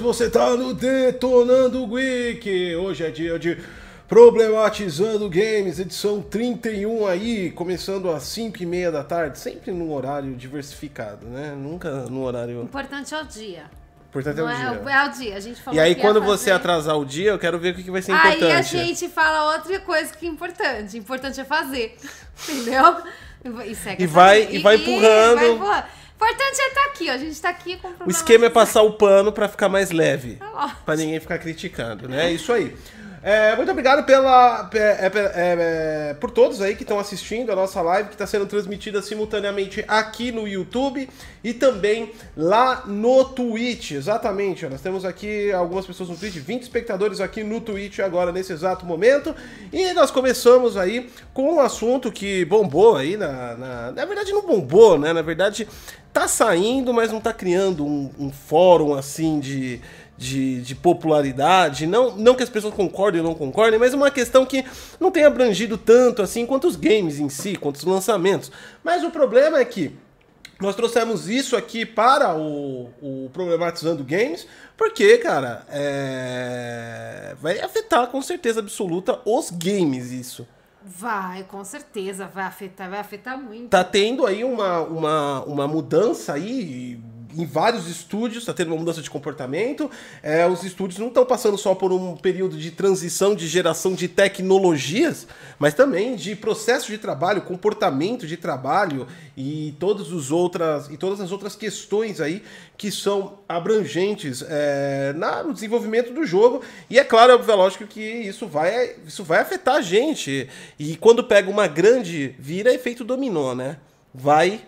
buenas, você tá no Detonando Geek. Hoje é dia de Problematizando Games, edição 31 aí, começando às 5 e meia da tarde, sempre num horário diversificado, né? Nunca no horário... importante é o dia. Importante é o Não dia. É, é o dia. A gente falou E aí, que ia quando fazer. você atrasar o dia, eu quero ver o que que vai ser importante. Aí a gente fala outra coisa que é importante. Importante é fazer. Entendeu? E, E vai- fazer. e vai empurrando. vai empurrando. Importante é estar aqui, ó. A gente tá aqui com O esquema é passar o pano pra ficar mais leve. Tá. Pra ninguém ficar criticando, né? É isso aí. É, muito obrigado pela, pe- é, é, é, por todos aí que estão assistindo a nossa live, que está sendo transmitida simultaneamente aqui no YouTube e também lá no Twitch. Exatamente, nós temos aqui algumas pessoas no Twitch, 20 espectadores aqui no Twitch agora, nesse exato momento. E nós começamos aí com um assunto que bombou aí, na, na, na verdade não bombou, né? Na verdade tá saindo, mas não tá criando um, um fórum assim de de, de popularidade. Não, não que as pessoas concordem ou não concordem, mas é uma questão que não tem abrangido tanto assim quanto os games em si, quanto os lançamentos. Mas o problema é que nós trouxemos isso aqui para o, o Problematizando Games, porque, cara, é... vai afetar com certeza absoluta os games isso. Vai, com certeza. Vai afetar, vai afetar muito. Tá tendo aí uma, uma, uma mudança aí em vários estúdios, tá tendo uma mudança de comportamento. É, os estúdios não estão passando só por um período de transição, de geração de tecnologias, mas também de processo de trabalho, comportamento de trabalho e todas, os outras, e todas as outras questões aí que são abrangentes é, na, no desenvolvimento do jogo. E é claro, é lógico que isso vai, isso vai afetar a gente. E quando pega uma grande, vira efeito dominó, né? Vai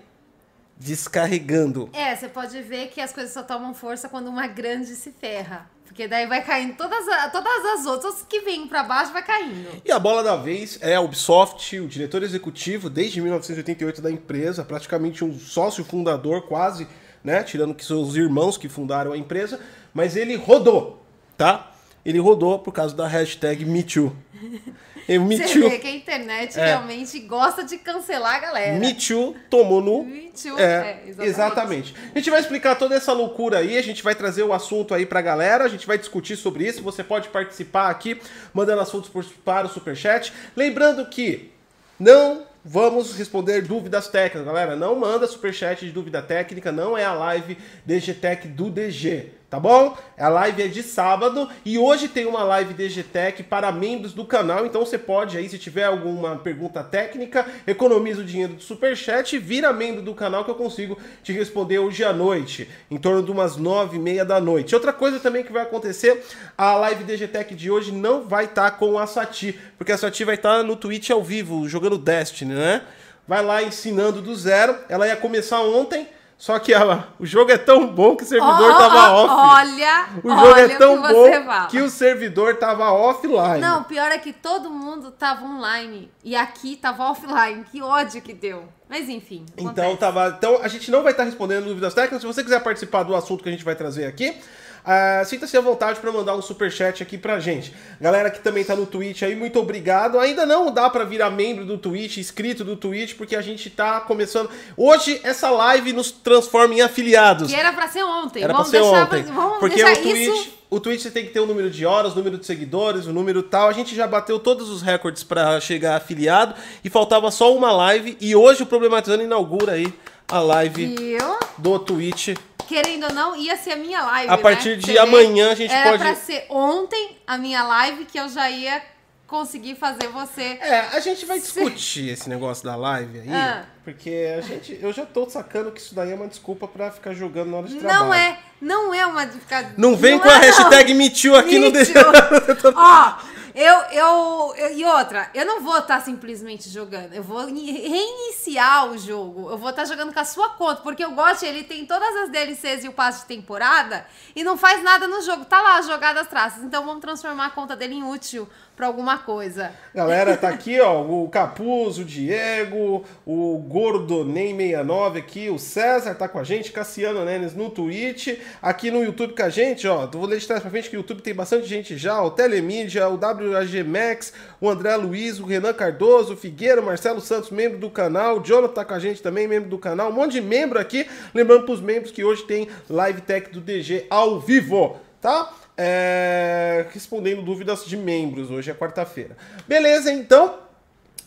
descarregando. É, você pode ver que as coisas só tomam força quando uma grande se ferra. Porque daí vai caindo todas, a- todas as outras que vêm pra baixo, vai caindo. E a bola da vez é a Ubisoft, o diretor executivo desde 1988 da empresa, praticamente um sócio fundador quase, né, tirando que são os irmãos que fundaram a empresa, mas ele rodou, tá? Ele rodou por causa da hashtag MeToo. E o Você MeToo, vê que a internet É. realmente gosta de cancelar a galera. MeToo tomou no Me Too, É, é, exatamente. exatamente. A gente vai explicar toda essa loucura aí, a gente vai trazer o assunto aí pra galera, a gente vai discutir sobre isso. Você pode participar aqui, mandando assuntos por- para o Superchat. Lembrando que não vamos responder dúvidas técnicas, galera. Não manda Superchat de dúvida técnica, não é a live DGTech do DG. Tá bom? A live é de sábado e hoje tem uma live DGTech para membros do canal, então você pode aí, se tiver alguma pergunta técnica, economiza o dinheiro do Superchat e vira membro do canal que eu consigo te responder hoje à noite, em torno de umas nove e meia da noite. Outra coisa também que vai acontecer, a live DGTech de hoje não vai estar com a Sati, porque a Sati vai estar no Twitch ao vivo, jogando Destiny, né? Vai lá ensinando do zero, ela ia começar ontem, só que a- o jogo é tão bom que o servidor Ó, tava off. Olha, O jogo olha é tão que bom fala. que o servidor tava offline. Não, pior é que todo mundo tava online e aqui tava offline. Que ódio que deu. Mas enfim. Então, acontece. tava, então a gente não vai estar respondendo dúvidas técnicas. Se você quiser participar do assunto que a gente vai trazer aqui, ah, sinta-se à vontade para mandar um superchat aqui pra gente. Galera que também tá no Twitch aí, muito obrigado. Ainda não dá para virar membro do Twitch, inscrito do Twitch, porque a gente tá começando. Hoje essa live nos transforma em afiliados. Que era pra ser ontem. Era vamos pra ser deixar, ontem. Vamos porque o Twitch, isso. o Twitch você tem que ter o número de horas, o número de seguidores, o número tal. A gente já bateu todos os recordes pra chegar afiliado e faltava só uma live. E hoje o Problematizando inaugura aí a live Viu? do Twitch. Querendo ou não, ia ser a minha live. A né? partir de Você vê? amanhã a gente Era pode- pra ser ontem a minha live que eu já ia conseguir fazer você. É, a gente vai discutir esse negócio da live aí, Ah. porque a gente, eu já tô sacando que isso daí é uma desculpa pra ficar jogando na hora de trabalho. Não é, não é uma de ficar. Não vem com é, a não. hashtag MeToo aqui no Me too. Ó, eu, eu, eu- E outra, eu não vou estar simplesmente jogando. Eu vou ini- reiniciar o jogo. Eu vou estar jogando com a sua conta. Porque o GOT, ele tem todas as DLCs e o passe de temporada. E não faz nada no jogo. Tá lá, jogadas traças. Então vamos transformar a conta dele em útil pra alguma coisa. Galera, tá aqui, ó, o Capuz, o Diego, o Gordo Nem 69 aqui, o César tá com a gente, Cassiano Nenes no Twitch, aqui no YouTube com a gente, ó, vou ler de trás pra frente que o YouTube tem bastante gente já, o Telemídia, o WAG Max, o André Luiz, o Renan Cardoso, o Figueira, o Marcelo Santos, membro do canal, o Jonathan tá com a gente também, membro do canal, um monte de membro aqui, lembrando pros membros que hoje tem Live Tech do DG ao vivo. tá? É, respondendo dúvidas de membros, hoje é quarta-feira. Beleza, então,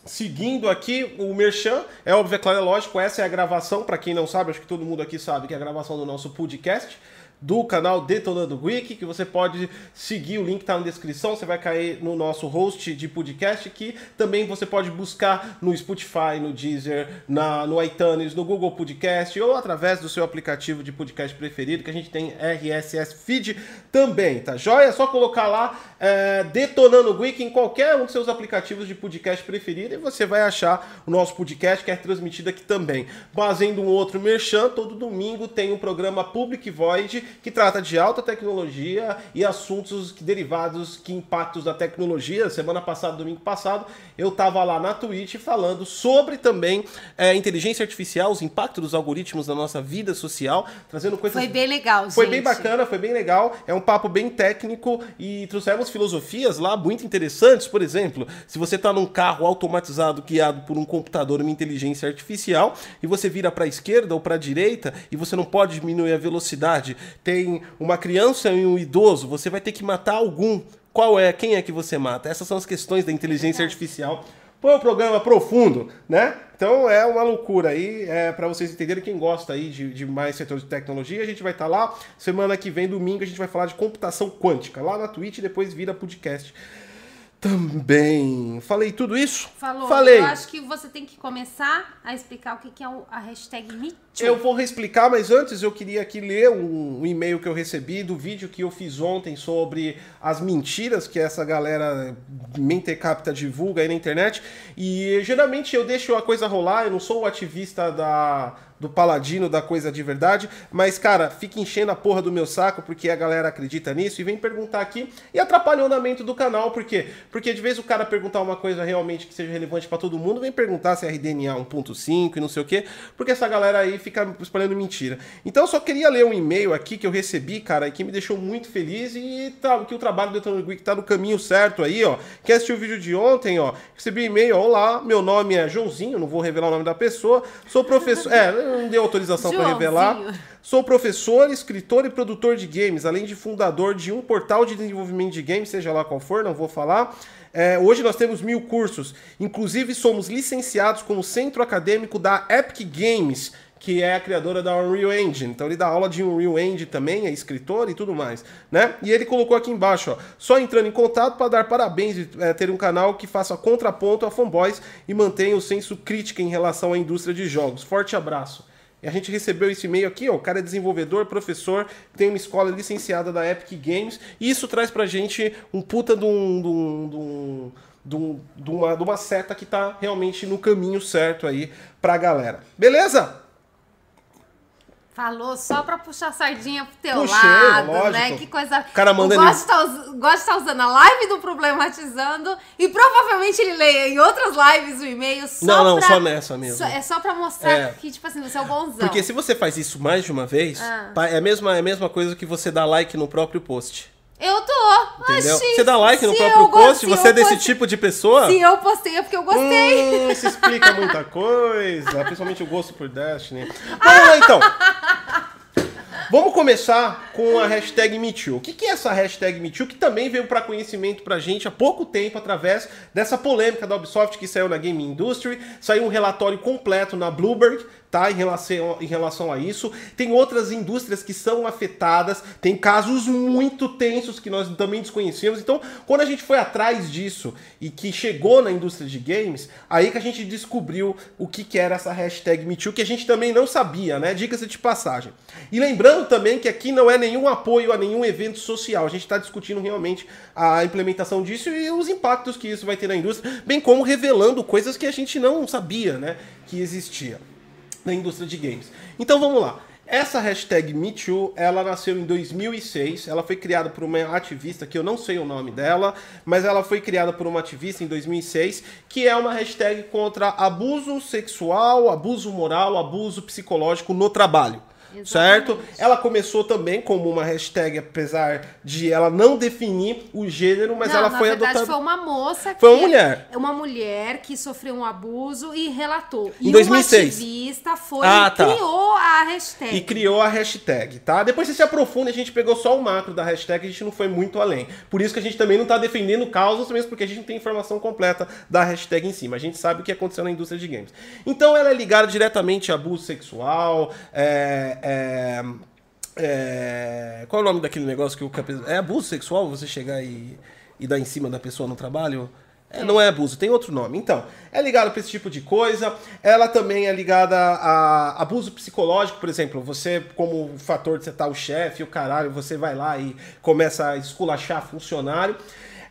Seguindo aqui, o Merchan, é óbvio, é claro, é lógico, essa é a gravação, para quem não sabe, acho que todo mundo aqui sabe que é a gravação do nosso podcast do canal Detonando Wiki, que você pode seguir, o link está na descrição, você vai cair no nosso host de podcast, que também você pode buscar no Spotify, no Deezer, na, no iTunes, no Google Podcast ou através do seu aplicativo de podcast preferido, que a gente tem RSS Feed também, tá joia? É só colocar lá é, Detonando Wiki em qualquer um dos seus aplicativos de podcast preferido e você vai achar o nosso podcast que é transmitido aqui também. Fazendo um outro merchan, todo domingo tem um programa Public Void que trata de alta tecnologia e assuntos derivados que impactos da tecnologia. Semana passada, domingo passado, eu estava lá na Twitch falando sobre também é, inteligência artificial, os impactos dos algoritmos na nossa vida social, trazendo coisas. Foi bem legal, Foi gente. bem bacana, foi bem legal. É um papo bem técnico e trouxemos filosofias lá muito interessantes. Por exemplo, se você está num carro automatizado guiado por um computador, uma inteligência artificial, e você vira para a esquerda ou para a direita e você não pode diminuir a velocidade tem uma criança e um idoso, você vai ter que matar algum. Qual é? Quem é que você mata? Essas são as questões da inteligência artificial. Foi um programa profundo, né? Então é uma loucura aí, é, para vocês entenderem. Quem gosta aí de, de mais setor de tecnologia, a gente vai estar tá lá. Semana que vem, domingo, a gente vai falar de computação quântica lá na Twitch e depois vira podcast. Também. Falei tudo isso? Falou. Falei. Eu acho que você tem que começar a explicar o que é a hashtag MeToo. Eu vou reexplicar, mas antes eu queria aqui ler um, um, e-mail que eu recebi do vídeo que eu fiz ontem sobre as mentiras que essa galera Mentecapta divulga aí na internet. E geralmente eu deixo a coisa rolar, eu não sou o ativista da do paladino da coisa de verdade, mas cara, fica enchendo a porra do meu saco porque a galera acredita nisso e vem perguntar aqui e atrapalha o andamento do canal, por quê? Porque de vez o cara perguntar uma coisa realmente que seja relevante para todo mundo, vem perguntar se é RDNA 1.5 e não sei o quê, porque essa galera aí fica espalhando mentira. Então eu só queria ler um e-mail aqui que eu recebi, cara, e que me deixou muito feliz e tá, que o trabalho do Detona Geek tá no caminho certo aí, ó. Quer assistir o vídeo de ontem, ó? Recebi um e-mail, olá, meu nome é Joãozinho, não vou revelar o nome da pessoa, sou professor, é, não deu autorização para revelar. Sou professor, escritor e produtor de games, além de fundador de um portal de desenvolvimento de games, seja lá qual for, não vou falar. É, hoje nós temos mil cursos, inclusive somos licenciados como centro acadêmico da Epic Games, que é a criadora da Unreal Engine. Então ele dá aula de Unreal Engine também, é escritor e tudo mais, né? E ele colocou aqui embaixo, ó, só entrando em contato para dar parabéns e é, ter um canal que faça contraponto a fanboys e mantenha o senso crítico em relação à indústria de jogos. Forte abraço. E a gente recebeu esse e-mail aqui, ó, o cara é desenvolvedor, professor, tem uma escola licenciada da Epic Games, e isso traz pra gente um puta de, um, de, um, de, um, de, um, uma, de uma seta que tá realmente no caminho certo aí pra galera. Beleza? Falou só pra puxar a sardinha pro teu Puxei, lado, lógico. né? Que coisa. O cara manda de tá, de estar usando a live do Problematizando e provavelmente ele leia em outras lives o e-mail só Não, não, pra- só nessa mesmo. só- é só pra mostrar É. que, tipo assim, você é o bonzão. Porque se você faz isso mais de uma vez, Ah. é, a mesma, é a mesma coisa que você dar like no próprio post. Eu tô. Entendeu? Oxi, você dá like no próprio post, você é desse tipo de pessoa? Se eu postei é porque eu gostei. Hum, isso explica muita coisa, principalmente o gosto por Destiny. Vamos lá então. Vamos começar com a hashtag MeToo. O que que é essa hashtag MeToo? Que também veio para conhecimento pra gente há pouco tempo através dessa polêmica da Ubisoft que saiu na Game Industry. Saiu um relatório completo na Bloomberg, tá? Em relação, em relação a isso. Tem outras indústrias que são afetadas, tem casos muito tensos que nós também desconhecíamos. Então, quando a gente foi atrás disso e que chegou na indústria de games, aí que a gente descobriu o que, que era essa hashtag MeToo, que a gente também não sabia, né? Dicas de passagem. E lembrando também que aqui não é nenhum apoio a nenhum evento social, a gente está discutindo realmente a implementação disso e os impactos que isso vai ter na indústria, bem como revelando coisas que a gente não sabia, né? Que existia na indústria de games. Então vamos lá. Essa hashtag MeToo, ela nasceu em 2006, ela foi criada por uma ativista, que eu não sei o nome dela, mas ela foi criada por uma ativista em 2006, que é uma hashtag contra abuso sexual, abuso moral, abuso psicológico no trabalho. Exatamente. certo? Ela começou também como uma hashtag, apesar de ela não definir o gênero, mas Não, ela na foi verdade, adotada. foi uma moça que Foi uma mulher. uma mulher que sofreu um abuso e relatou. Em e 2006. um ativista foi Ah, e tá. criou a hashtag. E criou a hashtag, tá? Depois você se aprofunda, a gente pegou só o macro da hashtag, a gente não foi muito além. Por isso que a gente também não tá defendendo causas, mesmo porque a gente não tem informação completa da hashtag em si, mas a gente sabe o que aconteceu na indústria de games. Então ela é ligada diretamente a abuso sexual, é, é, é, qual é o nome daquele negócio que o cape... É abuso sexual você chegar e, e dar em cima da pessoa no trabalho? É, Não é abuso, tem outro nome. Então, é ligado para esse tipo de coisa. Ela também é ligada a abuso psicológico, por exemplo. Você, como fator de você estar o chefe, o caralho, você vai lá e começa a esculachar funcionário.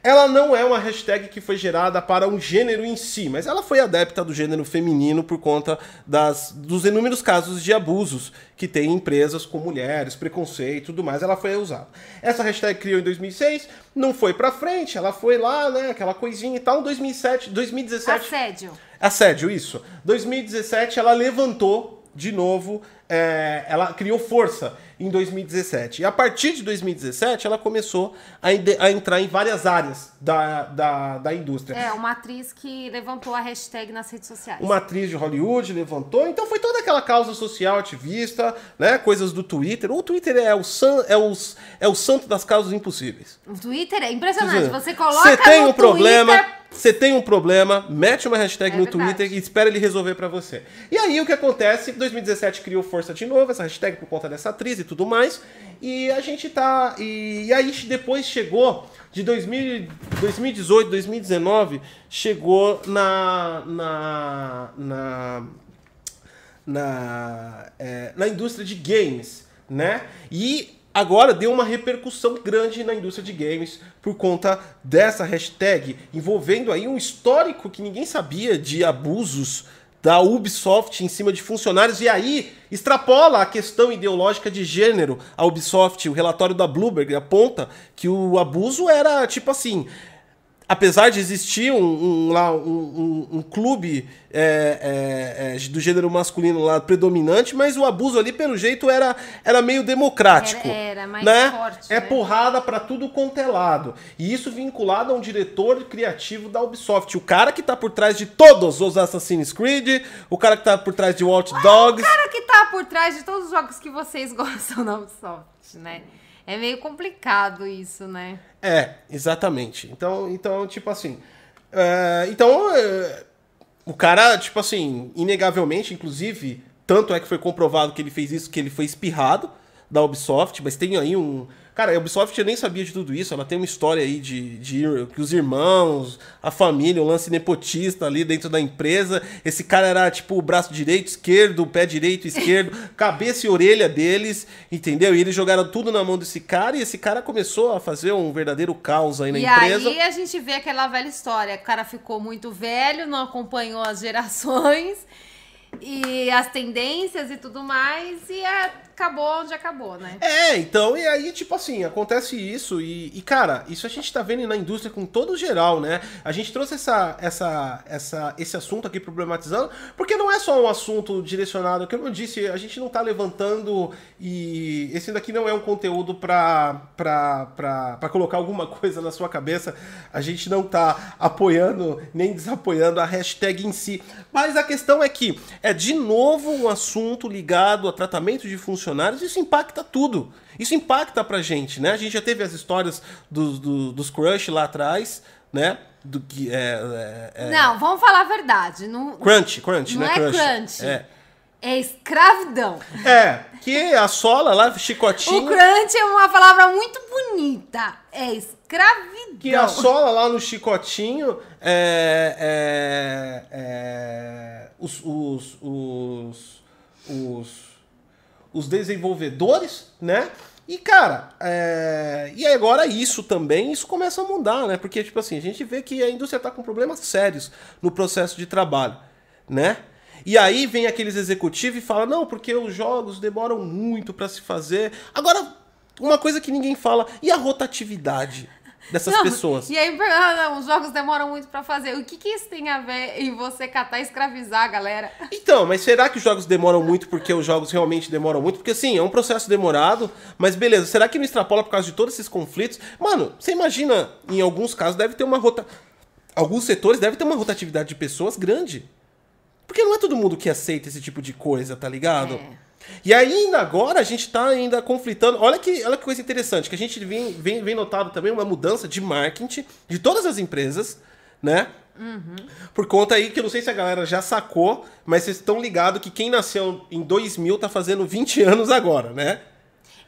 Ela não é uma hashtag que foi gerada para um gênero em si, mas ela foi adepta do gênero feminino por conta das, dos inúmeros casos de abusos que tem em empresas com mulheres, preconceito e tudo mais. Ela foi usada. Essa hashtag criou em 2006, não foi pra frente, ela foi lá, né, aquela coisinha e tal. Em 2007, 2017. Assédio. Assédio, isso. 2017 ela levantou de novo, é, ela criou força em 2017. E a partir de 2017 ela começou a, a entrar em várias áreas da, da, da indústria. É, uma atriz que levantou a hashtag nas redes sociais. Uma atriz de Hollywood levantou, então foi toda aquela causa social ativista, né? Coisas do Twitter. O Twitter é o, san, é os, é o santo das causas impossíveis. O Twitter é impressionante. Você coloca Você tem um problema, Twitter, você tem um problema, mete uma hashtag É no verdade. Twitter e espera ele resolver pra você. E aí o que acontece? 2017 criou força de novo, essa hashtag por conta dessa atriz e tudo mais. E a gente tá. E, e aí depois chegou, de 2000, 2018, 2019, chegou na. na. na na, é, na indústria de games, né? E agora deu uma repercussão grande na indústria de games por conta dessa hashtag, envolvendo aí um histórico que ninguém sabia de abusos da Ubisoft em cima de funcionários e aí extrapola a questão ideológica de gênero. A Ubisoft, o relatório da Bloomberg aponta que o abuso era tipo assim, apesar de existir um, um, lá, um, um, um clube é, é, é, do gênero masculino lá predominante, mas o abuso ali, pelo jeito, era, era meio democrático. Era- era mais né? forte, É né? porrada pra tudo quanto é lado. E isso vinculado a um diretor criativo da Ubisoft. O cara que tá por trás de todos os Assassin's Creed, o cara que tá por trás de Watch Dogs. o cara que tá por trás de todos os jogos que vocês gostam da Ubisoft, né? É meio complicado isso, né? É, exatamente. Então, então tipo assim. é, então, é, o cara, tipo assim, inegavelmente, inclusive, tanto é que foi comprovado que ele fez isso, que ele foi espirrado da Ubisoft, mas tem aí um. Cara, a Ubisoft eu nem sabia de tudo isso, ela tem uma história aí de, de que os irmãos, a família, o lance nepotista ali dentro da empresa. Esse cara era tipo o braço direito, esquerdo, o pé direito, esquerdo, cabeça e orelha deles, entendeu? E eles jogaram tudo na mão desse cara e esse cara começou a fazer um verdadeiro caos aí na e empresa. aí a gente vê aquela velha história. O cara ficou muito velho, não acompanhou as gerações e as tendências e tudo mais, e é- acabou onde acabou, né? É, então, e aí, tipo assim, acontece isso, e, e, cara, isso a gente tá vendo na indústria com todo geral, né? A gente trouxe essa, essa, essa, esse assunto aqui problematizando, porque não é só um assunto direcionado, como eu disse, a gente não tá levantando e esse daqui não é um conteúdo pra, pra, pra, pra colocar alguma coisa na sua cabeça, a gente não tá apoiando nem desapoiando a hashtag em si, mas a questão é que é de novo um assunto ligado a tratamento de funcionários, isso impacta tudo. Isso impacta pra gente, né? A gente já teve as histórias dos, do- dos crush lá atrás, né? Do que é, é- é- Não, vamos falar a verdade. Não, crunch, crunch, Não né? é crush. crunch. É. é escravidão. É, que a sola lá, O chicotinho, crunch é uma palavra muito bonita. É escravidão. que a sola lá no chicotinho é, é- é, os, os, os, os, os desenvolvedores, né? E, cara, é, e agora isso também, isso começa a mudar, né? Porque, tipo assim, a gente vê que a indústria tá com problemas sérios no processo de trabalho, né? E aí vem aqueles executivos e fala, não, porque os jogos demoram muito pra se fazer. Agora, uma coisa que ninguém fala, e a rotatividade? Dessas Não, pessoas. E aí, ah, não, os jogos demoram muito pra fazer. O que, que isso tem a ver em você catar e escravizar a galera? Então, mas será que os jogos demoram muito porque os jogos realmente demoram muito? Porque sim, é um processo demorado, mas beleza, será que não extrapola por causa de todos esses conflitos? Mano, você imagina, em alguns casos deve ter uma rota. Alguns setores deve ter uma rotatividade de pessoas grande. Porque não é todo mundo que aceita esse tipo de coisa, tá ligado? É. E ainda agora a gente tá ainda conflitando. Olha que, olha que coisa interessante, que a gente vem, vem, vem notado também uma mudança de marketing de todas as empresas, né? Por conta aí que eu não sei se a galera já sacou, mas vocês estão ligados que quem nasceu em 2000 tá fazendo 20 anos agora, né?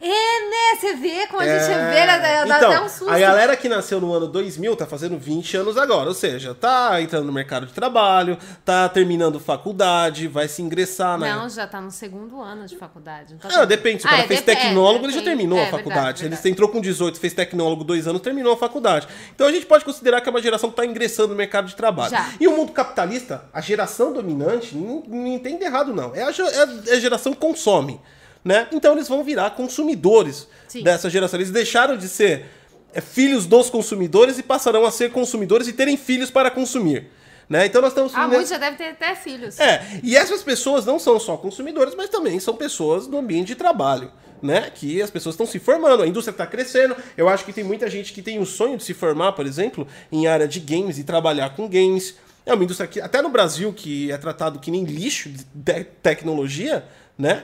É, né? Você vê como a gente é É, velha, dá, dá então, até um susto. A galera que nasceu no ano 2000 tá fazendo 20 anos agora, ou seja, tá entrando no mercado de trabalho, tá terminando faculdade, vai se ingressar na. Não, já tá no segundo ano de faculdade. Não tá Ah, depende. Se o Ah, cara é, fez dep- é, tecnólogo, ele já terminou É, a faculdade. verdade. Ele entrou com 18, fez tecnólogo dois anos, terminou a faculdade. Então a gente pode considerar que é uma geração que está ingressando no mercado de trabalho. Já. E o mundo capitalista, a geração dominante, não, não entende errado, não. É a, é a- é a geração que consome. Né? Então eles vão virar consumidores Sim. dessa geração. Eles deixaram de ser é, filhos dos consumidores e passarão a ser consumidores e terem filhos para consumir. Né? Então nós estamos Ah, muitos já devem ter até filhos. é, e essas pessoas não são só consumidores, mas também são pessoas do ambiente de trabalho, né? Que as pessoas estão se formando, a indústria está crescendo. Eu acho que tem muita gente que tem o sonho de se formar, por exemplo, em área de games e trabalhar com games. É uma indústria que, até no Brasil, que é tratado que nem lixo de te- tecnologia, né?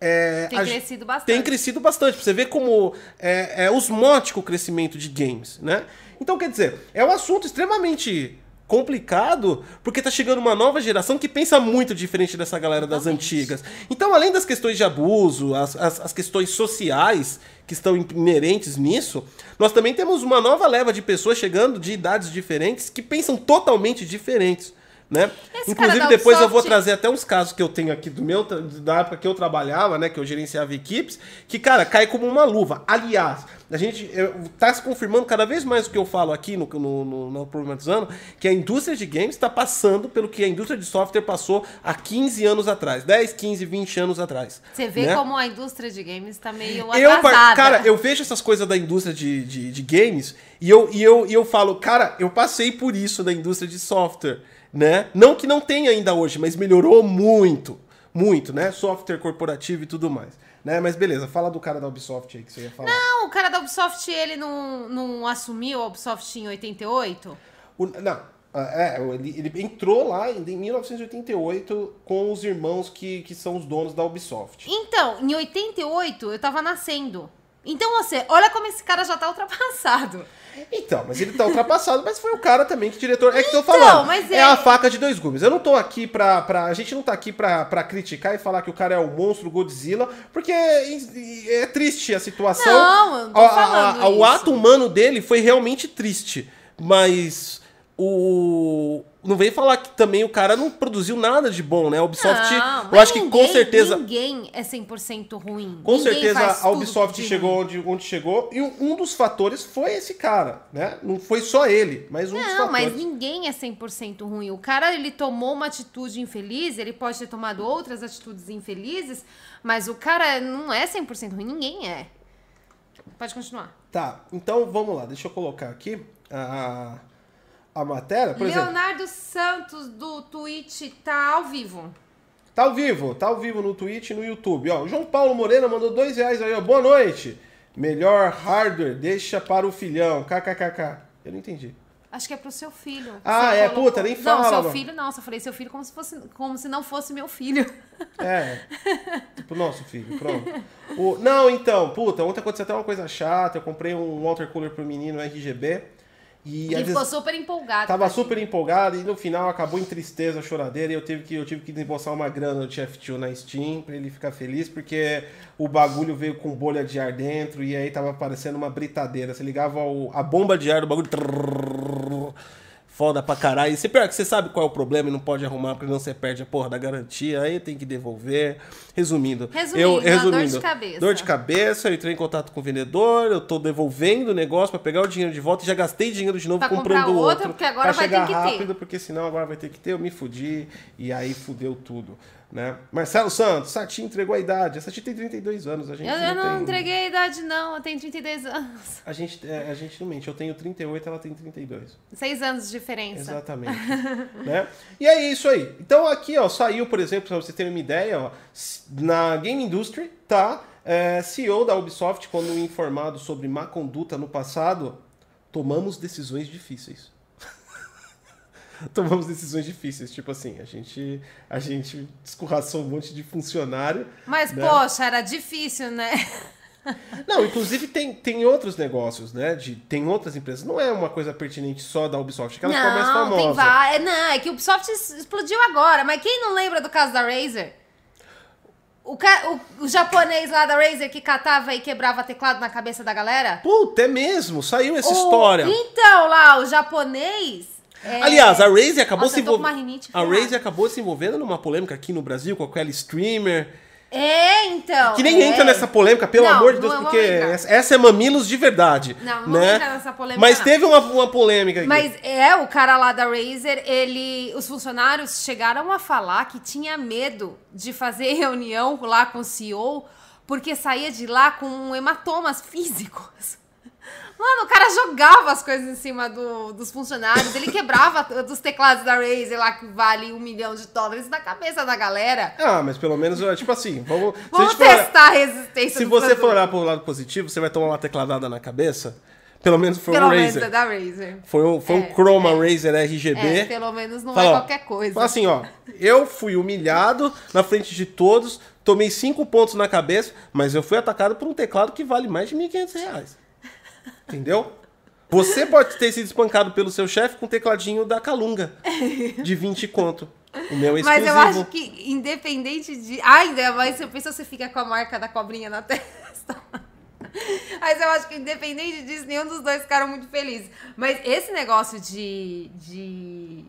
É, Tem crescido bastante. Tem crescido bastante. Pra você ver como é, é osmótico o crescimento de games, né? Então, quer dizer, é um assunto extremamente complicado, porque tá chegando uma nova geração que pensa muito diferente dessa galera das antigas. Então, além das questões de abuso, as, as, as questões sociais que estão inerentes nisso, nós também temos uma nova leva de pessoas chegando de idades diferentes que pensam totalmente diferentes. Né? Esse Inclusive, depois eu vou trazer até uns casos que eu tenho aqui do meu, da época que eu trabalhava, né? Que eu gerenciava equipes, que, cara, cai como uma luva. Aliás, a gente eu, tá se confirmando cada vez mais o que eu falo aqui no, no, no, no Problematizando, que a indústria de games está passando pelo que a indústria de software passou há 15 anos atrás. 10, 15, 20 anos atrás. Você vê né? como a indústria de games tá meio Eu, atrasada. cara, eu vejo essas coisas da indústria de, de, de games e eu, e, eu, e eu falo, cara, eu passei por isso da indústria de software, né? Não que não tenha ainda hoje, mas melhorou muito, muito, né? Software corporativo e tudo mais. Né? Mas beleza, fala do cara da Ubisoft aí que você ia falar. Não, o cara da Ubisoft, ele não, não assumiu a Ubisoft em 88? O- não, ah, é, ele, ele entrou lá em, em 1988 com os irmãos que, que são os donos da Ubisoft. Então, em 88, eu tava nascendo. Então, você, olha como esse cara já tá ultrapassado. Então, mas ele tá ultrapassado, mas foi o cara também que diretor. É que eu tô Então, falando. é... é- a faca de dois gumes. Eu não tô aqui pra. pra a gente não tá aqui pra, pra criticar e falar que o cara é o monstro Godzilla, porque é, é triste a situação. Não, eu tô A- a- falando a- o ato humano dele foi realmente triste. Mas o. Não vem falar que também o cara não produziu nada de bom, né? A Ubisoft, Não, eu acho que com ninguém- certeza. Ninguém é 100% ruim. Com Ninguém certeza a Ubisoft chegou onde, onde chegou e um, dos fatores foi esse cara, né? Não foi só ele, mas um dos Não, fatores. mas ninguém é 100% ruim. O cara, ele tomou uma atitude infeliz, ele pode ter tomado outras atitudes infelizes, mas o cara não é 100% ruim. Ninguém é. Pode continuar. Tá, então vamos lá, deixa eu colocar aqui a, a matéria. Por exemplo, Leonardo Santos, do Twitch, tá ao vivo. tá ao vivo, tá ao vivo no Twitch e no YouTube. Ó, o João Paulo Moreira mandou dois reais aí, ó. Boa noite. Melhor hardware, deixa para o filhão. KKKK. Eu não entendi. Acho que é pro seu filho. Ah, é, puta, nem fala, Não, seu mano. filho não. Só falei seu filho como se, fosse, como se não fosse meu filho. É, tipo nosso filho, pronto. O, não, então, puta, ontem aconteceu até uma coisa chata. Eu comprei um water cooler pro menino RGB. E Ele ficou super empolgado. tava super empolgado e no final acabou em tristeza, choradeira. E eu tive que, eu tive que desembolsar uma grana do TF2 na Steam pra ele ficar feliz, porque o bagulho veio com bolha de ar dentro e aí tava parecendo uma britadeira. Você ligava o- a bomba de ar do bagulho. trrr, Foda pra caralho. E se pior que você sabe qual é o problema e não pode arrumar, porque não você perde a porra da garantia, aí tem que devolver. Resumindo, Resumindo, eu uma dor resumindo, de cabeça. Dor de cabeça, eu entrei em contato com o vendedor, eu tô devolvendo o negócio pra pegar o dinheiro de volta e já gastei dinheiro de novo Pra comprando outro. outro, porque agora vai ter chegar que ter. rápido, porque senão agora vai ter que ter, eu me fudi e aí fudeu tudo. Né? Marcelo Santos, Sati entregou a idade. A Sati tem 32 anos. A gente Eu, eu não tem... entreguei a idade, não. Eu tenho 32 anos. A gente, é, a gente não mente. Eu tenho 38, ela tem 32. Seis anos de diferença. Exatamente. né? E é isso aí. Então aqui, ó, saiu, por exemplo, para você ter uma ideia, ó, na Game Industry, tá? É, CEO da Ubisoft, quando informado sobre má conduta no passado, tomamos decisões difíceis. tomamos decisões difíceis, tipo assim, a gente a gente escorraçou um monte de funcionário. Mas né? poxa, era difícil, né? Não, inclusive tem, tem outros negócios, né? De, tem outras empresas. Não é uma coisa pertinente só da Ubisoft, aquela ficou mais não, famosa. tem várias. Não, é que o Ubisoft explodiu agora. Mas quem não lembra do caso da Razer? O, ca... o, o japonês lá da Razer que catava e quebrava teclado na cabeça da galera? Puta, é mesmo, saiu essa O- história. Então, lá, o japonês. É- Aliás, a Razer acabou Nossa, se envolvendo. A. Razer acabou se envolvendo numa polêmica aqui no Brasil com aquele streamer. É, então. Que nem é. entra nessa polêmica, pelo Não, amor de Deus, porque essa é mamilos de verdade. Não, não né? entrar nessa polêmica, Mas não. teve uma, uma polêmica aqui. Mas é, o cara lá da Razer, ele. Os funcionários chegaram a falar que tinha medo de fazer reunião lá com o CEO, porque saía de lá com hematomas físicos. Mano, o cara jogava as coisas em cima do- dos funcionários, ele quebrava dos teclados da Razer lá que vale um milhão de dólares na cabeça da galera. Ah, mas pelo menos, ó, tipo assim, vamos. se a Vamos gente for- testar a resistência Se você for produto. olhar pro lado positivo, você vai tomar uma tecladada na cabeça. Pelo menos foi Pelo um menos Razer. é da Razer. Foi um, foi É, um Chroma é. Razer RGB. É, pelo menos não Fala, é qualquer coisa. Fala assim, ó. Eu fui humilhado na frente de todos, tomei cinco pontos na cabeça, mas eu fui atacado por um teclado que vale mais de 1.500 reais. Entendeu? Você pode ter sido espancado pelo seu chefe com um tecladinho da Calunga, de 20 conto. O meu é Mas exclusivo. eu acho que, independente de. Ai, ainda mais se eu penso você fica com a marca da cobrinha na testa. Mas eu acho que, independente disso, nenhum dos dois ficaram muito felizes. Mas esse negócio de, de,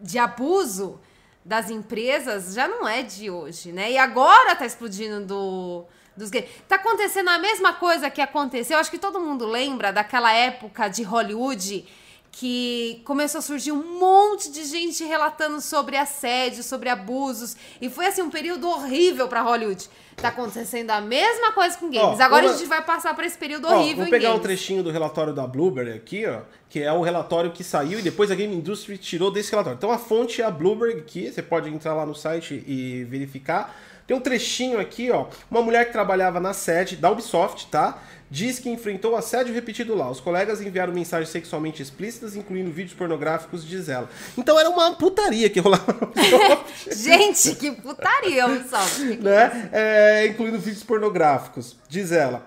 de abuso das empresas já não é de hoje, né? E agora tá explodindo do. Dos gays. Tá acontecendo a mesma coisa que aconteceu. Acho que todo mundo lembra daquela época de Hollywood que começou a surgir um monte de gente relatando sobre assédio, sobre abusos. E foi assim um período horrível pra Hollywood. Tá acontecendo a mesma coisa com games. Ó, Agora uma- a gente vai passar por esse período Ó, horrível vou pegar um games. trechinho do relatório da Bloomberg aqui, ó, que é o relatório que saiu e depois a Game Industry tirou desse relatório. Então a fonte é a Bloomberg aqui, você pode entrar lá no site e verificar. Tem um trechinho aqui, ó, uma mulher que trabalhava na sede da Ubisoft, tá? Diz que enfrentou assédio repetido lá. Os colegas enviaram mensagens sexualmente explícitas, incluindo vídeos pornográficos, diz ela. Então era uma putaria que rolava na Ubisoft Gente, que putaria, Ubisoft. né? É, incluindo vídeos pornográficos. Diz ela.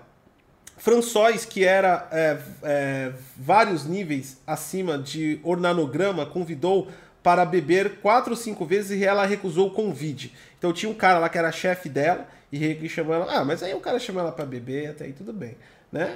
François, que era é, é, vários níveis acima de ornanograma, convidou para beber quatro ou cinco vezes e ela recusou o convite. Então tinha um cara lá que era chefe dela e chamou ela. Ah, mas aí o cara chamou ela para beber, até aí tudo bem. Né?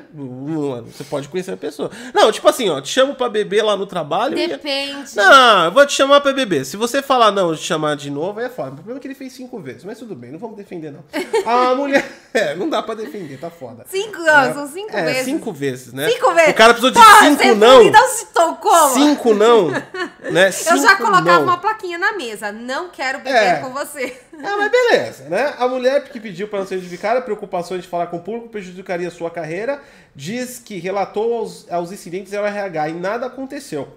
Você pode conhecer a pessoa. Não, tipo assim, ó, te chamo para beber lá no trabalho. e- Depende. não, eu vou te chamar pra beber. Se você falar não, te chamar de novo, aí é foda. O problema é que ele fez cinco vezes, mas tudo bem, não vamos defender, não. A mulher. É, não dá pra defender, tá foda. Cinco, não, são cinco é, vezes. cinco vezes, né? Cinco vezes. O cara precisou de Porra, cinco não. Não citou como? Cinco não. Né? Eu Cinco já colocava não. uma plaquinha na mesa. Não quero beber É. com você. Ah, mas beleza, né? A mulher que pediu para não ser identificada, preocupações de falar com o público prejudicaria sua carreira, diz que relatou aos, aos incidentes ao RH e nada aconteceu.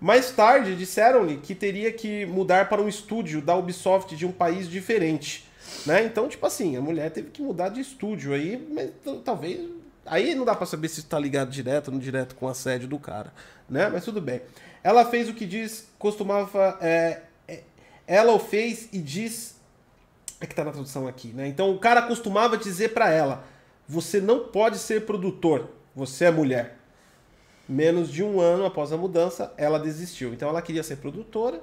Mais tarde, disseram-lhe que teria que mudar para um estúdio da Ubisoft de um país diferente. Né? Então, tipo assim, a mulher teve que mudar de estúdio aí, mas talvez. Aí não dá pra saber se está ligado direto ou não direto com o assédio do cara, né? Mas tudo bem. Ela fez o que diz, costumava. é, é, ela o fez e diz é que tá na tradução aqui, né? Então o cara costumava dizer pra ela: você não pode ser produtor, você é mulher. Menos de um ano após a mudança, ela desistiu. Então ela queria ser produtora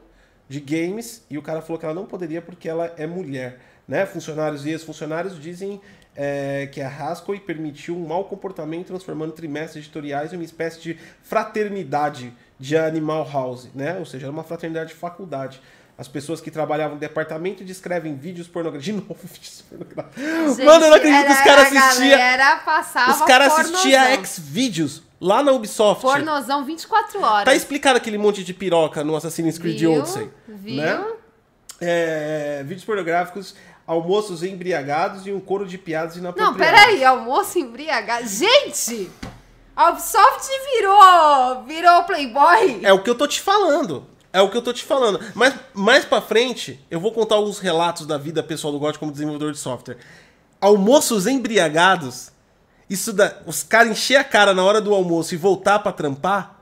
de games e o cara falou que ela não poderia porque ela é mulher. Né? Funcionários e ex-funcionários dizem é, que a Haskell permitiu um mau comportamento, transformando trimestres editoriais em uma espécie de fraternidade de Animal House, né? Ou seja, uma fraternidade de faculdade. As pessoas que trabalhavam no departamento descrevem vídeos pornográficos. De novo, vídeos pornográficos. Mano, eu não acredito que os era- caras assistiam. Os caras assistiam. X-Vídeos lá na Ubisoft. Pornozão 24 horas. Tá explicado aquele monte de piroca no Assassin's Creed Viu? Odyssey. Viu? Né? É, vídeos pornográficos, almoços embriagados e um coro de piadas Não, inapropriadas. peraí, almoço embriagado. Gente! A Ubisoft virou, virou Playboy. É o que eu tô te falando. É o que eu tô te falando. Mas mais pra frente, eu vou contar alguns relatos da vida pessoal do GOT como desenvolvedor de software. Almoços embriagados, isso da, os caras encher a cara na hora do almoço e voltar pra trampar,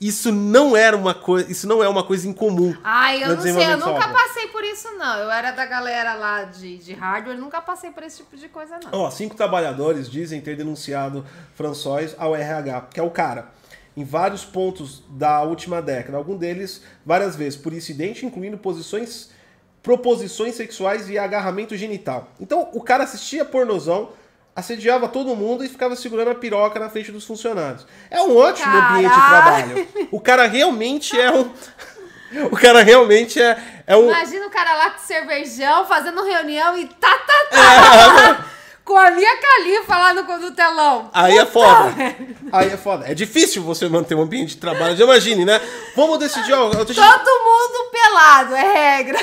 isso não era uma coisa, isso não é uma coisa incomum. Ai, eu não sei, eu nunca software. passei por isso, não. Eu era da galera lá de, de hardware, nunca passei por esse tipo de coisa, não. Ó, cinco trabalhadores dizem ter denunciado François ao RH, que é o cara, em vários pontos da última década, algum deles várias vezes, por incidente, incluindo posições, proposições sexuais e agarramento genital. Então, o cara assistia pornozão, assediava todo mundo e ficava segurando a piroca na frente dos funcionários. É um ótimo ambiente de Caralho! trabalho. O cara realmente é um... O cara realmente é, é um... Imagina o cara lá com cervejão, fazendo reunião e tá, tá, tá. com a minha califa lá no, no telão. Aí é Puta foda. merda. Aí é foda. É difícil você manter um ambiente de trabalho. Já imagine, né? Vamos decidir, ó. Todo mundo pelado, é regra.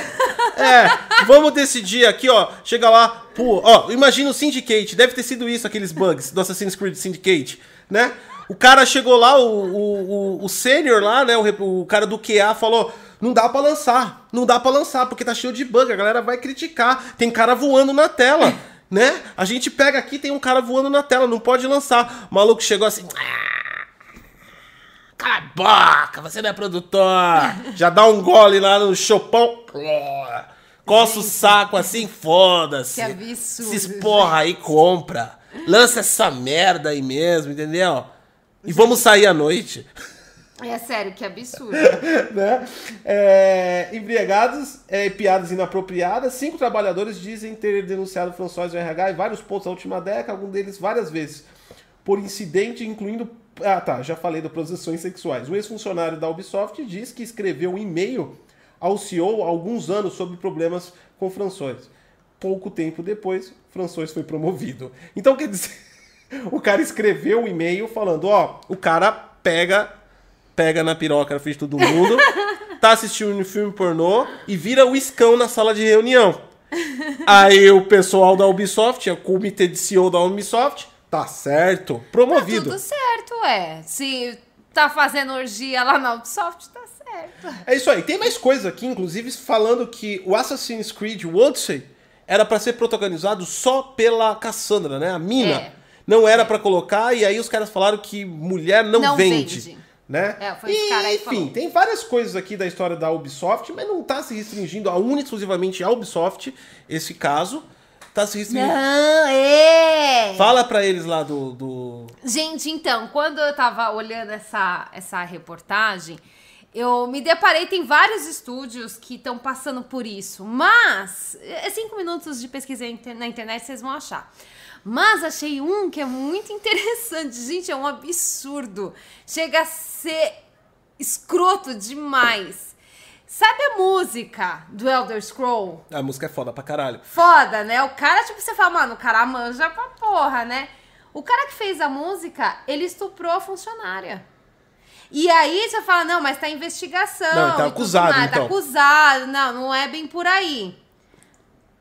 É, vamos decidir aqui, ó. Chega lá, pô, ó, imagina o Syndicate. Deve ter sido isso, aqueles bugs do Assassin's Creed Syndicate, né? O cara chegou lá, o, o, o, o sênior lá, né? O, o cara do QA falou: não dá pra lançar, não dá pra lançar, porque tá cheio de bug, a galera vai criticar. Tem cara voando na tela, né? A gente pega aqui, tem um cara voando na tela, não pode lançar. O maluco chegou assim. "Ah, Cala a boca, você não é produtor. Já dá um gole lá no chopão. Coça o saco assim, foda-se. Que absurdo, Se esporra aí, compra. Lança essa merda aí mesmo, entendeu? E vamos sair à noite. É sério, que absurdo. né? É, embriagados, é, piadas inapropriadas. Cinco trabalhadores dizem ter denunciado François do RH em vários pontos na última década, algum deles várias vezes, por incidente, incluindo. Ah, tá, já falei de posições sexuais. O ex-funcionário da Ubisoft diz que escreveu um e-mail ao CEO há alguns anos sobre problemas com François. Pouco tempo depois, François foi promovido. Então, quer dizer, o cara escreveu um e-mail falando: ó, o cara pega pega na piroca na frente de todo mundo, tá assistindo um filme pornô e vira o iscão na sala de reunião. Aí o pessoal da Ubisoft, o comitê de CEO da Ubisoft, tá certo, Tá promovido. tudo certo, é. Se tá fazendo orgia lá na Ubisoft, tá certo. É isso aí. Tem mais coisa aqui, inclusive, falando que o Assassin's Creed Odyssey era pra ser protagonizado só pela Cassandra, né? A mina. É. Não era pra colocar, e aí os caras falaram que mulher não, Não vende. vende. Né? É, foi esse cara aí Enfim, falou. tem várias coisas aqui da história da Ubisoft, mas não tá se restringindo a única exclusivamente à Ubisoft, esse caso. Tá se restringindo. Não, é. Fala pra eles lá do. do... Gente, então, quando eu tava olhando essa, essa reportagem, eu me deparei, tem vários estúdios que estão passando por isso, mas é cinco minutos de pesquisa na internet vocês vão achar. Mas achei um que é muito interessante, gente, é um absurdo. Chega a ser escroto demais. Sabe a música do Elder Scroll? A música é foda pra caralho. Foda, né? O cara, tipo, você fala, mano, o cara manja pra porra, né? O cara que fez a música, ele estuprou a funcionária. E aí você fala, não, mas tá investigação. Não, tá tudo acusado, mais, então. Tá acusado. Não, não é bem por aí.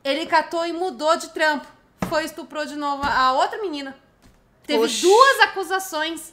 Ele catou e mudou de trampo. Foi e estuprou de novo a outra menina. Teve Oxi. duas acusações.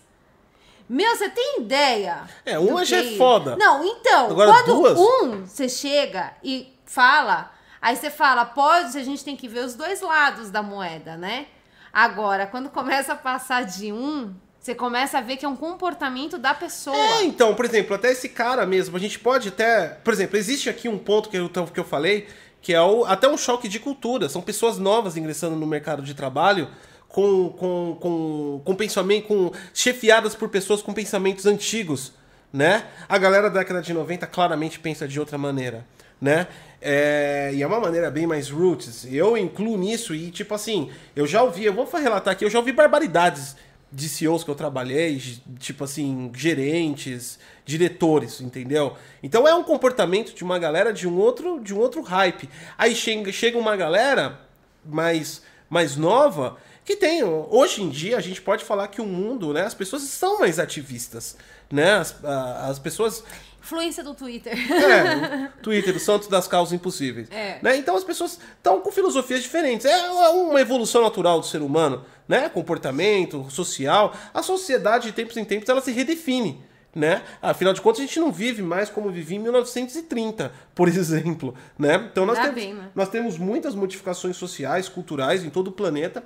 Meu, você tem ideia? É, uma já é que- foda. Não, então, Agora quando duas? um você chega e fala, aí você fala, pode, a gente tem que ver os dois lados da moeda, né? Agora, quando começa a passar de um, você começa a ver que é um comportamento da pessoa. É, então, por exemplo, até esse cara mesmo, a gente pode até. Por exemplo, existe aqui um ponto que eu, que eu falei, que é o, até um choque de cultura. São pessoas novas ingressando no mercado de trabalho com, com, com, com pensamento, com, chefiadas por pessoas com pensamentos antigos, né? A galera da década de 90 claramente pensa de outra maneira, né? É, e é uma maneira bem mais roots. Eu incluo nisso e, tipo assim, eu já ouvi, eu vou relatar aqui, eu já ouvi barbaridades de CEOs que eu trabalhei, tipo assim, gerentes, diretores, entendeu? Então é um comportamento de uma galera de um outro, de um outro hype. Aí chega, chega uma galera mais, mais nova que tem. Hoje em dia, a gente pode falar que o mundo, né? As pessoas são mais ativistas, né? As, as pessoas Influência do Twitter. É, Twitter, o santo das causas impossíveis. É. Né? Então as pessoas estão com filosofias diferentes. É uma evolução natural do ser humano, né? Comportamento, social. A sociedade, de tempos em tempos, ela se redefine. Né? Afinal de contas, a gente não vive mais como vivia em 1930, por exemplo. Né? Então nós temos, bem, né? nós temos muitas modificações sociais, culturais em todo o planeta.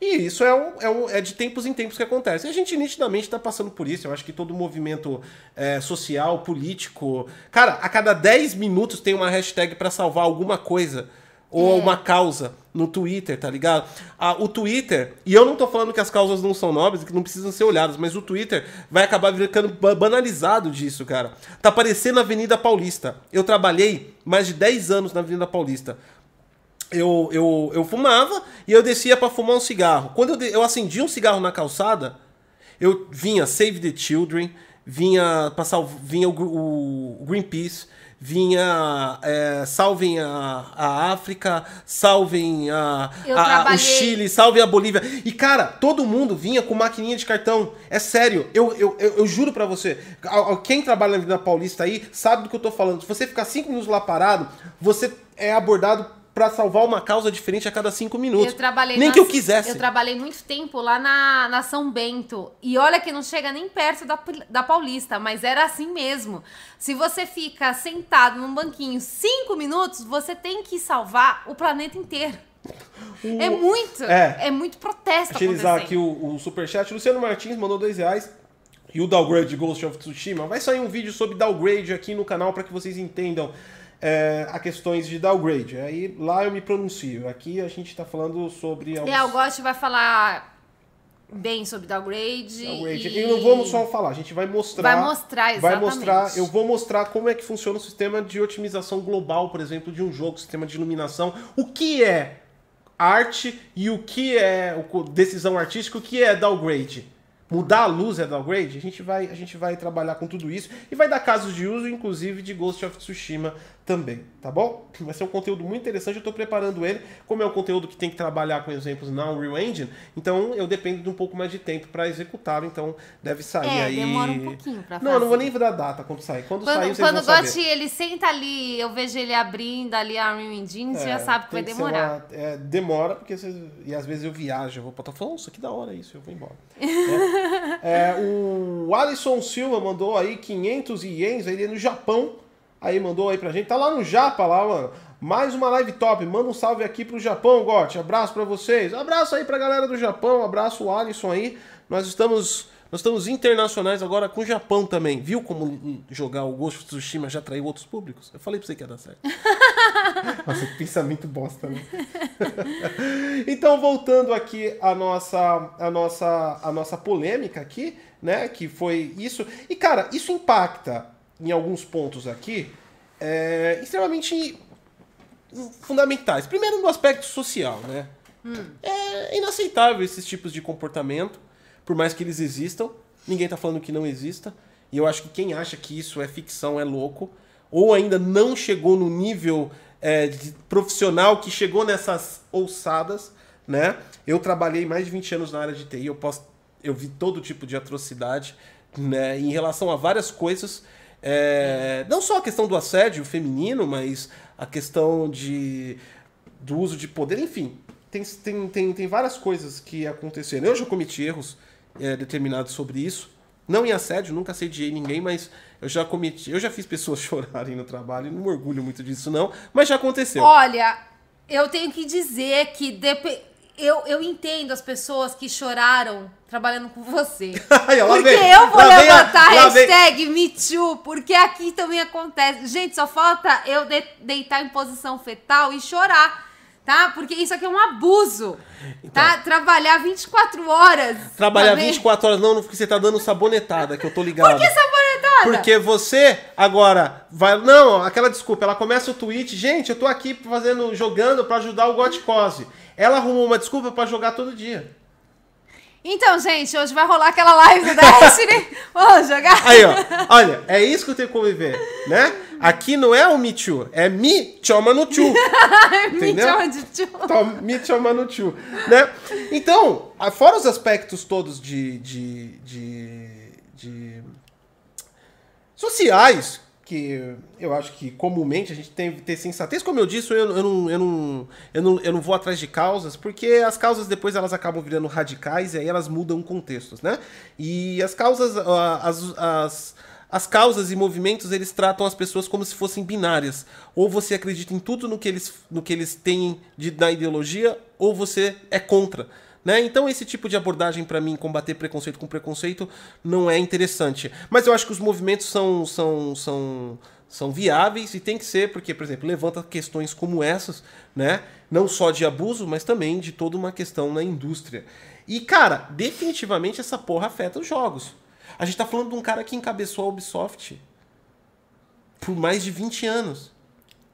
E isso é, um, é, um, é de tempos em tempos que acontece. E a gente nitidamente está passando por isso. Eu acho que todo movimento é, social, político. Cara, a cada 10 minutos tem uma hashtag para salvar alguma coisa. Ou É. uma causa no Twitter, tá ligado? Ah, o Twitter, e eu não tô falando que as causas não são nobres que não precisam ser olhadas, mas o Twitter vai acabar ficando ba- banalizado disso, cara. Tá parecendo a Avenida Paulista. Eu trabalhei mais de 10 anos na Avenida Paulista eu, eu, eu fumava e eu descia pra fumar um cigarro. Quando eu, eu acendia um cigarro na calçada, eu vinha Save the Children, vinha passar vinha o, o Greenpeace, vinha é, salvem a, a África, salvem a, a- o Chile, salvem a Bolívia. E cara, todo mundo vinha com maquininha de cartão. É sério, eu, eu, eu, eu juro pra você. Quem trabalha na Avenida Paulista aí sabe do que eu tô falando. Se você ficar cinco minutos lá parado, você é abordado pra salvar uma causa diferente a cada cinco minutos. Eu trabalhei Nem na- que eu quisesse. Eu trabalhei muito tempo lá na, na São Bento. E olha que não chega nem perto da, da Paulista, mas era assim mesmo. Se você fica sentado num banquinho cinco minutos, você tem que salvar o planeta inteiro. É muito. É. É, muito protesto acontecendo. aqui o, o superchat. Luciano Martins mandou dois reais. E o downgrade de Ghost of Tsushima. Vai sair um vídeo sobre downgrade aqui no canal para que vocês entendam é, a questões de downgrade. Aí lá eu me pronuncio. Aqui a gente tá falando sobre alguns- É, o Gotti vai falar bem sobre downgrade. downgrade. E... E não vamos só falar, a gente vai mostrar. Vai mostrar, Vai exatamente. mostrar, eu vou mostrar como é que funciona o sistema de otimização global, por exemplo, de um jogo, sistema de iluminação. O que é arte e o que é decisão artística, o que é downgrade. Mudar a luz é downgrade? A gente, vai, a gente vai trabalhar com tudo isso e vai dar casos de uso, inclusive de Ghost of Tsushima também, tá bom? Vai ser um conteúdo muito interessante, eu tô preparando ele. Como é um conteúdo que tem que trabalhar com exemplos na Unreal Engine, então eu dependo de um pouco mais de tempo para executá-lo, então deve sair É, aí. demora um pouquinho pra Não, eu não vou fazer. nem dar data quando sair. Quando, sair, Quando, vocês quando o vão. Gotti ele senta ali, eu vejo ele abrindo ali a Unreal Engine, você já É, sabe que vai demorar. uma- é, demora, porque vocês, e às vezes eu viajo, eu vou pra falando, isso que da hora isso, eu vou embora. né? É, o Alisson Silva mandou aí 500 ienes, ele é no Japão, aí mandou aí pra gente, tá lá no Japa lá, mano. Mais uma live top, manda um salve aqui pro Japão, Gotti, abraço pra vocês. Abraço aí pra galera do Japão, abraço o Alisson aí. Nós estamos... Nós estamos internacionais agora com o Japão também. Viu como jogar o Ghost of Tsushima já atraiu outros públicos? Eu falei pra você que ia dar certo. Nossa, que pensamento bosta, né? então, voltando aqui à nossa, à nossa, à nossa polêmica aqui, né? Que foi isso. E, cara, isso impacta em alguns pontos aqui é, extremamente fundamentais. Primeiro, no aspecto social, né? É inaceitável esses tipos de comportamento, por mais que eles existam. Ninguém tá falando que não exista. E eu acho que quem acha que isso é ficção é louco. Ou ainda não chegou no nível é, profissional que chegou nessas ousadas, né? Eu trabalhei mais de 20 anos na área de TI, eu posso. Eu vi todo tipo de atrocidade, né? Em relação a várias coisas. É, não só a questão do assédio feminino, mas a questão de, do uso de poder, enfim. Tem, tem, tem, tem várias coisas que aconteceram. Eu já cometi erros é, determinados sobre isso. Não em assédio, nunca assediei ninguém, mas eu já cometi. Eu já fiz pessoas chorarem no trabalho, não me orgulho muito disso, não, mas já aconteceu. Olha, eu tenho que dizer que eu, eu entendo as pessoas que choraram trabalhando com você. Aí, Porque vem, eu vou levantar a hashtag MeToo, porque aqui também acontece. Gente, só falta eu de- deitar em posição fetal e chorar, tá? Porque isso aqui é um abuso, tá? Trabalhar 24 horas. Então. Trabalhar tá vendo? 24 horas, não, não, porque você tá dando sabonetada, que eu tô ligado. Por que sabonetada? Porque você agora vai. Não, aquela desculpa, ela começa o tweet, gente, eu tô aqui fazendo, jogando pra ajudar o Goticose. Ela arrumou uma desculpa pra jogar todo dia. Então, gente, hoje vai rolar aquela live do Destiny. Vamos jogar? Aí, ó. Olha, é isso que eu tenho que conviver, né? Aqui não é o Me Too, é Me Choma no Too. Me chama de. Então, Me Choma no Too, né? Então, a- fora os aspectos todos de, de, de, de sociais, que eu acho que comumente a gente tem que ter sensatez. Como eu disse, eu, eu, não, eu, não, eu, não, eu não vou atrás de causas, porque as causas depois elas acabam virando radicais e aí elas mudam contextos, né? E as causas, as, as, as causas e movimentos, eles tratam as pessoas como se fossem binárias. Ou você acredita em tudo no que eles, no que eles têm de, na ideologia, ou você é contra. Né? Então esse tipo de abordagem para mim, combater preconceito com preconceito, não é interessante. Mas eu acho que os movimentos são, são, são, são viáveis e tem que ser, porque, por exemplo, levanta questões como essas, né? Não só de abuso, mas também de toda uma questão na indústria. E, cara, definitivamente essa porra afeta os jogos. A gente tá falando de um cara que encabeçou a Ubisoft por mais de 20 anos.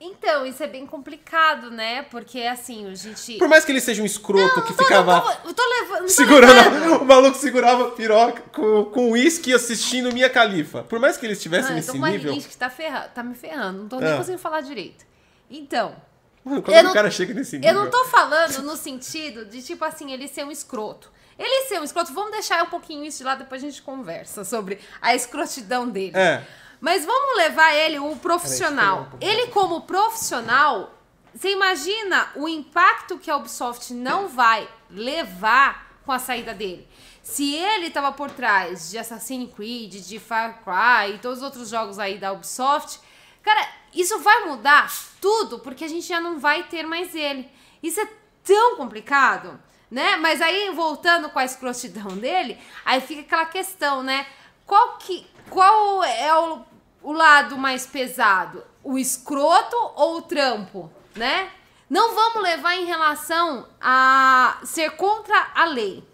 Então, isso é bem complicado, né? Porque, assim, a gente... Por mais que ele seja um escroto que Tô- ficava não tô- eu tô levando... não tô segurando. O maluco segurava a piroca com, com uísque assistindo Minha Califa. Por mais que ele estivesse eu nesse tô com uma nível. rinite que tá, ferra... tá me ferrando. Não tô nem Ah. conseguindo falar direito. Então, Mano, quando Eu o não- cara chega nesse nível. eu não tô falando no sentido de, tipo assim, ele ser um escroto. Ele ser um escroto, vamos deixar um pouquinho isso de lado, depois a gente conversa sobre a escrotidão dele. É. Mas vamos levar ele, o profissional. Ele, como profissional, você imagina o impacto que a Ubisoft não vai levar com a saída dele. Se ele estava por trás de Assassin's Creed, de Far Cry e todos os outros jogos aí da Ubisoft, cara, isso vai mudar tudo, porque a gente já não vai ter mais ele. Isso é tão complicado, né? Mas aí, voltando com a escrotidão dele, aí fica aquela questão, né? Qual, que, qual é o, o lado mais pesado? O escroto ou o trampo, né? Não vamos levar em relação a ser contra a lei.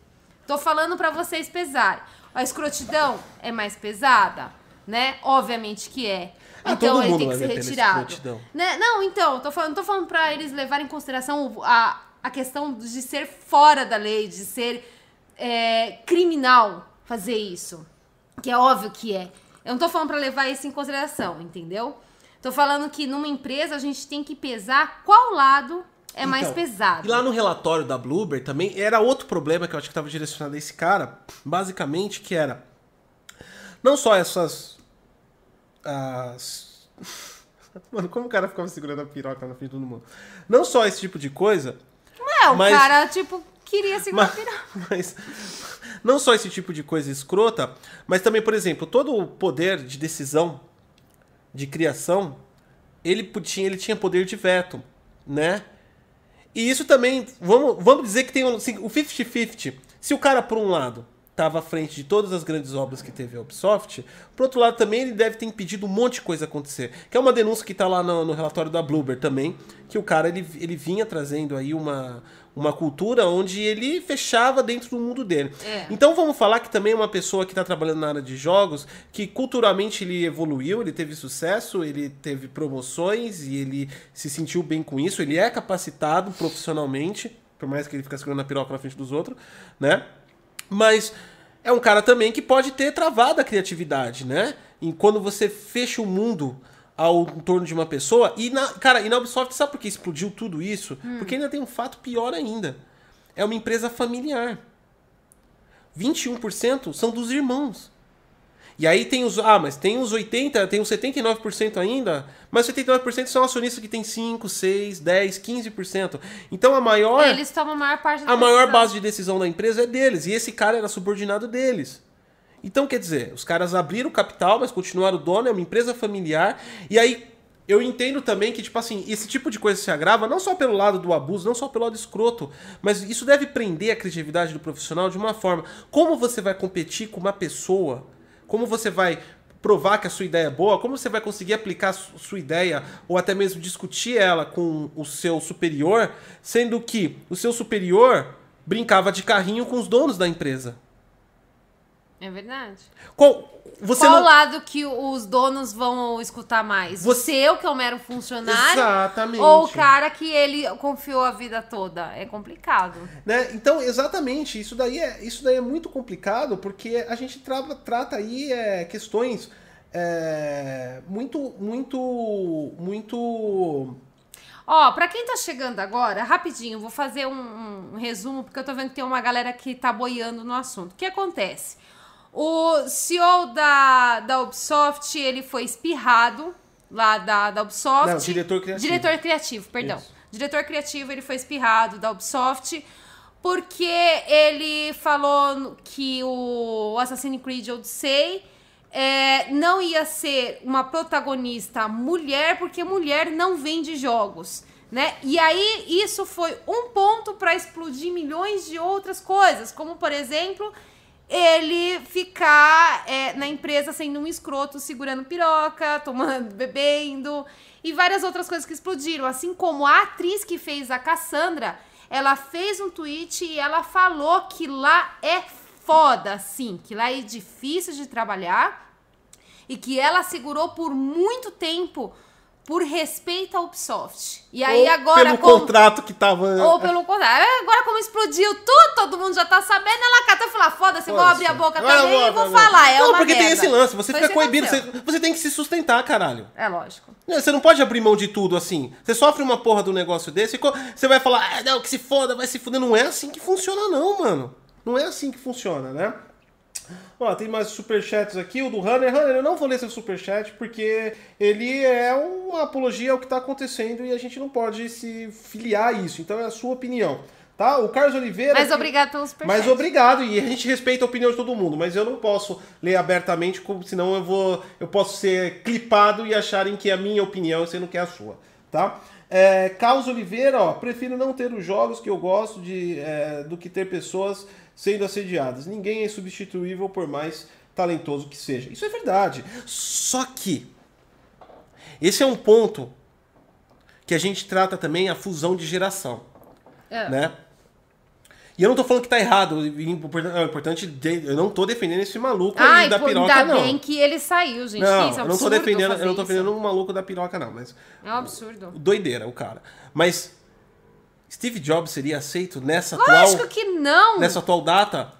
Tô falando pra vocês pesarem. A escrotidão é mais pesada, né? Obviamente que é. Ah, então ele tem que ser retirado. Né? Não, então, tô falando, tô falando pra eles levarem em consideração a, a questão de ser fora da lei, de ser é, criminal fazer isso. Que é óbvio que é. Eu não tô falando pra levar isso em consideração, entendeu? Tô falando que numa empresa a gente tem que pesar qual lado é mais Então, pesado. E lá no relatório da Bloomberg também era outro problema que eu acho que estava direcionado a esse cara, basicamente, que era não só essas. As... Mano, como o cara ficava segurando a piroca na frente de todo mundo? Não só esse tipo de coisa, É, o mas- cara, tipo, queria segurar mas, a mas não só esse tipo de coisa escrota, mas também, por exemplo, todo o poder de decisão, de criação, ele tinha, ele tinha poder de veto, né? E isso também, vamos, vamos dizer que tem um- assim, o 50-50. Se o cara, por um lado, estava à frente de todas as grandes obras que teve a Ubisoft, por outro lado também ele deve ter impedido um monte de coisa acontecer. Que é uma denúncia que está lá no, no relatório da Bloomberg também, que o cara ele, ele vinha trazendo aí uma, uma cultura onde ele fechava dentro do mundo dele. É. Então vamos falar que também é uma pessoa que está trabalhando na área de jogos, que culturalmente ele evoluiu, ele teve sucesso, ele teve promoções e ele se sentiu bem com isso, ele é capacitado profissionalmente, por mais que ele fique segurando a piroca na frente dos outros, né? Mas é um cara também que pode ter travado a criatividade, né? E quando você fecha o mundo ao em torno de uma pessoa. E na, cara, e na Ubisoft, sabe por que explodiu tudo isso? Porque ainda tem um fato pior ainda. É uma empresa familiar. 21% são dos irmãos. E aí tem os. Ah, mas tem os 80%, tem os 79% ainda, mas 79% são acionistas que tem 5, 6, 10, 15%. Então a maior. Eles tomam a maior parte da A maior decisão. base de decisão da empresa é deles. E esse cara era subordinado deles. Então, quer dizer, os caras abriram capital, mas continuaram dono, é uma empresa familiar. E aí, eu entendo também que, tipo assim, esse tipo de coisa se agrava não só pelo lado do abuso, não só pelo lado escroto, mas isso deve prender a criatividade do profissional de uma forma. Como você vai competir com uma pessoa? Como você vai provar que a sua ideia é boa? Como você vai conseguir aplicar sua ideia ou até mesmo discutir ela com o seu superior, sendo que o seu superior brincava de carrinho com os donos da empresa? É verdade. Qual, você Qual não... lado que os donos vão escutar mais? Você- eu, que é um mero funcionário? Exatamente. Ou o cara que ele confiou a vida toda? É complicado. Né? Então, exatamente, isso daí, é, isso daí é muito complicado porque a gente tra- trata aí é, questões é, muito, muito, muito. Ó, pra quem tá chegando agora, rapidinho, vou fazer um, um resumo, porque eu tô vendo que tem uma galera que tá boiando no assunto. O que acontece? O CEO da, da Ubisoft, ele foi espirrado lá da, da Ubisoft. Não, diretor criativo. Diretor criativo, perdão. Isso. Diretor criativo, ele foi espirrado da Ubisoft porque ele falou que o Assassin's Creed Odyssey é, não ia ser uma protagonista mulher, porque mulher não vende jogos. Né? E aí, isso foi um ponto para explodir milhões de outras coisas, como por exemplo, ele ficar é, na empresa sendo um escroto, segurando piroca, tomando, bebendo e várias outras coisas que explodiram. Assim como a atriz que fez a Cassandra, ela fez um tweet e ela falou que lá é foda, sim, que lá é difícil de trabalhar e que ela segurou por muito tempo por respeito à Ubisoft. E aí Ou agora pelo como- contrato que tava. ou pelo contrário, É, agora como explodiu tudo, todo mundo já tá sabendo, ela cata e fala, foda-se, vou abrir a boca Vai, também vai, e vou falar, é Não, porque tem merda. esse lance, você Foi fica coibido, você, você tem que se sustentar, caralho. É lógico. Você não pode abrir mão de tudo assim. Você sofre uma porra do negócio desse e você vai falar, ah, não, que se foda, vai se fuder. Não é assim que funciona, não, mano. Não é assim que funciona, né? Ó, tem mais superchats aqui, o do Runner. Runner, eu não vou ler seu superchat porque ele é uma apologia ao que tá acontecendo e a gente não pode se filiar a isso. Então é a sua opinião, tá? O Carlos Oliveira. Mas obrigado pelo superchat. mas obrigado, e a gente respeita a opinião de todo mundo, mas eu não posso ler abertamente, como- senão eu vou. Eu posso ser clipado e acharem que é a minha opinião, sendo que é a sua, tá? É, Carlos Oliveira, ó, prefiro não ter os jogos que eu gosto de, é, do que ter pessoas sendo assediadas. Ninguém é substituível por mais talentoso que seja. Isso é verdade. Só que esse é um ponto que a gente trata também a fusão de geração É. né? E eu não tô falando que tá errado. É importante. Eu não tô defendendo esse maluco Ai, da pô, piroca, ainda não. bem que ele saiu, gente. Não, isso é um eu não tô defendendo, eu não tô isso. defendendo o maluco da piroca, não, mas. É um absurdo. Doideira, o cara. Mas Steve Jobs seria aceito nessa Lógico atual. que não. Nessa atual data?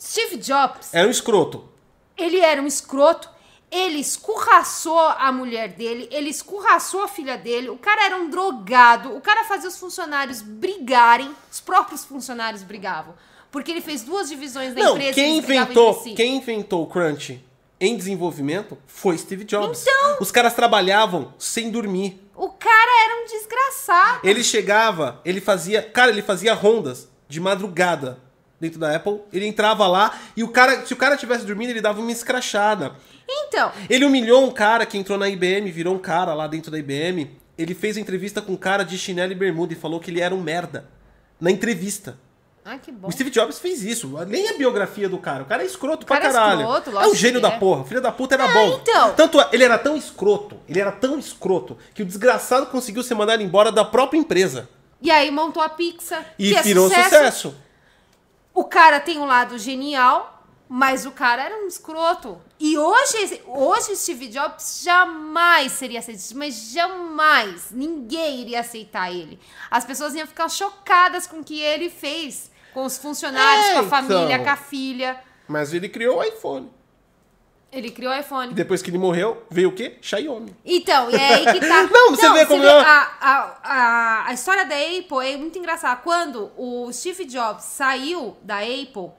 Steve Jobs, Era um escroto. ele era um escroto. Ele escurraçou a mulher dele, ele escurraçou a filha dele. O cara era um drogado. O cara fazia os funcionários brigarem. Os próprios funcionários brigavam. Porque ele fez duas divisões da Não, empresa. quem inventou, si. quem inventou o crunch em desenvolvimento foi Steve Jobs. Então- Os caras trabalhavam sem dormir. O cara era um desgraçado. Ele chegava, ele fazia. Cara, ele fazia rondas de madrugada dentro da Apple. Ele entrava lá e o cara, se o cara tivesse dormindo, ele dava uma escrachada. Então, Ele humilhou um cara que entrou na IBM, virou um cara lá dentro da IBM. Ele fez entrevista com um cara de chinelo e bermuda e falou que ele era um merda. Na entrevista. Ai que bom. O Steve Jobs fez isso. Nem a biografia do cara. O cara é escroto pra cara é caralho. escroto, é um gênio da é. porra. O filho da puta era bom. então. Tanto é- ele era tão escroto, ele era tão escroto, que o desgraçado conseguiu ser mandado embora da própria empresa. E aí montou a Pixar. E é virou sucesso. O cara tem um lado genial, mas o cara era um escroto. E hoje, hoje o Steve Jobs jamais seria aceito, mas jamais. Ninguém iria aceitar ele. As pessoas iam ficar chocadas com o que ele fez. Com os funcionários, É, com a família, então. com a filha. Mas ele criou o iPhone. Ele criou o E iPhone. depois que ele morreu, veio o quê? Xiaomi. Então, e é aí que tá. Não, você vê como eu- a, a, a, a história da Apple é muito engraçada. Quando o Steve Jobs saiu da Apple,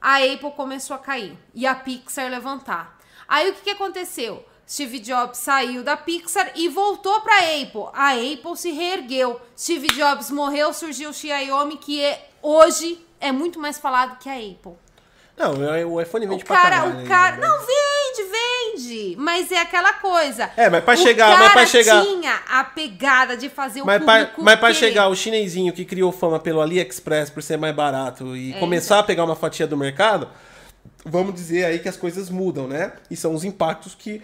a Apple começou a cair e a Pixar levantar. Aí o que, que aconteceu? Steve Jobs saiu da Pixar e voltou pra Apple. A Apple se reergueu. Steve Jobs morreu, surgiu o Xiaomi, que é, hoje é muito mais falado que a Apple. Não, o iPhone vende O pra cara, caralho. o cara. né? Não, vende, vende. Mas é aquela coisa. É, mas pra o chegar- mas pra chegar- tinha a pegada de fazer o Mas pra, público mas pra querer. chegar o chinesinho que criou fama pelo AliExpress por ser mais barato e É, começar a pegar uma fatia do mercado, vamos dizer aí que as coisas mudam, né? E são os impactos que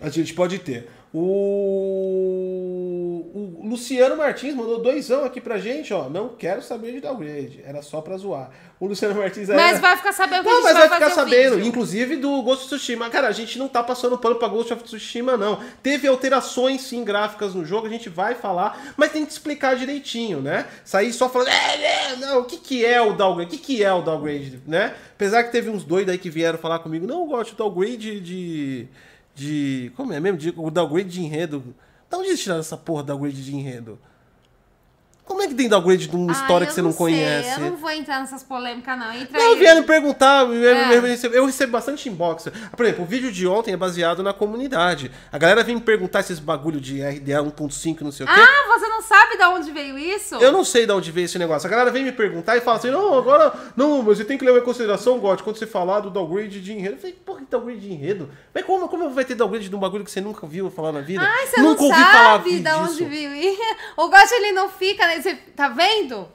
a gente pode ter. O o Luciano Martins mandou doisão aqui pra gente, ó. Não quero saber de downgrade. Era só pra zoar. O Luciano Martins era... Mas vai ficar sabendo que Não, a gente mas vai, vai ficar sabendo, vídeo. inclusive do Ghost of Tsushima. Cara, a gente não tá passando pano pra Ghost of Tsushima, não. Teve alterações, sim, gráficas no jogo, a gente vai falar, mas tem que explicar direitinho, né? Sair só falando, é, é, não, o que que é o downgrade? O que que é o downgrade, né? Apesar que teve uns doidos aí que vieram falar comigo, não, eu gosto do downgrade de... de como é mesmo? De, o downgrade de enredo. Da onde eles tiraram essa porra do downgrade de enredo? Como é que tem downgrade de uma Ah, história que você não, sei, conhece? Eu não vou entrar nessas polêmicas, não. Entra Não, vieram me perguntar, eu, É. eu recebo, eu recebo bastante inbox. Por exemplo, o vídeo de ontem é baseado na comunidade. A galera vem me perguntar esses bagulho de RDA 1.5, não sei o quê. Ah, você não sabe de onde veio isso? Eu não sei de onde veio esse negócio. A galera vem me perguntar e fala assim: não, agora. Não, mas você tem que levar em consideração, God, quando você falar do downgrade de enredo. Eu falei, porra, que downgrade de enredo? Mas como, como vai ter downgrade de um bagulho que você nunca viu falar na vida? Ai, você nunca não ouvi falar sabe de disso. onde veio isso. O Gosto, ele não fica, né? Você, tá vendo?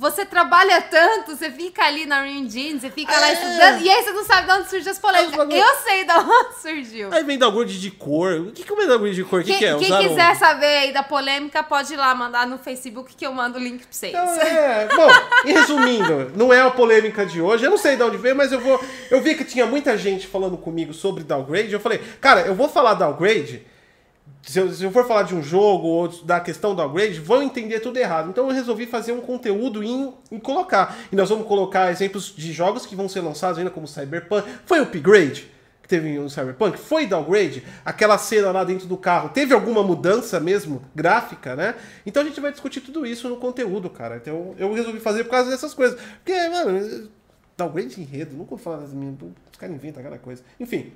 Você trabalha tanto, você fica ali na Engine, você fica lá É. estudando, e aí você não sabe de onde surgiu as polêmicas. Bagulho- Eu sei de onde surgiu. Aí vem downgrade de cor. O que, que é o downgrade de cor? O que, Quem, que é? quem Usaram- quiser saber aí da polêmica, pode ir lá mandar no Facebook que eu mando o link pra vocês. Então, é, bom, e resumindo, não é a polêmica de hoje, eu não sei de onde veio, mas eu vou. Eu vi que tinha muita gente falando comigo sobre downgrade. Eu falei, cara, eu vou falar downgrade. Se eu, se eu for falar de um jogo ou da questão do upgrade, vão entender tudo errado. Então eu resolvi fazer um conteúdo em, colocar. E nós vamos colocar exemplos de jogos que vão ser lançados ainda como Cyberpunk. Foi upgrade? que teve no Cyberpunk? Foi downgrade? Aquela cena lá dentro do carro, teve alguma mudança mesmo gráfica, né? Então a gente vai discutir tudo isso no conteúdo, cara. Então eu resolvi fazer por causa dessas coisas. Porque, mano, downgrade de enredo, nunca vou falar das minhas. Os caras inventam cada coisa. Enfim,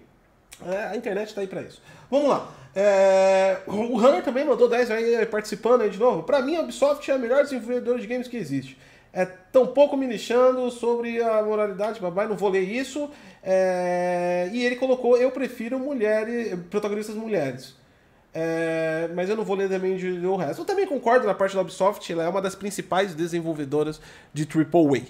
é, a internet tá aí pra isso. Vamos lá. É, o Hunter também mandou 10 aí participando aí de novo. Pra mim, a Ubisoft é a melhor desenvolvedora de games que existe. É tão pouco me lixando sobre a moralidade, babai, não vou ler isso. É, e ele colocou: Eu prefiro mulheres, protagonistas mulheres. É, mas eu não vou ler também de, de o resto. Eu também concordo na parte da Ubisoft, ela é uma das principais desenvolvedoras de AAA.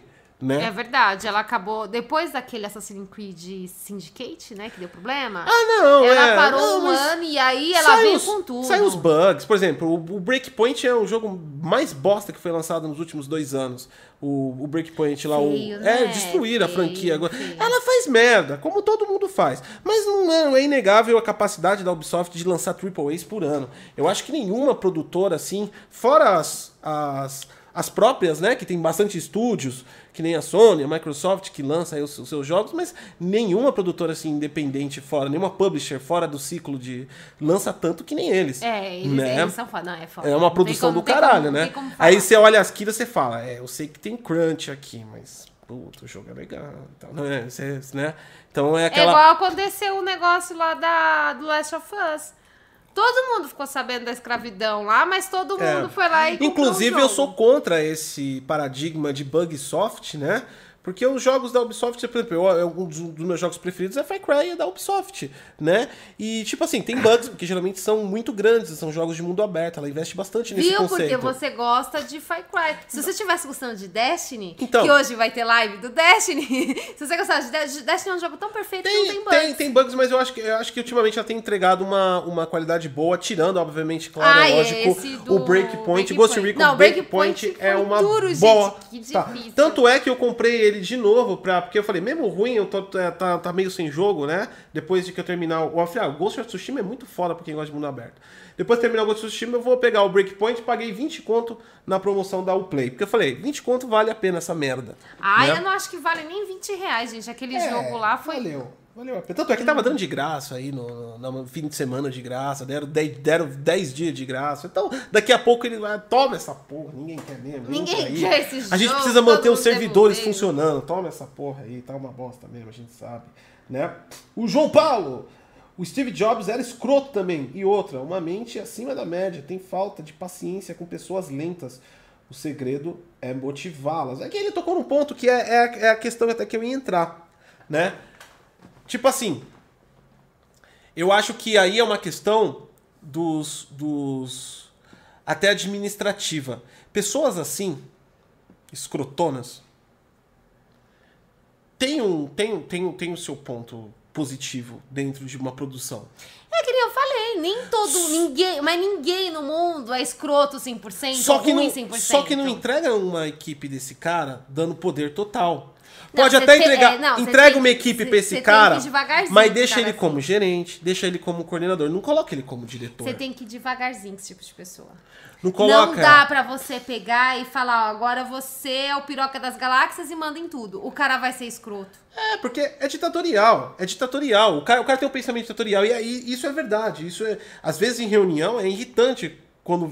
Né? É verdade, ela acabou. Depois daquele Assassin's Creed Syndicate, né? Que deu problema. Ah, não, ela é. parou não, um ano e aí ela veio os- com tudo. Sai os bugs. Por exemplo, o, Breakpoint é o jogo mais bosta que foi lançado nos últimos dois anos. O, o Breakpoint lá, Feio, o, né? é destruir a Feio, franquia agora. Ela faz merda, como todo mundo faz. Mas não é, é inegável a capacidade da Ubisoft de lançar AAAs por ano. Eu acho que nenhuma produtora assim, fora as, as, as próprias, né, que tem bastante estúdios, que nem a Sony, a Microsoft, que lança os, os seus jogos, mas nenhuma produtora assim independente fora, nenhuma publisher fora do ciclo de lança tanto que nem eles. É, eles, né? eles são foda. Não, é foda. É uma produção como- do caralho, como- né? Aí você olha as e você fala, é, eu sei que tem crunch aqui, mas puta, o jogo é legal. Então, né? Você- né? então é É aquela. igual aconteceu o negócio lá da, do Last of Us. Todo mundo ficou sabendo da escravidão lá, mas todo É. mundo foi lá e Inclusive, eu sou contra esse paradigma de bug soft, né? Porque os jogos da Ubisoft, por exemplo, eu, um dos, meus jogos preferidos é Far Cry é da Ubisoft, né? E, tipo assim, tem bugs, porque geralmente são muito grandes, são jogos de mundo aberto, ela investe bastante nesse Viu? Porque conceito. você gosta de Far Cry. Se você estivesse gostando de Destiny, Então. que hoje vai ter live do Destiny, se você gostasse de Destiny, Destiny é um jogo tão perfeito que não Tem, tem bugs. tem, tem bugs, mas eu acho que, eu acho que ultimamente ela tem entregado uma, uma qualidade boa, tirando, obviamente, claro, Ah, é lógico, esse do o Breakpoint. Breakpoint. Ghost Recon Não, Breakpoint, Breakpoint é uma duro, gente, boa. que Tá. Tanto é que eu comprei ele de novo, pra, porque eu falei, mesmo ruim, eu tô, tá, tá- tá meio sem jogo, né? Depois de que eu terminar o. Eu falei, ah, o Ghost of Tsushima é muito foda pra quem gosta de mundo aberto. Depois de terminar o Ghost of Tsushima, eu vou pegar o Breakpoint, paguei 20 conto na promoção da Uplay. Porque eu falei, 20 conto vale a pena essa merda. Ah, né? eu não acho que vale nem 20 reais, gente. Aquele É, jogo lá foi. Valeu. Valeu a pena. Tanto é que tava dando de graça aí no, no- no fim de semana de graça, deram 10, deram 10 dias de graça. Então, daqui a pouco ele vai, toma essa porra, ninguém quer mesmo. Ninguém aí. quer esse A gente jogo, precisa manter os mundo servidores devolveu. funcionando. Toma essa porra aí, tá uma bosta mesmo, a gente sabe, né? O João Paulo, o Steve Jobs era escroto também. E outra, uma mente acima da média, tem falta de paciência com pessoas lentas. O segredo é motivá-las. Aqui ele tocou num ponto que é, é, a- é a questão até que eu ia entrar, né? Tipo assim, eu acho que aí é uma questão dos. dos até administrativa. Pessoas assim, escrotonas, tem, um, tem, tem, tem o seu ponto positivo dentro de uma produção. É que nem eu falei, nem todo, ninguém, mas ninguém no mundo é escroto 100%, Só que, ruim não, 100%. só que não entrega uma equipe desse cara dando poder total. Não, Pode você até entregar, é, não, entrega tem- uma equipe pra esse cara, mas deixa ele assim. como gerente, deixa ele como coordenador, não coloca ele como diretor. Você tem que ir devagarzinho com esse tipo de pessoa. Não coloca. Não dá pra você pegar e falar, ó, agora você é o piroca das galáxias e manda em tudo. O cara vai ser escroto. É, porque é ditatorial. É ditatorial. O cara, o cara tem um pensamento ditatorial. E aí, isso é verdade. Isso é. Às vezes em reunião é irritante quando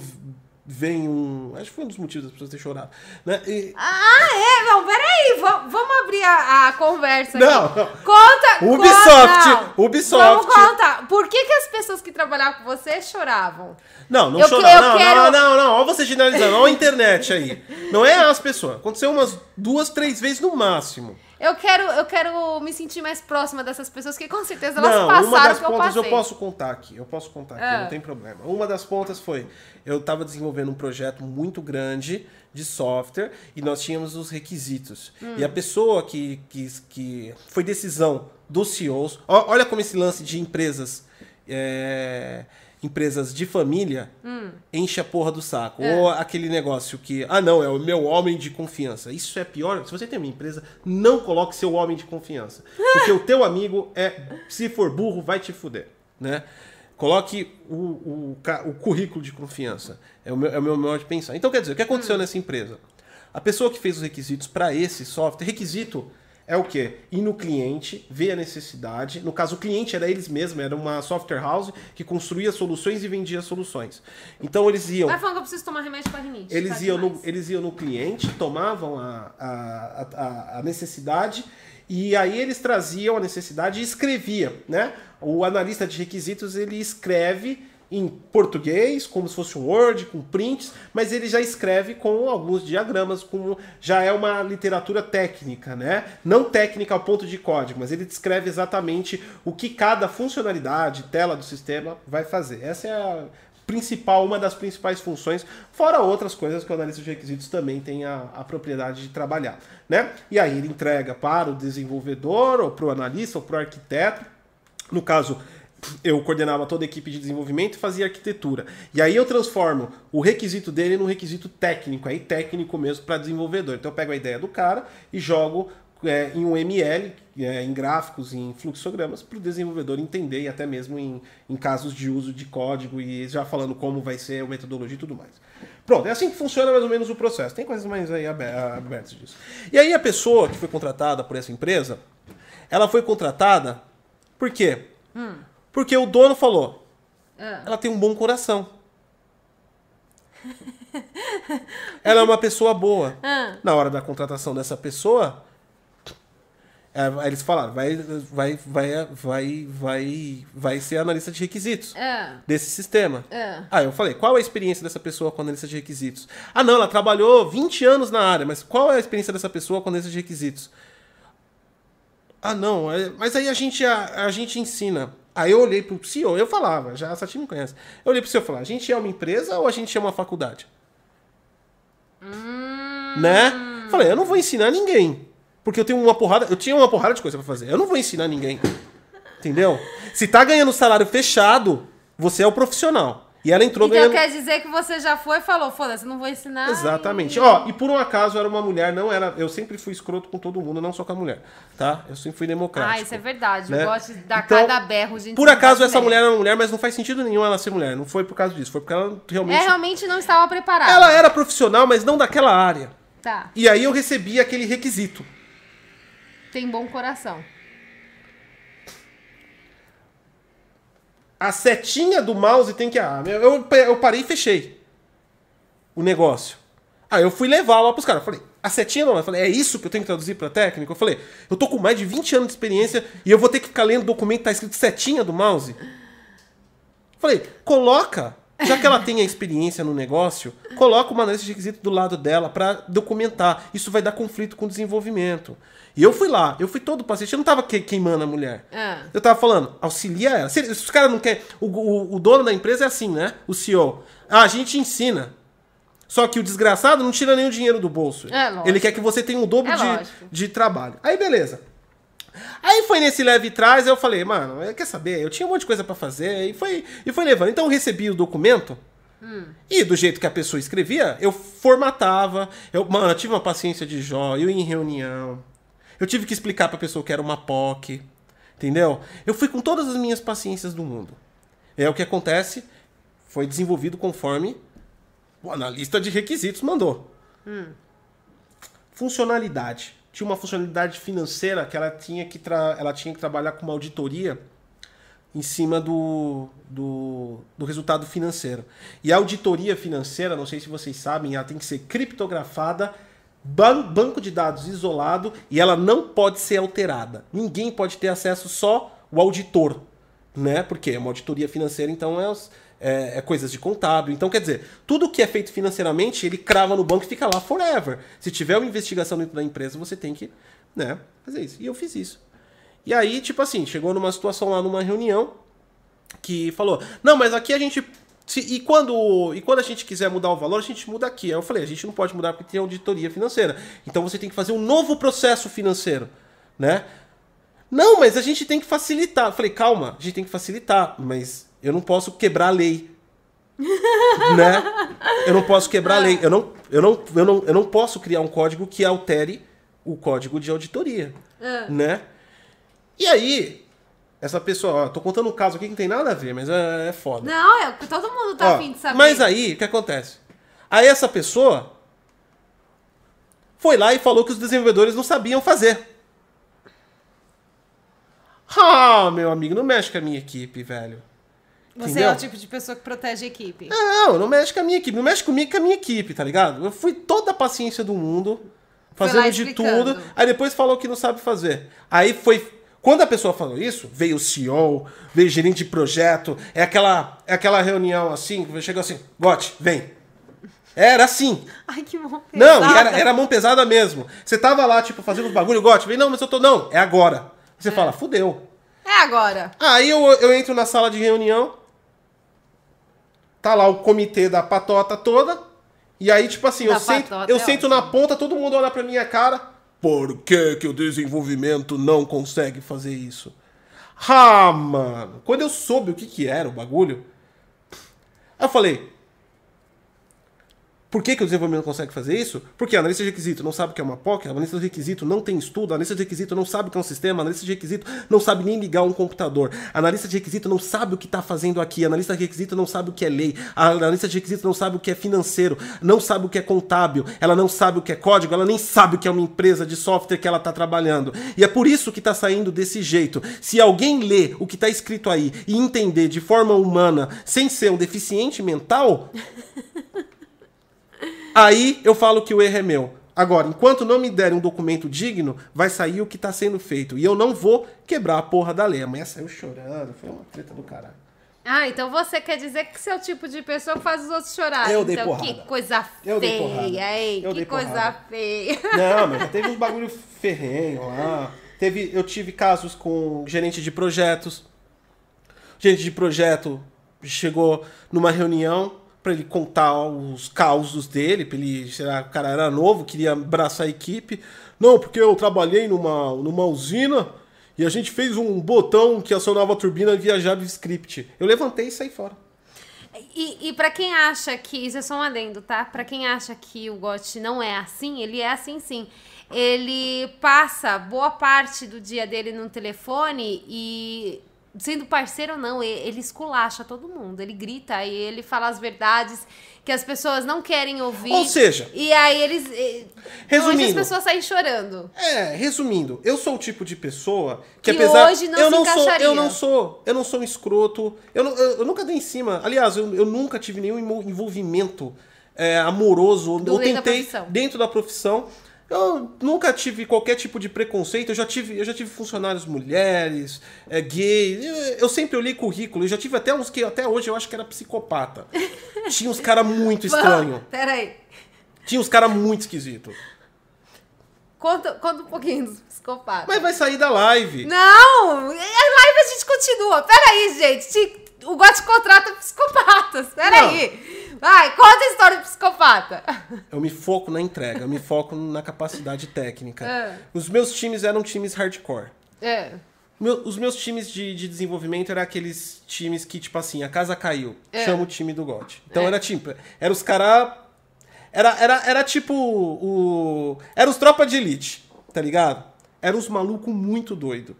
vem um. Acho que foi um dos motivos das pessoas terem chorado. Né? E- Ah, é? Não, peraí. va- Vamos abrir a, a conversa aqui. Não. Conta. Ubisoft, conta, não. Ubisoft. Vamos contar. Por que, que as pessoas que trabalhavam com você choravam? Não, não Eu chora. que- eu não, quero- não, não, não. Olha você generalizando. Olha a internet aí. Não é as pessoas. Aconteceu umas duas, três vezes no máximo. Eu quero, eu quero me sentir mais próxima dessas pessoas que com certeza elas não, passaram uma das que eu pontas passei. eu posso contar aqui. Eu posso contar aqui, Ah. não tem problema. Uma das pontas foi, eu estava desenvolvendo um projeto muito grande de software e nós tínhamos os requisitos. Hum. E a pessoa que, que, que foi decisão dos CEOs, olha como esse lance de empresas, é, empresas de família Hum. enche a porra do saco. É. Ou aquele negócio que, ah não, é o meu homem de confiança. Isso é pior. Se você tem uma empresa, não coloque seu homem de confiança. Porque o teu amigo é, se for burro, vai te fuder, né? Coloque o, o, o currículo de confiança. É o meu, é o meu modo de pensar. Então, quer dizer, o que aconteceu nessa empresa? A pessoa que fez os requisitos para esse software, requisito é o quê? Ir no cliente, ver a necessidade. No caso, o cliente era eles mesmos, era uma software house que construía soluções e vendia soluções. Então, eles iam Vai falando que eu preciso tomar remédio pra rinite. eles tá iam, no, eles iam no cliente, tomavam a, a, a, a necessidade e aí eles traziam a necessidade e escrevia, né? O analista de requisitos ele escreve em português, como se fosse um Word, com prints, mas ele já escreve com alguns diagramas, com já é uma literatura técnica, né? Não técnica ao ponto de código, mas ele descreve exatamente o que cada funcionalidade, tela do sistema vai fazer. Essa é a principal, uma das principais funções, fora outras coisas que o analista de requisitos também tem a, a propriedade de trabalhar, né? E aí ele entrega para o desenvolvedor, ou para o analista, ou para o arquiteto. No caso, eu coordenava toda a equipe de desenvolvimento e fazia arquitetura. E aí eu transformo o requisito dele num requisito técnico, aí técnico mesmo para desenvolvedor. Então eu pego a ideia do cara e jogo é, em um ML, é, em gráficos, em fluxogramas, para o desenvolvedor entender e até mesmo em, em casos de uso de código e já falando como vai ser a metodologia e tudo mais. Pronto, é assim que funciona mais ou menos o processo. Tem coisas mais aí abe- abertas disso. E aí a pessoa que foi contratada por essa empresa, ela foi contratada por quê? Porque o dono falou, Ah. ela tem um bom coração. ela é uma pessoa boa. Ah. Na hora da contratação dessa pessoa, é, aí eles falaram, vai, vai, vai, vai, vai, vai ser analista de requisitos Ah, desse sistema. ah. Ah, eu falei, qual é a experiência dessa pessoa com analista de requisitos? Ah, não, ela trabalhou 20 anos na área, mas qual é a experiência dessa pessoa com analista de requisitos? Ah, não, é- mas aí a gente, a, a gente ensina. Aí eu olhei pro CEO, eu falava, já essa time me conhece. Eu olhei pro CEO e falei, a gente é uma empresa ou a gente é uma faculdade? Né? Falei, eu não vou ensinar ninguém. Porque eu tenho uma porrada, eu tinha uma porrada de coisa pra fazer. Eu não vou ensinar ninguém. Entendeu? Se tá ganhando salário fechado, você é o profissional. E ela entrou Então ganhando. quer dizer que você já foi e falou, foda-se, não vou ensinar. Exatamente. e- Ó, e por um acaso era uma mulher, não era. Eu sempre fui escroto com todo mundo, não só com a mulher. Tá? Eu sempre fui democrático. Ah, isso é verdade. né? Eu gosto de dar Então, cada berro, gente. Por acaso essa mulher era uma mulher, mas não faz sentido nenhum ela ser mulher. Não foi por causa disso, foi porque ela realmente. É, realmente não estava preparada. Ela era profissional, mas não daquela área. Tá, E aí eu recebi aquele requisito. tem bom coração. A setinha do mouse tem que. Ah, eu, eu parei e fechei o negócio. Aí eu fui levar lá pros caras. Falei, a setinha mouse. Eu falei, é isso que eu tenho que traduzir pra técnico? Eu falei, eu tô com mais de 20 anos de experiência e eu vou ter que ficar lendo documento que tá escrito setinha do mouse. Falei, coloca. Já que ela tem a experiência no negócio, coloca uma analista de requisito do lado dela pra documentar. Isso vai dar conflito com o desenvolvimento. E eu fui lá, eu fui todo paciente, eu não tava que- queimando a mulher. Ah. Eu tava falando, auxilia ela. Se, os caras não querem. O, o, o dono da empresa é assim, né? O CEO. Ah, a gente ensina. Só que o desgraçado não tira nem o dinheiro do bolso. É. Ele quer que você tenha um dobro É de, lógico. de trabalho. Aí, beleza. Aí foi nesse leve trás, eu falei, mano, quer saber? Eu tinha um monte de coisa pra fazer e foi, e foi levando. Então eu recebi o documento e do jeito que a pessoa escrevia, eu formatava. Eu, mano, eu tive uma paciência de Jó, eu ia em reunião. Eu tive que explicar pra pessoa que era uma POC. Entendeu? Eu fui com todas as minhas paciências do mundo. É o que acontece, foi desenvolvido conforme o analista de requisitos mandou. Funcionalidade. Tinha uma funcionalidade financeira que ela tinha que, ela tinha que trabalhar com uma auditoria em cima do, do, do resultado financeiro. E a auditoria financeira, não sei se vocês sabem, ela tem que ser criptografada, ban- banco de dados isolado e ela não pode ser alterada. Ninguém pode ter acesso, só o auditor. Né? Porque é uma auditoria financeira, então é, os- é- é coisas de contábil. Então, quer dizer, tudo que é feito financeiramente, ele crava no banco e fica lá forever. Se tiver uma investigação dentro da empresa, você tem que né, fazer isso. E eu fiz isso. E aí, tipo assim, chegou numa situação lá numa reunião que falou: "Não, mas aqui a gente se- e quando e quando a gente quiser mudar o valor, a gente muda aqui". Aí eu falei: "A gente não pode mudar porque tem auditoria financeira. Então você tem que fazer um novo processo financeiro, né?" Não, mas a gente tem que facilitar. Eu falei: "Calma, a gente tem que facilitar, mas eu não posso quebrar a lei." né? Eu não posso quebrar a lei. Eu não, eu, não, eu, não, eu não posso criar um código que altere o código de auditoria, né? E aí, essa pessoa, ó, tô contando um caso aqui que não tem nada a ver, mas é, é foda. Não, é, todo mundo tá Ó, afim de saber. mas aí, o que acontece? Aí essa pessoa foi lá e falou que os desenvolvedores não sabiam fazer. Ah, meu amigo, não mexe com a minha equipe, velho. Você entendeu? é o tipo de pessoa que protege a equipe. Não, não mexe com a minha equipe. Não mexe comigo com a minha equipe, tá ligado? Eu fui toda a paciência do mundo, fazendo de tudo. Aí depois falou que não sabe fazer. Aí foi. Quando a pessoa falou isso, veio o CEO, veio o gerente de projeto. É aquela, é aquela reunião assim, que chegou assim: Gote, vem. Era assim. Ai, que bom. Não, e era, era mão pesada mesmo. Você tava lá, tipo, fazendo os bagulho, Gote, vem, não, mas eu tô. Não, é agora. Você fala, fudeu. É agora. Aí eu, eu entro na sala de reunião, tá lá o comitê da patota toda, e aí, tipo assim, Da eu sento, eu é sento na ponta, todo mundo olha pra minha cara. Por que, que o desenvolvimento não consegue fazer isso? Ah, mano. Quando eu soube o que, que era o bagulho, eu falei. Por que, que o desenvolvimento consegue fazer isso? Porque a analista de requisito não sabe o que é uma POC, a analista de requisito não tem estudo, a analista de requisito não sabe o que é um sistema, a analista de requisito não sabe nem ligar um computador, a analista de requisito não sabe o que está fazendo aqui, a analista de requisito não sabe o que é lei, a analista de requisito não sabe o que é financeiro, não sabe o que é contábil, ela não sabe o que é código, ela nem sabe o que é uma empresa de software que ela está trabalhando. E é por isso que está saindo desse jeito. Se alguém ler o que está escrito aí e entender de forma humana, sem ser um deficiente mental, Aí eu falo que o erro é meu. Agora, enquanto não me derem um documento digno, vai sair o que está sendo feito. E eu não vou quebrar a porra da lei. A mulher saiu chorando, foi uma treta do caralho. Ah, então você quer dizer que você é o tipo de pessoa que faz os outros chorarem. Eu dei então, porrada. que coisa Eu dei porrada. feia? Eu que dei coisa porrada. feia. Não, mas já teve uns bagulho ferrenho lá. Teve, eu tive casos com gerente de projetos. Gerente de projeto chegou numa reunião para ele contar os causos dele, para ele, sei lá, o cara era novo, queria abraçar a equipe. Não, porque eu trabalhei numa, numa usina e a gente fez um botão que acionava a turbina via JavaScript. Eu levantei e saí fora. E, e para quem acha que. Isso é só um adendo, tá? Pra quem acha que o GOT não é assim, ele é assim sim. Ele passa boa parte do dia dele no telefone e. Sendo parceiro ou não, ele esculacha todo mundo. Ele grita e ele fala as verdades que as pessoas não querem ouvir. Ou seja, E aí eles. Resumindo. Hoje as pessoas saem chorando. É, resumindo, eu sou o tipo de pessoa que, Que apesar hoje não eu se não sou, encaixaria. eu não sou, eu não sou um escroto, eu, não- eu- eu nunca dei em cima. Aliás, eu, eu nunca tive nenhum envol- envolvimento é, amoroso. Do eu da tentei profissão. dentro da profissão. Eu nunca tive qualquer tipo de preconceito. Eu já tive, eu já tive funcionários mulheres, é, gay. Eu, eu sempre olhei currículo. Eu já tive até uns que até hoje eu acho que era psicopata. Tinha uns cara muito estranho. Pera aí. Tinha uns cara muito esquisito. Conta, conta um pouquinho dos psicopatas. Mas vai sair da live. Não! A live a gente continua. Peraí, gente. O GOT contrata psicopatas. Peraí. Vai, conta a história do psicopata. Eu me foco na entrega, eu me foco na capacidade técnica. É. Os meus times eram times hardcore. É. Meu- os meus times de, de desenvolvimento eram aqueles times que, tipo assim, a casa caiu, É. chama o time do GOT. Então É. era tipo, era os caras. Era, era, era tipo o. Era os tropa de elite, tá ligado? Era uns malucos muito doido.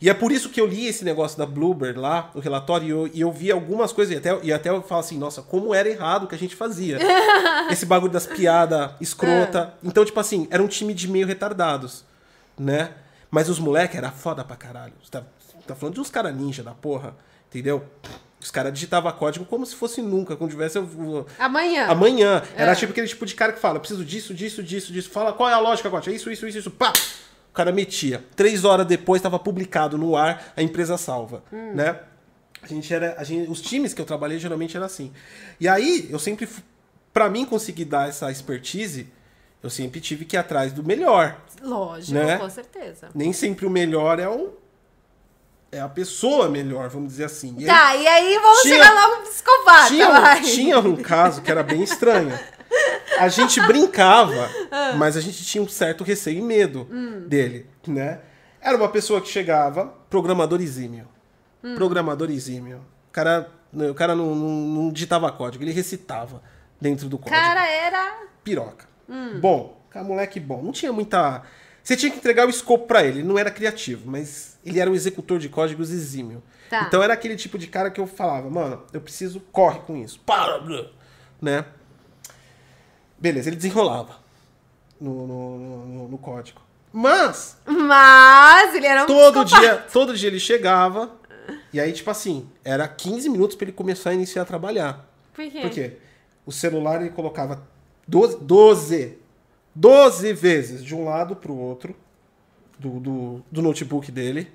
E é por isso que eu li esse negócio da Bluebird lá, o relatório, e eu, e eu vi algumas coisas, e até, e até eu falo assim, nossa, como era errado o que a gente fazia. Esse bagulho das piadas escrota. Então, tipo assim, era um time de meio retardados, né? Mas os moleques era foda pra caralho. Você tá, tá falando de uns caras ninja da porra, entendeu? Os caras digitavam código como se fosse nunca, como tivesse o- Amanhã. amanhã. Era É. tipo aquele tipo de cara que fala, eu preciso disso, disso, disso, disso. Fala qual é a lógica, Gotti? É isso, isso, isso, isso. Pá! O cara metia. Três horas depois estava publicado no ar, a empresa salva, né? A gente era, a gente, os times que eu trabalhei geralmente era assim. E aí eu sempre, pra mim conseguir dar essa expertise, eu sempre tive que ir atrás do melhor. Lógico, Né? com certeza. Nem sempre o melhor é o é a pessoa melhor, vamos dizer assim. E aí- Tá, e aí vamos Tinha- chegar logo no psicopata, tinha, um, tinha um caso que era bem estranho. A gente brincava, mas a gente tinha um certo receio e medo dele, né? Era uma pessoa que chegava, programador exímio. Programador exímio. O cara, o cara não, não, não digitava código, ele recitava dentro do código. cara era. Piroca. Bom, cara, moleque bom. Não tinha muita. Você tinha que entregar o escopo pra ele. Ele não era criativo, mas ele era um executor de códigos exímio. Tá. Então era aquele tipo de cara que eu falava, mano, eu preciso, corre com isso. Para! Né? Beleza, ele desenrolava no, no, no- no código. Mas, Mas ele era um todo dia, todo dia ele chegava, e aí, tipo assim, era 15 minutos pra ele começar a iniciar a trabalhar. Por quê? Por quê? O celular ele colocava 12, 12, 12 vezes de um lado pro outro do, do, do notebook dele,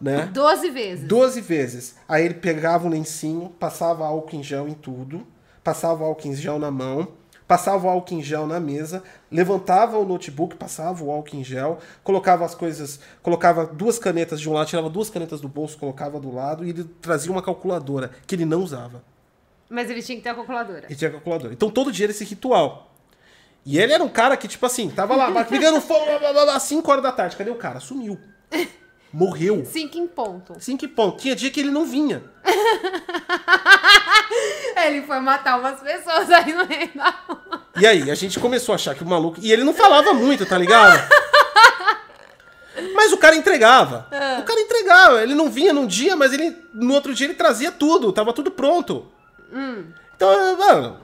né? Doze vezes. 12 vezes. Aí ele pegava um lencinho, passava álcool em gel em tudo, passava álcool em gel na mão, passava o álcool em gel na mesa, levantava o notebook, passava o álcool em gel, colocava as coisas, colocava duas canetas de um lado, tirava duas canetas do bolso, colocava do lado e ele trazia uma calculadora que ele não usava. Mas ele tinha que ter a calculadora. E tinha calculadora. Então todo dia era esse ritual. E ele era um cara que, tipo assim, tava lá, pegando fogo, blá, blá, blá, blá, 5 horas da tarde. Cadê o cara? Sumiu. Morreu. Cinco em ponto. 5 pontos. Tinha dia que ele não vinha. Ele foi matar umas pessoas aí no rua. E aí, a gente começou a achar que o maluco. E ele não falava muito, tá ligado? Mas o cara entregava. O cara entregava. Ele não vinha num dia, mas ele no outro dia ele trazia tudo. Tava tudo pronto. Então, mano,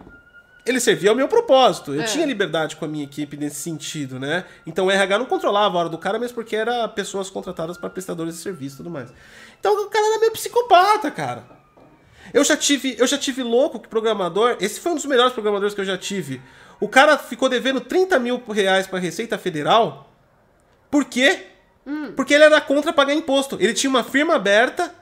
ele servia ao meu propósito. Eu É. tinha liberdade com a minha equipe nesse sentido, né? Então o RH não controlava a hora do cara, mesmo porque era pessoas contratadas para prestadores de serviço e tudo mais. Então o cara era meio psicopata, cara. Eu já tive, eu já tive louco que programador. Esse foi um dos melhores programadores que eu já tive. O cara ficou devendo 30 mil reais pra Receita Federal. Por quê? Porque ele era contra pagar imposto. Ele tinha uma firma aberta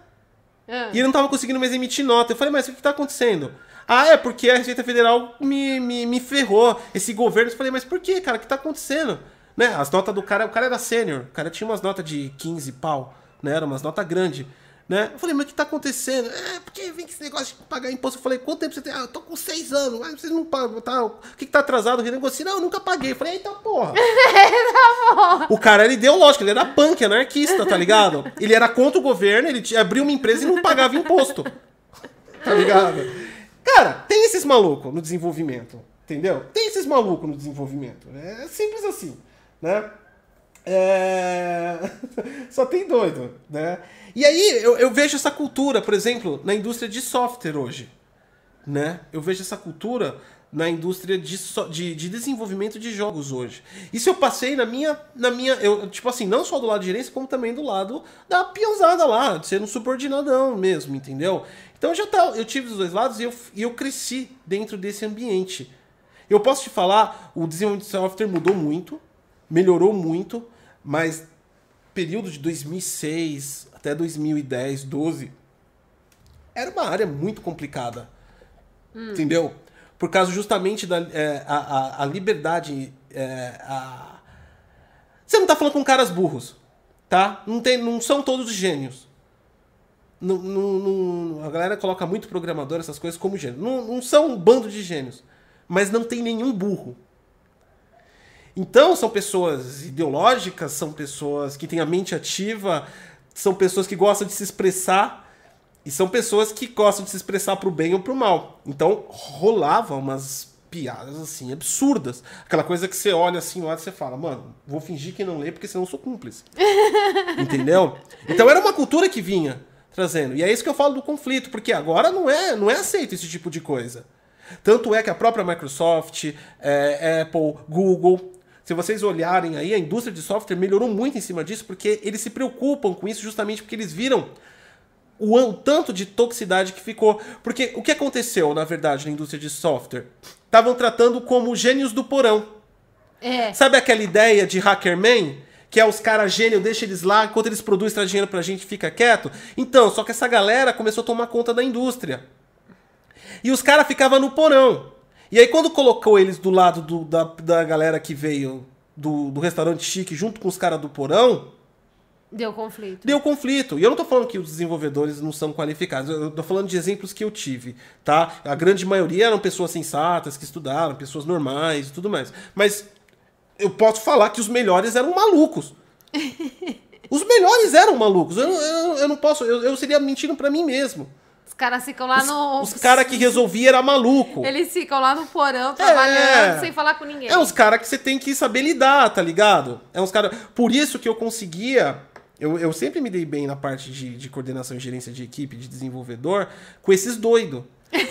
Ah. e ele não tava conseguindo mais emitir nota. Eu falei, mas o que tá acontecendo? Ah, é porque a Receita Federal me, me, me ferrou. Esse governo. Eu falei, mas por que, cara? O que tá acontecendo? Né? As notas do cara, o cara era sênior. O cara tinha umas notas de 15 pau, né? Era umas notas grandes. Né? Eu falei, mas o que tá acontecendo? É, porque vem que esse negócio de pagar imposto. Eu falei, quanto tempo você tem? Ah, eu tô com seis anos. Mas vocês não pagam, tá? O que, que tá atrasado? Renegocia. Não, eu nunca paguei. Eu falei, eita porra. O cara era ideológico, ele era punk, anarquista, tá ligado? Ele era contra o governo, ele abriu uma empresa e não pagava imposto. Tá ligado? Cara, tem esses malucos no desenvolvimento, entendeu? Tem esses malucos no desenvolvimento. É simples assim, né? É... Só tem doido, né? E aí eu, eu vejo essa cultura, por exemplo, na indústria de software hoje né? Eu vejo essa cultura na indústria de, de, de desenvolvimento de jogos hoje. Isso eu passei na minha, na minha, eu, tipo assim, não só do lado de gerência, como também do lado da peãozada lá, de ser um subordinadão mesmo, entendeu? Então já tá, eu tive os dois lados e eu, e eu cresci dentro desse ambiente. Eu posso te falar, o desenvolvimento de software mudou muito, melhorou muito, mas período de 2006 até 2010, 12, era uma área muito complicada. Entendeu? Por causa justamente da é, a, a, liberdade. é, a... Você não tá falando com caras burros, tá? Não, tem, não são todos gênios. Não, não- não- a galera coloca muito programador, essas coisas, como gênio. Não, não são um bando de gênios. Mas não tem nenhum burro. Então, são pessoas ideológicas, são pessoas que têm a mente ativa, são pessoas que gostam de se expressar e são pessoas que gostam de se expressar pro bem ou pro mal. Então, rolava umas piadas assim absurdas. Aquela coisa que você olha assim, olha e você fala, mano, vou fingir que não lê porque senão eu sou cúmplice. Entendeu? Então era uma cultura que vinha trazendo. E é isso que eu falo do conflito, porque agora não é, não é aceito esse tipo de coisa. Tanto é que a própria Microsoft, é, Apple, Google, se vocês olharem aí, a indústria de software melhorou muito em cima disso, porque eles se preocupam com isso justamente porque eles viram o, o tanto de toxicidade que ficou. Porque o que aconteceu, na verdade, na indústria de software? estavam tratando como gênios do porão. É. Sabe aquela ideia de Hackerman? Que é os caras gênios, deixa eles lá, enquanto eles produzem traz dinheiro pra gente, fica quieto. Então, só que essa galera começou a tomar conta da indústria. E os caras ficavam no porão. E aí, quando colocou eles do lado do, da, da galera que veio do, do restaurante chique junto com os caras do porão, Deu conflito. Deu conflito. E eu não tô falando que os desenvolvedores não são qualificados. Eu tô falando de exemplos que eu tive, tá? A grande maioria eram pessoas sensatas, que estudaram, pessoas normais e tudo mais. Mas eu posso falar que os melhores eram malucos. os melhores eram malucos. Eu, eu, eu não posso... Eu, eu seria mentindo para mim mesmo. Os caras ficam lá os, no. Os caras que resolvia era maluco. Eles ficam lá no porão trabalhando é, sem falar com ninguém. É uns caras que você tem que saber lidar, tá ligado? É uns caras. Por isso que eu conseguia eu, eu sempre me dei bem na parte de, de coordenação e gerência de equipe, de desenvolvedor, com esses doidos.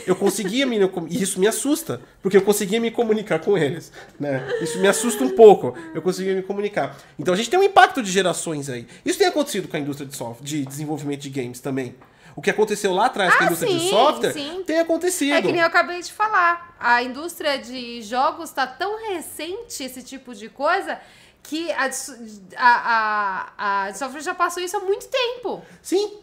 Eu conseguia me. E isso me assusta, porque eu conseguia me comunicar com eles. Né? Isso me assusta um pouco. Eu conseguia me comunicar. Então a gente tem um impacto de gerações aí. Isso tem acontecido com a indústria de software, de desenvolvimento de games também. O que aconteceu lá atrás ah, com a indústria sim, de software sim. tem acontecido. É que nem eu acabei de falar. A indústria de jogos está tão recente, esse tipo de coisa, que a, a, a, a software já passou isso há muito tempo. Sim.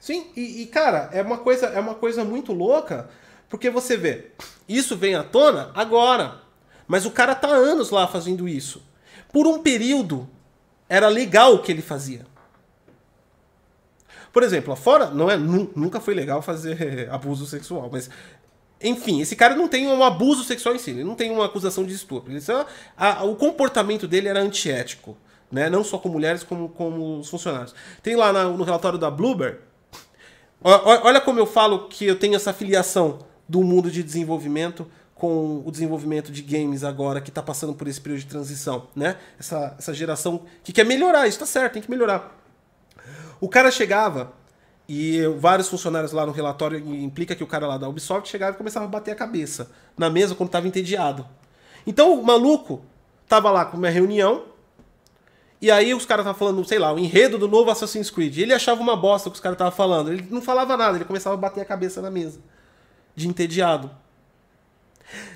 Sim, e, e, cara, é uma coisa é uma coisa muito louca, porque você vê, isso vem à tona agora, mas o cara tá anos lá fazendo isso. Por um período era legal o que ele fazia. Por exemplo, fora, não é nunca foi legal fazer abuso sexual, mas enfim, esse cara não tem um abuso sexual em si, ele não tem uma acusação de estupro. Ele só, a, o comportamento dele era antiético, né? não só com mulheres, como com os funcionários. Tem lá na, no relatório da Bloomberg, olha como eu falo que eu tenho essa filiação do mundo de desenvolvimento com o desenvolvimento de games agora que está passando por esse período de transição, né? Essa, essa geração que quer melhorar, isso está certo, tem que melhorar. O cara chegava e vários funcionários lá no relatório implica que o cara lá da Ubisoft chegava e começava a bater a cabeça na mesa quando estava entediado. Então o maluco tava lá com uma reunião e aí os caras estavam falando, sei lá, o enredo do novo Assassin's Creed. Ele achava uma bosta o que os caras estavam falando. Ele não falava nada, ele começava a bater a cabeça na mesa. De entediado.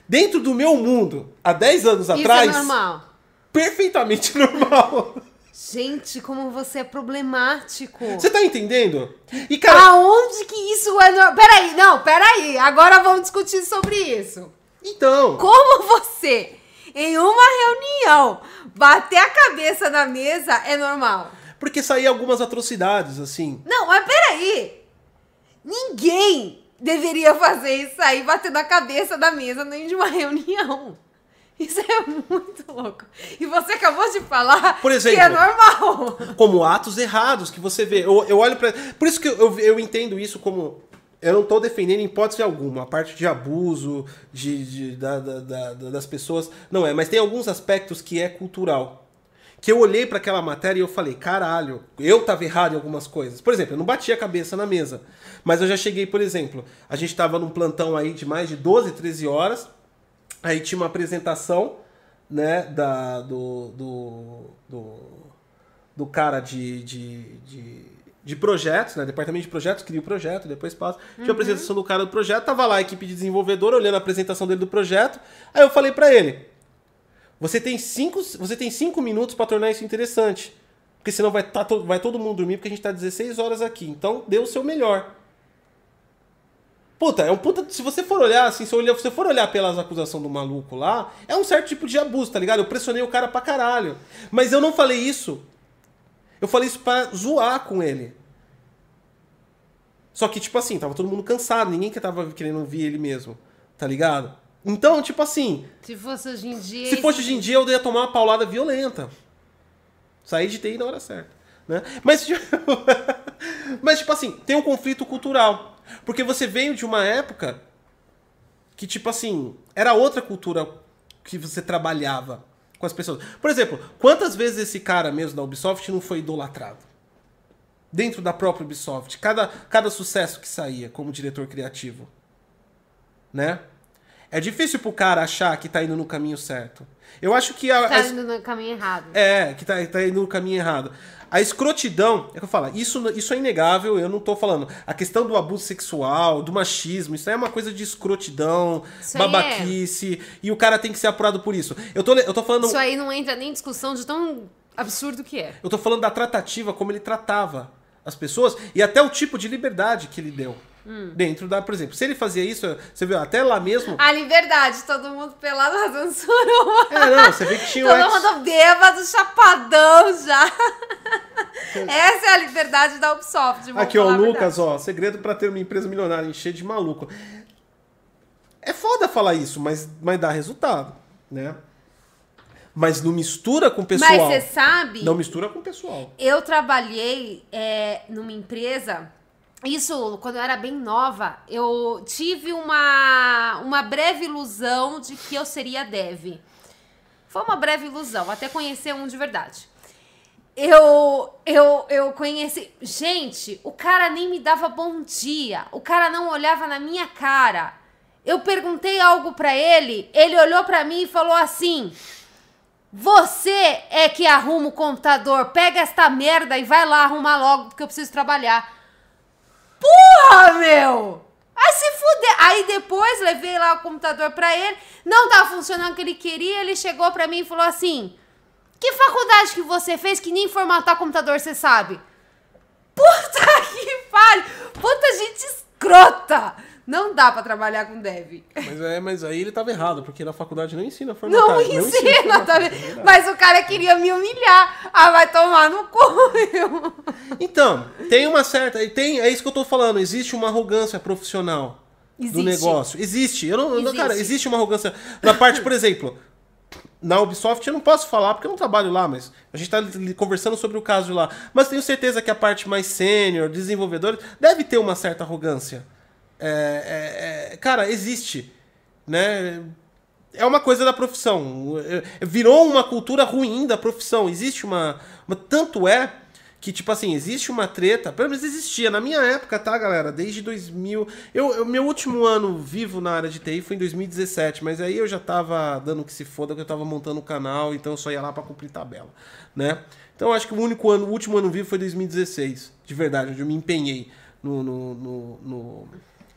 Dentro do meu mundo, há 10 anos Isso é atrás. É normal. Perfeitamente normal. Gente, como você é problemático. Você tá entendendo? E cara. Aonde que isso é. No... Peraí, não, peraí. Agora vamos discutir sobre isso. Então. Como você, em uma reunião, bater a cabeça na mesa é normal? Porque saía algumas atrocidades, assim. Não, mas peraí. Ninguém deveria fazer isso aí, batendo a cabeça na mesa nem de uma reunião. Isso é muito louco. E você acabou de falar Por exemplo, que é normal. Como atos errados que você vê. Eu, eu olho para. Por isso que eu, eu entendo isso como. Eu não estou defendendo em hipótese alguma a parte de abuso de, de da, da, da, das pessoas. Não é, mas tem alguns aspectos que é cultural. Que eu olhei para aquela matéria e eu falei, caralho, eu tava errado em algumas coisas. Por exemplo, eu não bati a cabeça na mesa. Mas eu já cheguei, por exemplo, a gente estava num plantão aí de mais de 12, 13 horas Aí tinha uma apresentação, né, da, do, do, do, do cara de, de, de, de, projetos, né, departamento de projetos, cria o projeto, depois passa. Tinha uhum. a apresentação do cara do projeto, tava lá a equipe de desenvolvedor olhando a apresentação dele do projeto. Aí eu falei para ele, você tem cinco, você tem cinco minutos para tornar isso interessante. Porque senão vai, tá, vai todo mundo dormir, porque a gente tá 16 horas aqui. Então, dê o seu melhor. Puta, é um puta. Se você for olhar, assim, se você for olhar pelas acusações do maluco lá, é um certo tipo de abuso, tá ligado? Eu pressionei o cara pra caralho. Mas eu não falei isso. Eu falei isso pra zoar com ele. Só que, tipo assim, tava todo mundo cansado, ninguém que tava querendo ouvir ele mesmo, tá ligado? Então, tipo assim, Se fosse hoje em dia. se fosse hoje em dia, eu ia tomar uma paulada violenta. Sair de TI na hora certa. Né? Mas, tipo, mas, tipo assim, tem um conflito cultural. Porque você veio de uma época que, tipo assim, era outra cultura que você trabalhava com as pessoas. Por exemplo, quantas vezes esse cara mesmo da Ubisoft não foi idolatrado? Dentro da própria Ubisoft. Cada, cada sucesso que saía como diretor criativo. Né? É difícil pro cara achar que tá indo no caminho certo. Eu acho que a, Tá indo no caminho errado. é, que tá, tá indo no caminho errado. A escrotidão, é que eu falo, isso, isso é inegável, eu não tô falando. A questão do abuso sexual, do machismo, isso aí é uma coisa de escrotidão, Isso é- babaquice, e o cara tem que ser apurado por isso. Eu tô, eu tô falando. Isso aí não entra nem em discussão de tão absurdo que é. Eu tô falando da tratativa, como ele tratava as pessoas, e até o tipo de liberdade que ele deu. Hum. Dentro da, por exemplo, se ele fazia isso, você viu, até lá mesmo. A liberdade, todo mundo pelado fazendo suruba. É, não, você vê que tinha o Todo ex- mundo bêbado, chapadão já. Essa é a liberdade da Ubisoft. Aqui, ó, o Lucas, ó, segredo pra ter uma empresa milionária, encher de maluco. É foda falar isso, mas, mas dá resultado, né? Mas não mistura com o pessoal. Mas você sabe, Não mistura com o pessoal. eu trabalhei é, numa empresa. Isso, quando eu era bem nova, eu tive uma, uma breve ilusão de que eu seria dev. Foi uma breve ilusão, até conhecer um de verdade. Eu, eu, eu conheci. Gente, o cara nem me dava bom dia. O cara não olhava na minha cara. Eu perguntei algo pra ele, ele olhou pra mim e falou assim: Você é que arruma o computador, pega esta merda e vai lá arrumar logo, porque eu preciso trabalhar. Porra, meu! Aí se fuder. Aí depois levei lá o computador pra ele, não tava funcionando o que ele queria, ele chegou pra mim e falou assim: Que faculdade que você fez que nem formatar computador você sabe? Puta que pariu! Puta gente escrota! Não dá pra trabalhar com dev. Mas, é, mas aí ele tava errado, porque na faculdade não ensina a formatar. Não ensina a ensina, formatar, tá é vendo? Mas o cara queria me humilhar. Ah, vai tomar no cu, meu. Então, tem uma certa. Tem, é isso que eu tô falando. Existe uma arrogância profissional do Existe. negócio. Existe. Eu não, não- cara, Existe. existe uma arrogância. Na parte, por exemplo, na Ubisoft eu não posso falar porque eu não trabalho lá, mas a gente tá li- conversando sobre o caso lá. Mas tenho certeza que a parte mais sênior, desenvolvedores, deve ter uma certa arrogância. É, é, é, cara, existe. Né? É uma coisa da profissão. É, Virou uma cultura ruim da profissão. Existe uma. uma- tanto é que, tipo assim, existe uma treta. Pelo menos existia. Na minha época, tá, galera? Desde 2000. Eu, eu- meu último ano vivo na área de TI foi em 2017. Mas aí eu já tava dando que se foda, que eu tava montando o canal. Então eu só ia lá pra cumprir tabela. Né? Então eu acho que o único ano, o último ano vivo foi 2016. De verdade, onde eu me empenhei no- no- no- no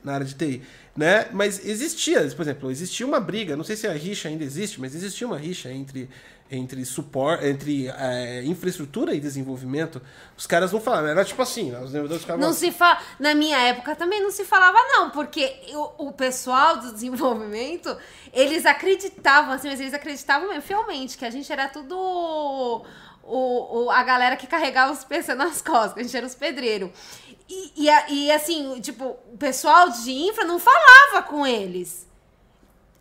na área de TI, né? Mas existia, por exemplo, existia uma briga, não sei se a rixa ainda existe, mas existia uma rixa entre entre suporte, entre eh, infraestrutura e desenvolvimento. Os caras não falavam, era tipo assim, né? os desenvolvedores ficavam Não se fala. Na minha época também não se falava, não, porque o, o pessoal do desenvolvimento, eles acreditavam, assim, mas eles acreditavam mesmo, fielmente, que a gente era tudo. O, o- a galera que carregava os PC nas costas, que a gente era os pedreiros. E, e, e, assim, tipo, o pessoal de infra não falava com eles.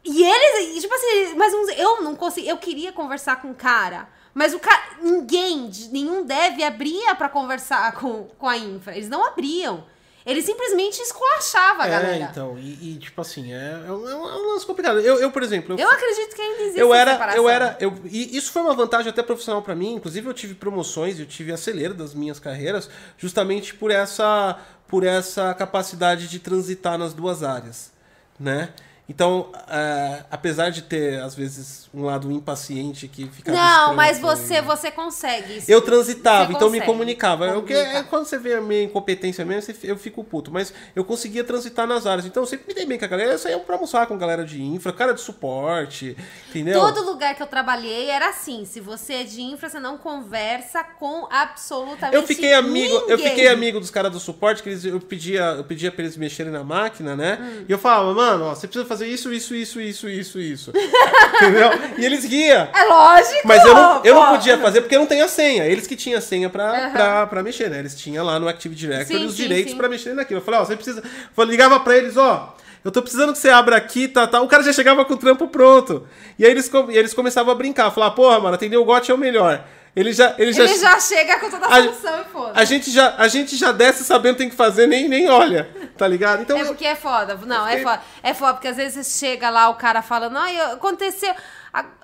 E eles, e, tipo assim, mas eu não consegui, eu queria conversar com o cara, mas o cara, ninguém, nenhum dev abria pra conversar com, com a infra, eles não abriam. Ele simplesmente esculachava a É, galera. então, e, e, tipo assim, é, é um, é um lance complicado. Eu, eu, por exemplo, Eu acredito que ainda existe eu era, separação. eu era, eu, e isso foi uma vantagem até profissional pra mim. Inclusive eu tive promoções, eu tive acelero das minhas carreiras, justamente por essa, por essa capacidade de transitar nas duas áreas, né? Então, é, apesar de ter às vezes um lado impaciente que fica Não, mas você, você consegue. isso. eu transitava, Você então me consegue comunicava. O que comunicar. é, quando você vê a minha incompetência mesmo, eu fico puto. Mas eu conseguia transitar nas áreas. Então eu sempre me dei bem com a galera. Eu saía pra almoçar com galera de infra, cara de suporte, entendeu? Todo lugar que eu trabalhei era assim. Se você é de infra, você não conversa com absolutamente Eu fiquei amigo, eu ninguém. fiquei amigo dos caras do suporte, que eles, eu pedia, eu pedia pra eles mexerem na máquina, né? Hum. E eu falava, mano, ó, você precisa fazer isso, isso, isso, isso, isso, isso. entendeu? E eles riam. É lógico! Mas eu não, eu não podia fazer porque não tem a senha. Eles que tinham a senha pra, Aham. pra, pra mexer, né? Eles tinham lá no Active Directory Sim, os sim, direitos sim. pra mexer naquilo. Eu falei, ó, você precisa. Eu ligava pra eles, ó. Eu tô precisando que você abra aqui, tá, tá. O cara já chegava com o trampo pronto. E aí eles, e eles começaçavam a brincar, falar, porra, mano, atender o GOT é o melhor. Ele já. Ele já, Ele já chega com toda a A- solução e foda. a, gente já, a gente já desce sabendo o que tem que fazer, nem, nem olha, tá ligado? Então. É porque é foda. Não, é fiquei- foda. É foda, porque às vezes você chega lá, o cara falando, ai, aconteceu.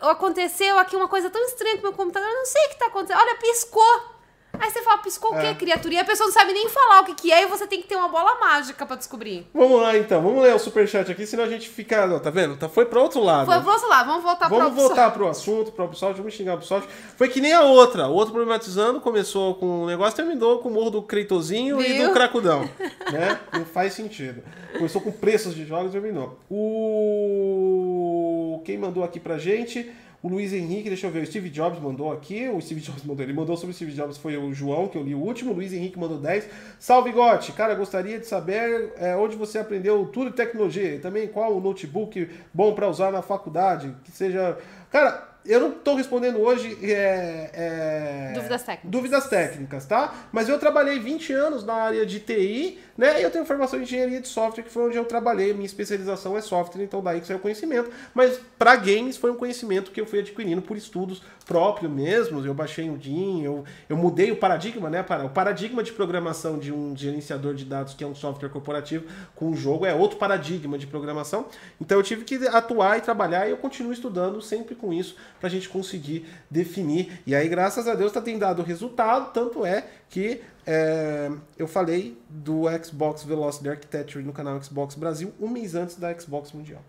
Aconteceu aqui uma coisa tão estranha com meu computador, eu não sei o que tá acontecendo. Olha, piscou. Aí você fala, piscou o É. quê, criatura? E a pessoa não sabe nem falar o que, que é, e você tem que ter uma bola mágica pra descobrir. Vamos lá então, vamos ler o superchat aqui, senão a gente fica. Não, tá vendo? Tá, foi pra outro lado. Foi, vamos lá, vamos voltar Vamos pra voltar pro assunto, pro Ubisoft, vamos xingar o Ubisoft. Foi que nem a outra. O outro problematizando começou com um negócio, terminou com o morro do Creitozinho e do Cracudão. né? Não faz sentido. Começou com preços de jogos e terminou. O. Quem mandou aqui pra gente? O Luiz Henrique, deixa eu ver, o Steve Jobs mandou aqui, o Steve Jobs mandou, ele mandou sobre o Steve Jobs, foi o João, que eu li o último, o Luiz Henrique mandou 10. Salve, Gotti! Cara, gostaria de saber é, onde você aprendeu tudo de tecnologia e também qual o notebook bom pra usar na faculdade, que seja... Cara, eu não tô respondendo hoje é, é, Dúvidas técnicas. dúvidas técnicas, tá? Mas eu trabalhei 20 anos na área de TI, né? E eu tenho formação em engenharia de software, que foi onde eu trabalhei. Minha especialização é software, então daí que saiu o conhecimento. Mas para games foi um conhecimento que eu fui adquirindo por estudos próprios mesmos. Eu baixei o DIN, eu, eu mudei o paradigma, né? O paradigma de programação de um gerenciador de dados, que é um software corporativo, com um jogo, é outro paradigma de programação. Então eu tive que atuar e trabalhar e eu continuo estudando sempre com isso para a gente conseguir definir. E aí, graças a Deus, está tendo dado resultado, tanto é que é, eu falei do Xbox Velocity Architecture no canal Xbox Brasil um mês antes da Xbox Mundial.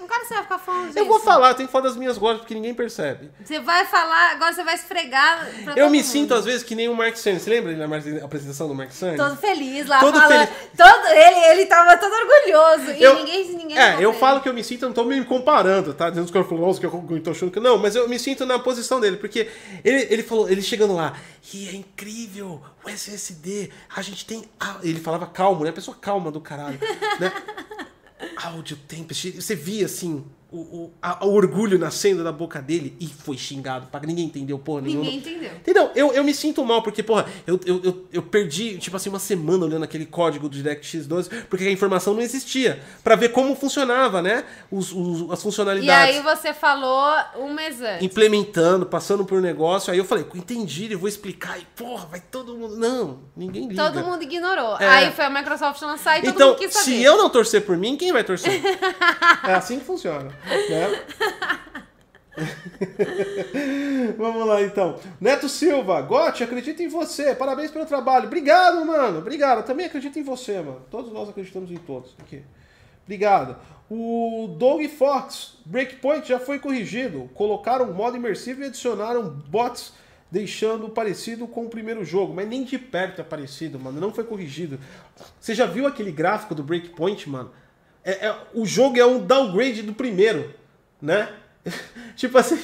Um cara você vai ficar falando disso. Eu vou falar, eu tenho que falar das minhas glórias porque ninguém percebe. Você vai falar, agora você vai esfregar pra Eu me mundo. sinto às vezes que nem o Mark Cerny. Você lembra mar- apresentação do Mark Cerny? Todo feliz lá, Todo falando. feliz. Todo, ele, ele tava todo orgulhoso. E Eu- ninguém, ninguém É, eu falo que eu me sinto, eu não tô me comparando, tá? Dizendo que eu falo, que eu, tô achando que. Não, mas eu me sinto na posição dele, porque ele, ele falou, ele chegando lá, e é incrível, o SSD, a gente tem. á-" Ele falava calmo, né? A pessoa calma do caralho, né? Áudio Tempest, você via assim. O, o, a- o orgulho nascendo da boca dele e foi xingado, pra ninguém entendeu porra nenhuma. Ninguém entendeu. Entendeu? Eu, eu me sinto mal, porque, porra, eu, eu, eu, eu perdi, tipo assim, uma semana olhando aquele código do DirectX 12, porque a informação não existia. Pra ver como funcionava, né? Os, os- as E funcionalidades. aí você falou um mês antes. Implementando, passando por um negócio. Aí eu falei, entendi, eu vou explicar. E, porra, vai todo mundo. Não, ninguém liga. Todo mundo ignorou. É. Aí foi a Microsoft lançar e todo Então, mundo quis saber. se eu não torcer por mim, quem vai torcer? é assim que funciona. Né? Vamos lá então. Neto Silva, Gotti, acredito em você. Parabéns pelo trabalho. Obrigado, mano. Obrigado. Eu também acredito em você, mano. Todos nós acreditamos em todos. Aqui. Obrigado. O Doug Fox, Breakpoint já foi corrigido. Colocaram modo imersivo e adicionaram bots, deixando parecido com o primeiro jogo. Mas nem de perto é parecido, mano. Não foi corrigido. Você já viu aquele gráfico do Breakpoint, mano? É, é- o jogo é um downgrade do primeiro, né? tipo assim,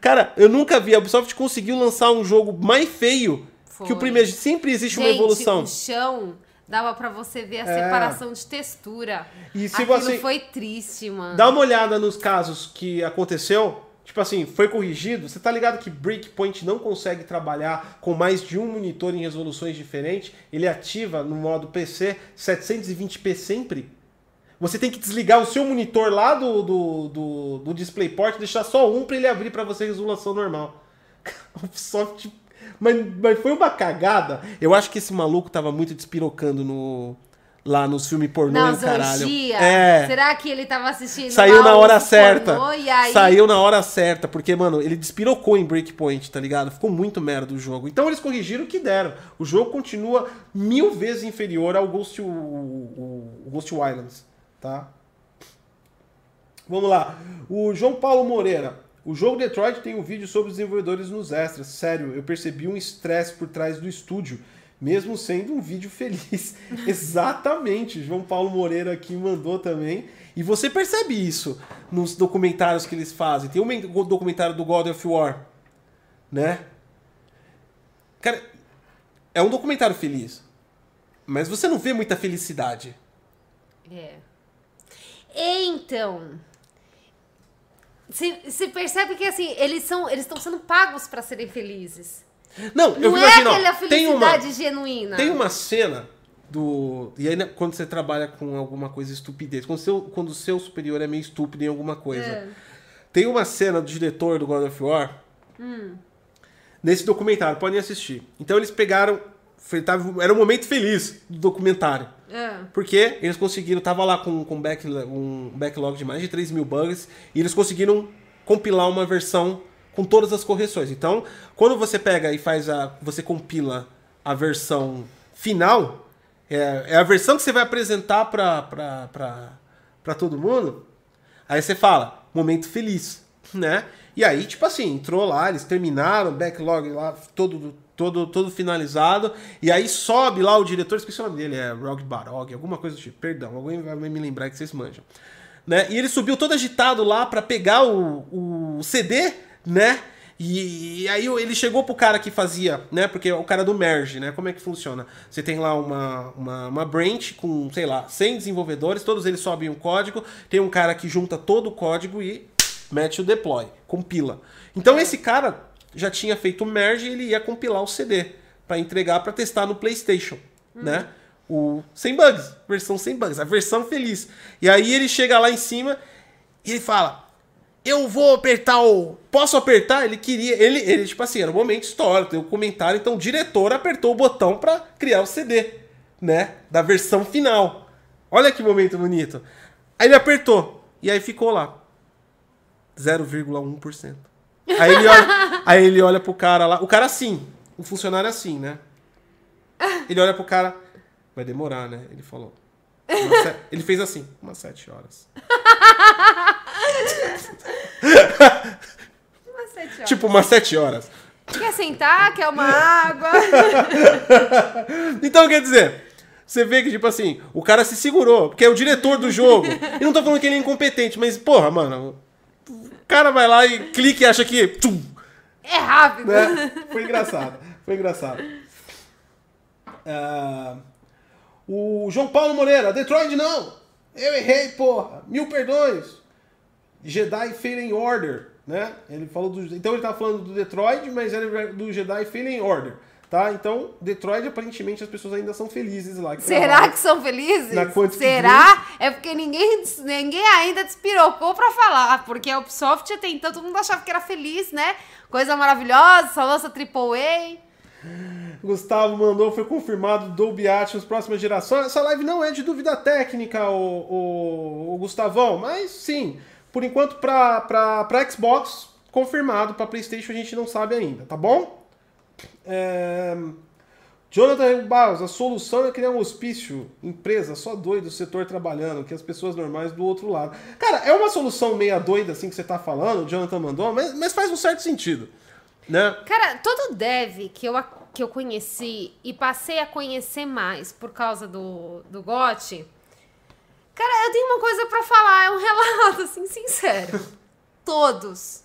cara, eu nunca vi. A Ubisoft conseguiu lançar um jogo mais feio que o Foi. primeiro. Sempre existe uma Gente, evolução. o chão dava pra você ver a É. separação de textura. E se Aquilo você- foi triste, mano. Dá uma olhada nos casos que aconteceu. Tipo assim, foi corrigido. Você tá ligado que Breakpoint não consegue trabalhar com mais de um monitor em resoluções diferentes? Ele ativa no modo PC 720p sempre? Você tem que desligar o seu monitor lá do, do, do, do DisplayPort, deixar só um pra ele abrir pra você resolução normal. Ubisoft. Mas, mas foi uma cagada. Eu acho que esse maluco tava muito despirocando no, lá nos filmes pornô e caralho. É. Será que ele tava assistindo Saiu na hora certa. pornô aí... Saiu na hora certa, porque, mano, ele despirocou em Breakpoint, tá ligado? Ficou muito merda o jogo. Então eles corrigiram o que deram. O jogo continua mil vezes inferior ao Ghost, o, o- o Ghost Wildlands, tá? Vamos lá. O João Paulo Moreira. O jogo Detroit tem um vídeo sobre os desenvolvedores nos extras. Sério, eu percebi um estresse por trás do estúdio, mesmo sendo um vídeo feliz. Exatamente. João Paulo Moreira aqui mandou também. E você percebe isso nos documentários que eles fazem. Tem um documentário do God of War, né? Cara, é um documentário feliz. Mas você não vê muita felicidade. É. Então, você percebe que assim, eles são, eles estão sendo pagos pra serem felizes. Não, eu Não é imagino, ó, aquela tem uma, felicidade genuína. Tem uma cena do. E aí, né, quando você trabalha com alguma coisa estupidez, quando, seu, quando o seu superior é meio estúpido em alguma coisa. É. Tem uma cena do diretor do God of War. Nesse documentário, podem assistir. Então eles pegaram. Tava- era um momento feliz do documentário. É. Porque eles conseguiram, tava lá com, com back, um backlog de mais de 3 mil bugs, e eles conseguiram compilar uma versão com todas as correções. Então, quando você pega e faz a. você compila a versão final, é, é a versão que você vai apresentar pra todo mundo. Aí você fala, momento feliz, né? E aí, tipo assim, entrou lá, eles terminaram o backlog lá, todo, todo, todo finalizado. E aí sobe lá o diretor, esqueci o nome dele, é Rog Barog, alguma coisa do tipo. Perdão, alguém vai me lembrar que vocês manjam. Né? E ele subiu todo agitado lá pra pegar o, o CD, né? E, e aí ele chegou pro cara que fazia, né? Porque é o cara do merge, né? Como é que funciona? Você tem lá uma, uma, uma branch com, sei lá, 100 desenvolvedores, todos eles sobem um código, tem um cara que junta todo o código e mete o deploy, compila. Então esse cara já tinha feito o merge e ele ia compilar o CD pra entregar pra testar no PlayStation, né? O sem bugs, versão sem bugs, a versão feliz. E aí ele chega lá em cima e ele fala: eu vou apertar o. Posso apertar? Ele queria. Ele, ele tipo assim, era um momento histórico, tem um comentário, então o diretor apertou o botão pra criar o CD, né? Da versão final. Olha que momento bonito. Aí ele apertou. E aí ficou lá. 0,1%. Aí ele olha, aí ele olha pro cara lá. O cara assim. O funcionário assim, né? Ele olha pro cara. Vai demorar, né? Ele falou. "Umas se- Ele fez assim, umas sete horas. Umas sete horas. Tipo, umas sete horas. Quer sentar? Quer uma água? Então, quer dizer, você vê que, tipo assim, o cara se segurou, porque é o diretor do jogo. E não tô falando que ele é incompetente, mas, porra, mano, cara vai lá e clica e acha que. Tchum, É rápido. né? Foi engraçado. Foi engraçado. Ah, o João Paulo Moreira, Detroit não! Eu errei, porra! Mil perdões! Jedi Fallen Order, né? Ele falou do. Então ele tá falando do Detroit, mas era do Jedi Fallen Order. Tá? Então, Detroit, aparentemente, as pessoas ainda são felizes lá. que Será que são felizes? Na Será? É porque ninguém, ninguém ainda despirocou pra falar. Porque a Ubisoft até então todo mundo achava que era feliz, né? Coisa maravilhosa, só lança AAA. Gustavo mandou, foi confirmado Dolby Atmos próxima geração. Essa live não é de dúvida técnica, o, o, Gustavão, mas sim, por enquanto pra Xbox, confirmado, pra Playstation a gente não sabe ainda, tá bom? É... Jonathan Barros, a solução é criar um hospício, empresa, só doido, setor trabalhando, que as pessoas normais do outro lado. Cara, é uma solução meia doida assim que você tá falando, o Jonathan mandou, mas, mas faz um certo sentido, né? Cara, todo dev que eu, que eu conheci e passei a conhecer mais por causa do, do GOT, cara, eu tenho uma coisa pra falar, é um relato, assim, sincero. Todos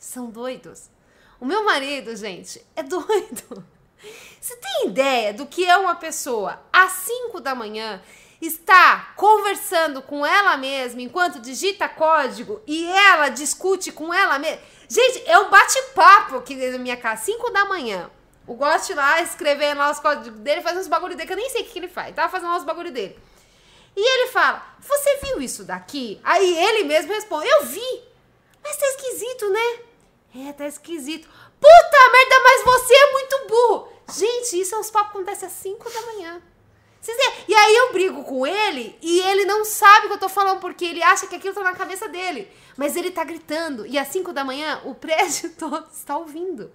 são doidos. O meu marido, gente, é doido. Você tem ideia do que é uma pessoa às 5 da manhã está conversando com ela mesma enquanto digita código e ela discute com ela mesma? Gente, é um bate-papo aqui da minha casa, 5 da manhã. O Gosto lá escrevendo lá os códigos dele, fazendo os bagulho dele, que eu nem sei o que, ele faz. Tava fazendo lá os bagulho dele. E ele fala: Você viu isso daqui? Aí ele mesmo responde: Eu vi. Mas tá esquisito, né? É, tá esquisito. Puta merda, mas você é muito burro. Gente, isso é uns papos que acontecem às 5 da manhã. E aí eu brigo com ele e ele não sabe o que eu tô falando, porque ele acha que aquilo tá na cabeça dele. Mas ele tá gritando. E às 5 da manhã, o prédio todo está ouvindo.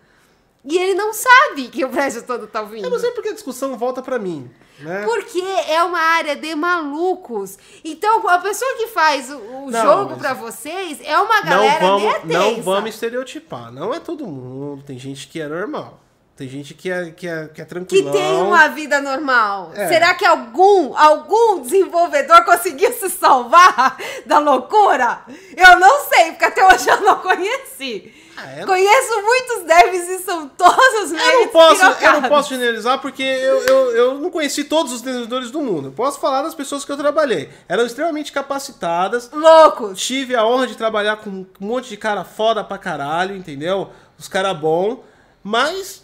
E ele não sabe que o prédio todo tá ouvindo. Eu não sei porque a discussão volta pra mim, né? Porque é uma área de malucos. Então, a pessoa que faz o, o Não, jogo mas- pra vocês é uma não galera vamos, meia não vamos estereotipar. Não é todo mundo. Tem gente que é normal. Tem gente que é, que é, que é Que tem uma vida normal. É. Será que algum, algum desenvolvedor conseguiu se salvar da loucura? Eu não sei, porque até hoje eu não conheci. Ah? Conheço muitos devs e são todos meio Eu não, posso, eu não posso generalizar porque eu, eu, eu não conheci todos os desenvolvedores do mundo. Eu posso falar das pessoas que eu trabalhei. Eram extremamente capacitadas. Loucos. Tive a honra de trabalhar com um monte de cara foda pra caralho, entendeu? Os caras bom, mas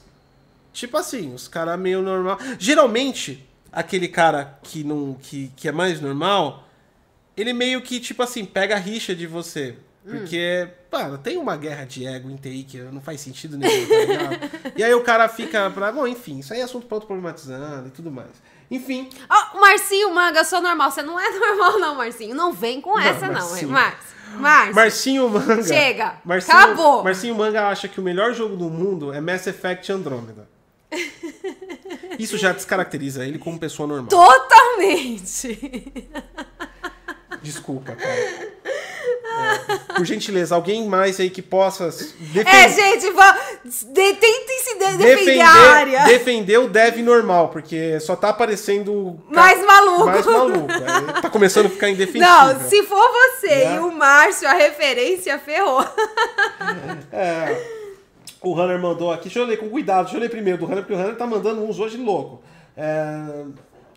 tipo assim, os caras meio normal. Geralmente, aquele cara que não que, que é mais normal, ele meio que, tipo assim, pega a rixa de você. Porque, mano, tem uma guerra de ego em TI que não faz sentido nenhum, tá e aí o cara fica pra. Bom, enfim, isso aí é assunto pra outro problematizando e tudo mais. Enfim. Ó, Marcinho, manga, eu sou normal. Você não é normal, não, Marcinho. Não vem com essa, não, hein? Marcinho. Márcio. Márcio. Marcinho Manga. Chega. Marcinho, Acabou. Marcinho Manga acha que o melhor jogo do mundo é Mass Effect Andromeda. Isso já descaracteriza ele como pessoa normal. Totalmente. Desculpa, cara. É, por gentileza, alguém mais aí que possa defender, É, gente, vá- de- tentem se de- defender a área. defender o dev normal, porque só tá aparecendo Mais maluco. mais maluco. É, tá começando a ficar indefensível. Não, se for você Né? e o Márcio, a referência ferrou. É, o Runner mandou aqui, deixa eu ler com cuidado, deixa eu ler primeiro do Runner, porque o Runner tá mandando uns hoje louco. É,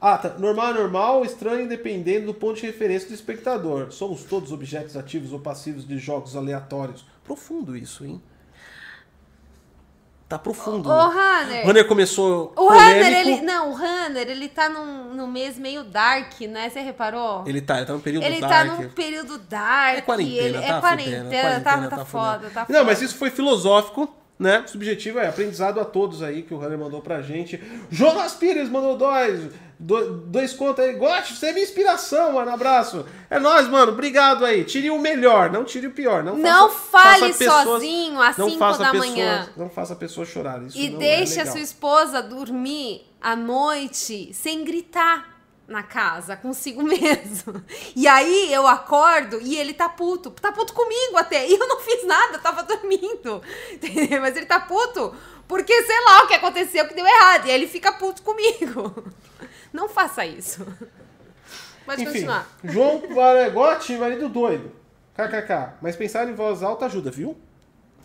ah, tá. Normal é normal, estranho dependendo do ponto de referência do espectador. Somos todos objetos ativos ou passivos de jogos aleatórios. Profundo isso, hein? Tá profundo. Ô, Runner. O Runner começou O. Runner, ele. Não, o Runner, ele tá num, num mês meio dark, né? Você reparou? Ele tá, ele tá num período Ele dark. tá num período dark. É quarentena, ele, tá É quarentena, fudendo, tá, quarentena tá, tá foda, fudendo. tá Não, foda. mas isso foi filosófico, né? Subjetivo é aprendizado a todos aí que o Runner mandou pra gente. Jonas Pires mandou dois. Do- Dois contos aí. Goste, você é minha inspiração, mano. Abraço. É nóis, mano. Obrigado aí. Tire o melhor, não tire o pior. Não, Não faça- fale faça pessoas- sozinho às não 5 faça da pessoas- manhã. Não faça pessoas chorarem. Isso E não deixe é a sua esposa dormir à noite sem gritar na casa consigo mesmo. E aí eu acordo e ele tá puto. Tá puto comigo até. E eu não fiz nada, tava dormindo. Entendeu? Mas ele tá puto porque sei lá o que aconteceu que deu errado. E aí ele fica puto comigo. Não faça isso. Pode Enfim, continuar. João Varagote, marido doido. KKK. Mas pensar em voz alta ajuda, viu?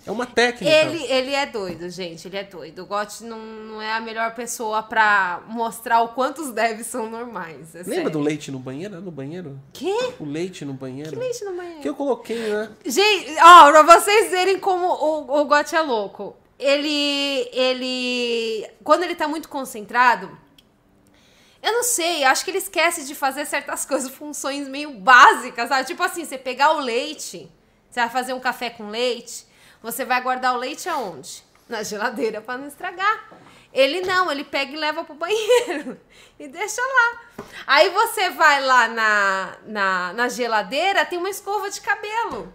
É uma técnica. Ele, ele é doido, gente. Ele é doido. O Gotti não, não é a melhor pessoa pra mostrar o quanto os devs são normais. é Lembra sério. do leite no banheiro? No banheiro? Quê? O leite no banheiro? Que leite no banheiro? Que eu coloquei, né? Gente, ó, pra vocês verem como o, o Gotti é louco. Ele. Ele. Quando ele tá muito concentrado. Eu não sei, acho que ele esquece de fazer certas coisas, funções meio básicas, sabe? Tipo assim, você pegar o leite, você vai fazer um café com leite, você vai guardar o leite aonde? Na geladeira pra não estragar. Ele não, ele pega e leva pro banheiro e deixa lá. Aí você vai lá na, na, na geladeira, tem uma escova de cabelo.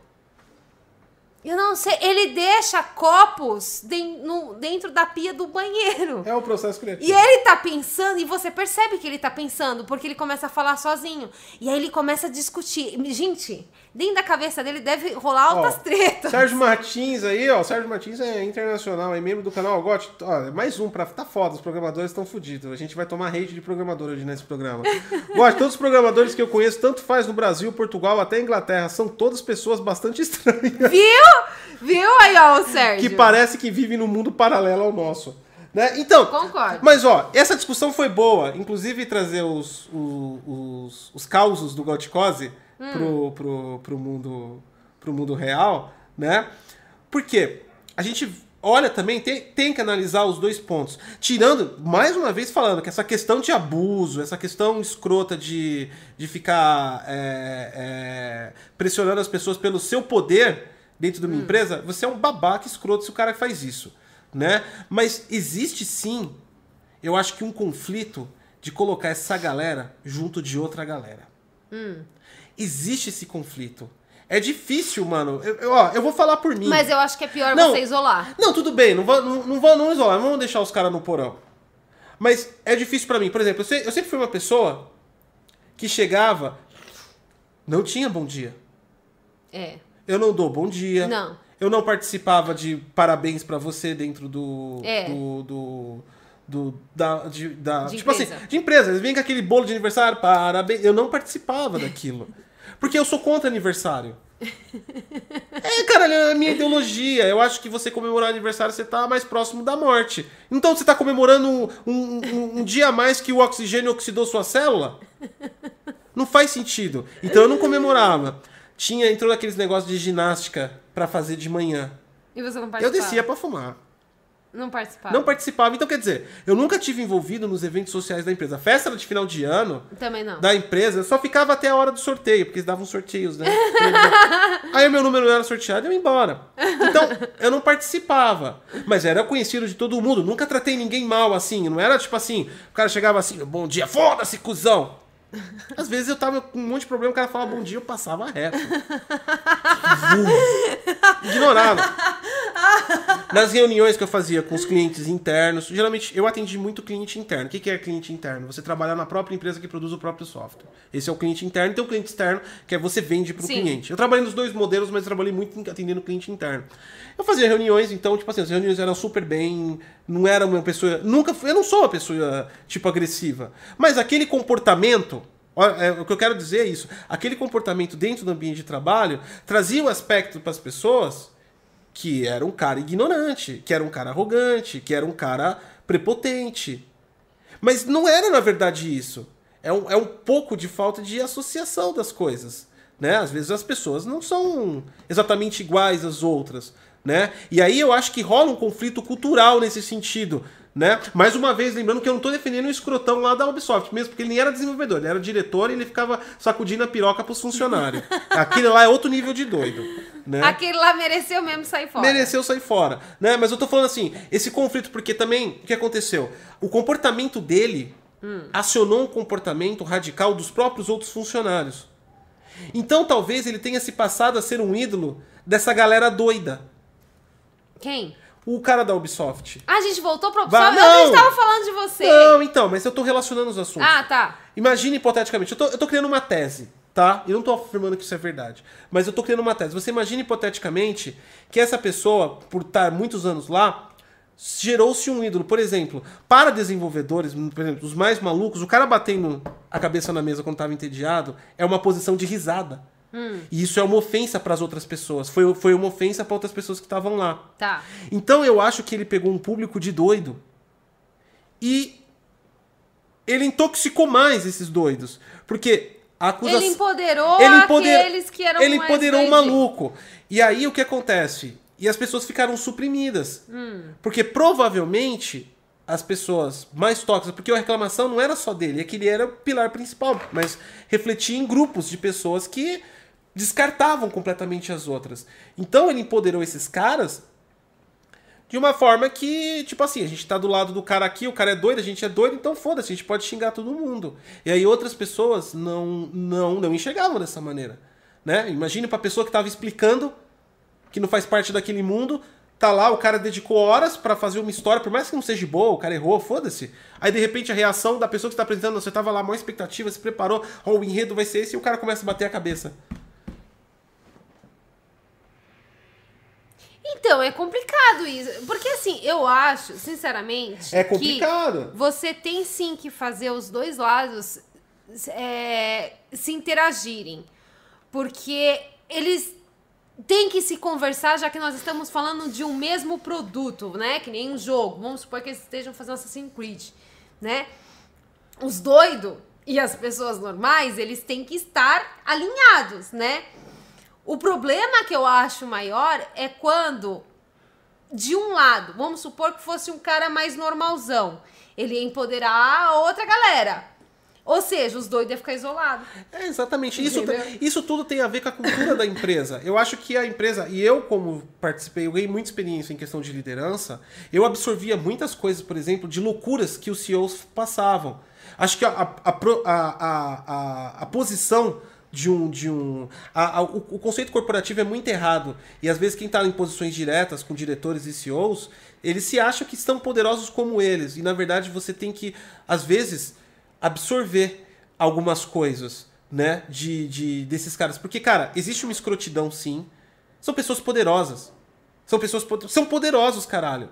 Eu não sei, ele deixa copos den- no- dentro da pia do banheiro. É o processo criativo. E ele tá pensando, e você percebe que ele tá pensando, porque ele começa a falar sozinho. E aí ele começa a discutir. Gente, dentro da cabeça dele deve rolar altas Ó, tretas. Sérgio Martins aí, ó. Sérgio Martins é internacional, é membro do canal Got. Ó, mais um pra. Tá foda, os programadores estão fodidos. A gente vai tomar hate de programador hoje nesse programa. Got, todos os programadores que eu conheço, tanto faz no Brasil, Portugal, até Inglaterra, são todas pessoas bastante estranhas. Viu? Viu aí, ó, o Sérgio? que parece que vivem num mundo paralelo ao nosso. Né? Então, Concordo. mas ó, essa discussão foi boa. Inclusive trazer os, o- os, os causos do Goticose Hum. pro, pro, pro, mundo, pro mundo real, né? Porque a gente olha também, tem, tem que analisar os dois pontos. Tirando, mais uma vez falando, que essa questão de abuso, essa questão escrota de, de ficar é, é, pressionando as pessoas pelo seu poder dentro de uma empresa, você é um babaca escroto se o cara faz isso, né? Mas existe sim, eu acho que um conflito de colocar essa galera junto de outra galera. Existe esse conflito. É difícil, mano. Eu, eu- ó, eu vou falar por mim. Mas eu acho que é pior Não. você isolar. Não, tudo bem, não vou, não, não vou não isolar, não vamos deixar os caras no porão. Mas é difícil pra mim. Por exemplo, eu, se- eu sempre fui uma pessoa que chegava, não tinha bom dia. É. Eu não dou bom dia. Não. Eu não participava de parabéns pra você dentro do. É. Do. do, do- da, de, da- De tipo empresa. assim, de empresa. Eles vêm com aquele bolo de aniversário, parabéns. Eu não participava daquilo. Porque eu sou contra aniversário. É, cara, é a minha ideologia. Eu acho que você comemorar aniversário, você tá mais próximo da morte. Então você tá comemorando um, um- um- um dia a mais que o oxigênio oxidou sua célula? Não faz sentido. Então eu não comemorava. Tinha, entrou naqueles negócios de ginástica pra fazer de manhã. E você não Eu participava? descia pra fumar. Não participava. Não participava. Então, quer dizer, eu nunca tive envolvido nos eventos sociais da empresa. Festa de final de ano Também não. da empresa, eu só ficava até a hora do sorteio, porque eles davam sorteios, né? Aí o meu número não era sorteado e eu ia embora. Então, eu não participava. Mas era conhecido de todo mundo. Nunca tratei ninguém mal assim. Não era tipo assim, o cara chegava assim, bom dia, foda-se, cuzão. Às vezes eu tava com um monte de problema, o cara falava bom dia, eu passava reto. Ignorava. Nas reuniões que eu fazia com os clientes internos, geralmente eu atendi muito cliente interno. O que que é cliente interno? Você trabalhar na própria empresa que produz o próprio software. Esse é o cliente interno. Tem o cliente externo, que é você vende para o Sim. cliente. Eu trabalhei nos dois modelos, mas trabalhei muito atendendo o cliente interno. Eu fazia reuniões, então, tipo assim, as reuniões eram super bem, não era uma pessoa. Nunca Eu não sou uma pessoa, tipo, agressiva. Mas aquele comportamento. é, o que eu quero dizer é isso. Aquele comportamento dentro do ambiente de trabalho trazia o aspecto para as pessoas que era um cara ignorante, que era um cara arrogante, que era um cara prepotente. Mas não era, na verdade, isso. É um, é um pouco de falta de associação das coisas. Né? Às vezes as pessoas não são exatamente iguais às outras. Né? E aí eu acho que rola um conflito cultural nesse sentido. Né? Mais uma vez, lembrando que eu não estou defendendo o escrotão lá da Ubisoft, mesmo porque ele nem era desenvolvedor, ele era diretor e ele ficava sacudindo a piroca pros funcionários. Aquele lá é outro nível de doido. Né? Aquele lá mereceu mesmo sair fora. mereceu sair fora, né? Mas eu tô falando assim, esse conflito, porque também, o que aconteceu? O comportamento dele acionou um comportamento radical dos próprios outros funcionários. Então talvez ele tenha se passado a ser um ídolo dessa galera doida. Quem? O cara da Ubisoft. Ah, a gente voltou Vá- Ubisoft? Eu não. não estava falando de você. Não, então, mas eu tô relacionando os assuntos. Ah, tá. Imagine hipoteticamente, eu tô, eu tô criando uma tese, tá? E não tô afirmando que isso é verdade. Mas eu tô criando uma tese. Você imagina hipoteticamente que essa pessoa, por estar muitos anos lá, gerou-se um ídolo. Por exemplo, para desenvolvedores, por exemplo, os mais malucos, o cara batendo a cabeça na mesa quando tava entediado é uma posição de risada. E isso é uma ofensa para as outras pessoas. Foi, foi uma ofensa para outras pessoas que estavam lá. Tá. Então eu acho que ele pegou um público de doido e ele intoxicou mais esses doidos. Porque a acusação. Ele empoderou Ele empoder- aqueles que eram Ele empoderou o doidinhos. maluco. E aí o que acontece? E as pessoas ficaram suprimidas. Hum. Porque provavelmente as pessoas mais tóxicas, porque a reclamação não era só dele, é que ele era o pilar principal, mas refletia em grupos de pessoas que descartavam completamente as outras. Então ele empoderou esses caras de uma forma que, tipo assim, a gente tá do lado do cara aqui, o cara é doido, a gente é doido, então foda-se, a gente pode xingar todo mundo. E aí outras pessoas não não não enxergavam dessa maneira, né? Imagine pra pessoa que tava explicando que não faz parte daquele mundo, tá lá, o cara dedicou horas pra fazer uma história, por mais que não seja boa, o cara errou, foda-se. Aí de repente a reação da pessoa que está apresentando, você tava lá, maior expectativa, se preparou, ó, o enredo vai ser esse, e o cara começa a bater a cabeça. Então, é complicado isso. Porque assim, eu acho, sinceramente. É que complicado. você tem sim que fazer os dois lados é, se interagirem. Porque eles têm que se conversar, já que nós estamos falando de um mesmo produto, né? Que nem um jogo. Vamos supor que eles estejam fazendo Assassin's Creed, né? Os doidos e as pessoas normais, eles têm que estar alinhados, né? O problema que eu acho maior é quando, de um lado, vamos supor que fosse um cara mais normalzão, ele ia empoderar a outra galera. Ou seja, os doidos iam ficar isolados. É, exatamente. Isso, isso tudo tem a ver com a cultura da empresa. Eu acho que a empresa, e eu, como participei, eu ganhei muita experiência em questão de liderança, eu absorvia muitas coisas, por exemplo, de loucuras que os CEOs passavam. Acho que a, a, a, a- a posição de um. De um a- a- o, o conceito corporativo é muito errado. E às vezes quem está em posições diretas com diretores e CEOs, eles se acham que estão poderosos como eles. E na verdade você tem que, às vezes, absorver algumas coisas, né? De, de desses caras. Porque, cara, existe uma escrotidão, sim. São pessoas poderosas. São pessoas são poderosos, caralho.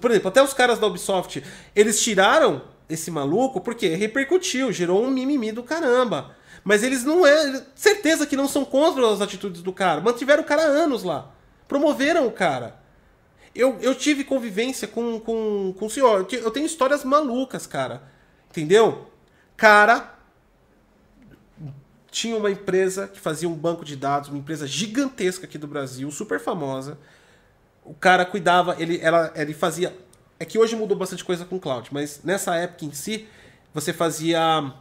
Por exemplo, até os caras da Ubisoft, eles tiraram esse maluco porque repercutiu, gerou um mimimi do caramba. Mas eles não é, certeza que não são contra as atitudes do cara. Mantiveram o cara anos lá. Promoveram o cara. Eu, eu tive convivência com, com, com o senhor. Eu te- Eu tenho histórias malucas, cara. Entendeu? Cara tinha uma empresa que fazia um banco de dados, uma empresa gigantesca aqui do Brasil, super famosa. O cara cuidava, ele, ela, ele fazia É que hoje mudou bastante coisa com cloud, mas nessa época em si, você fazia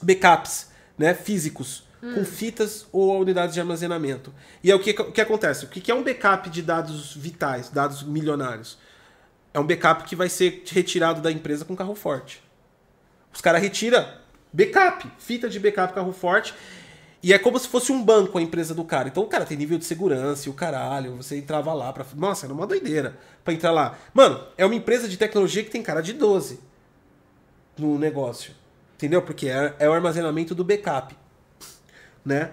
backups né, físicos com fitas ou unidades de armazenamento. E é o que, que acontece? O que é um backup de dados vitais, dados milionários? É um backup que vai ser retirado da empresa com carro forte. Os caras retiram backup, fita de backup carro forte. E é como se fosse um banco a empresa do cara. Então o cara tem nível de segurança e o caralho. Você entrava lá pra. Nossa, era uma doideira pra entrar lá. Mano, é uma empresa de tecnologia que tem cara de 12 no negócio. Entendeu? Porque é, é o armazenamento do backup. Né?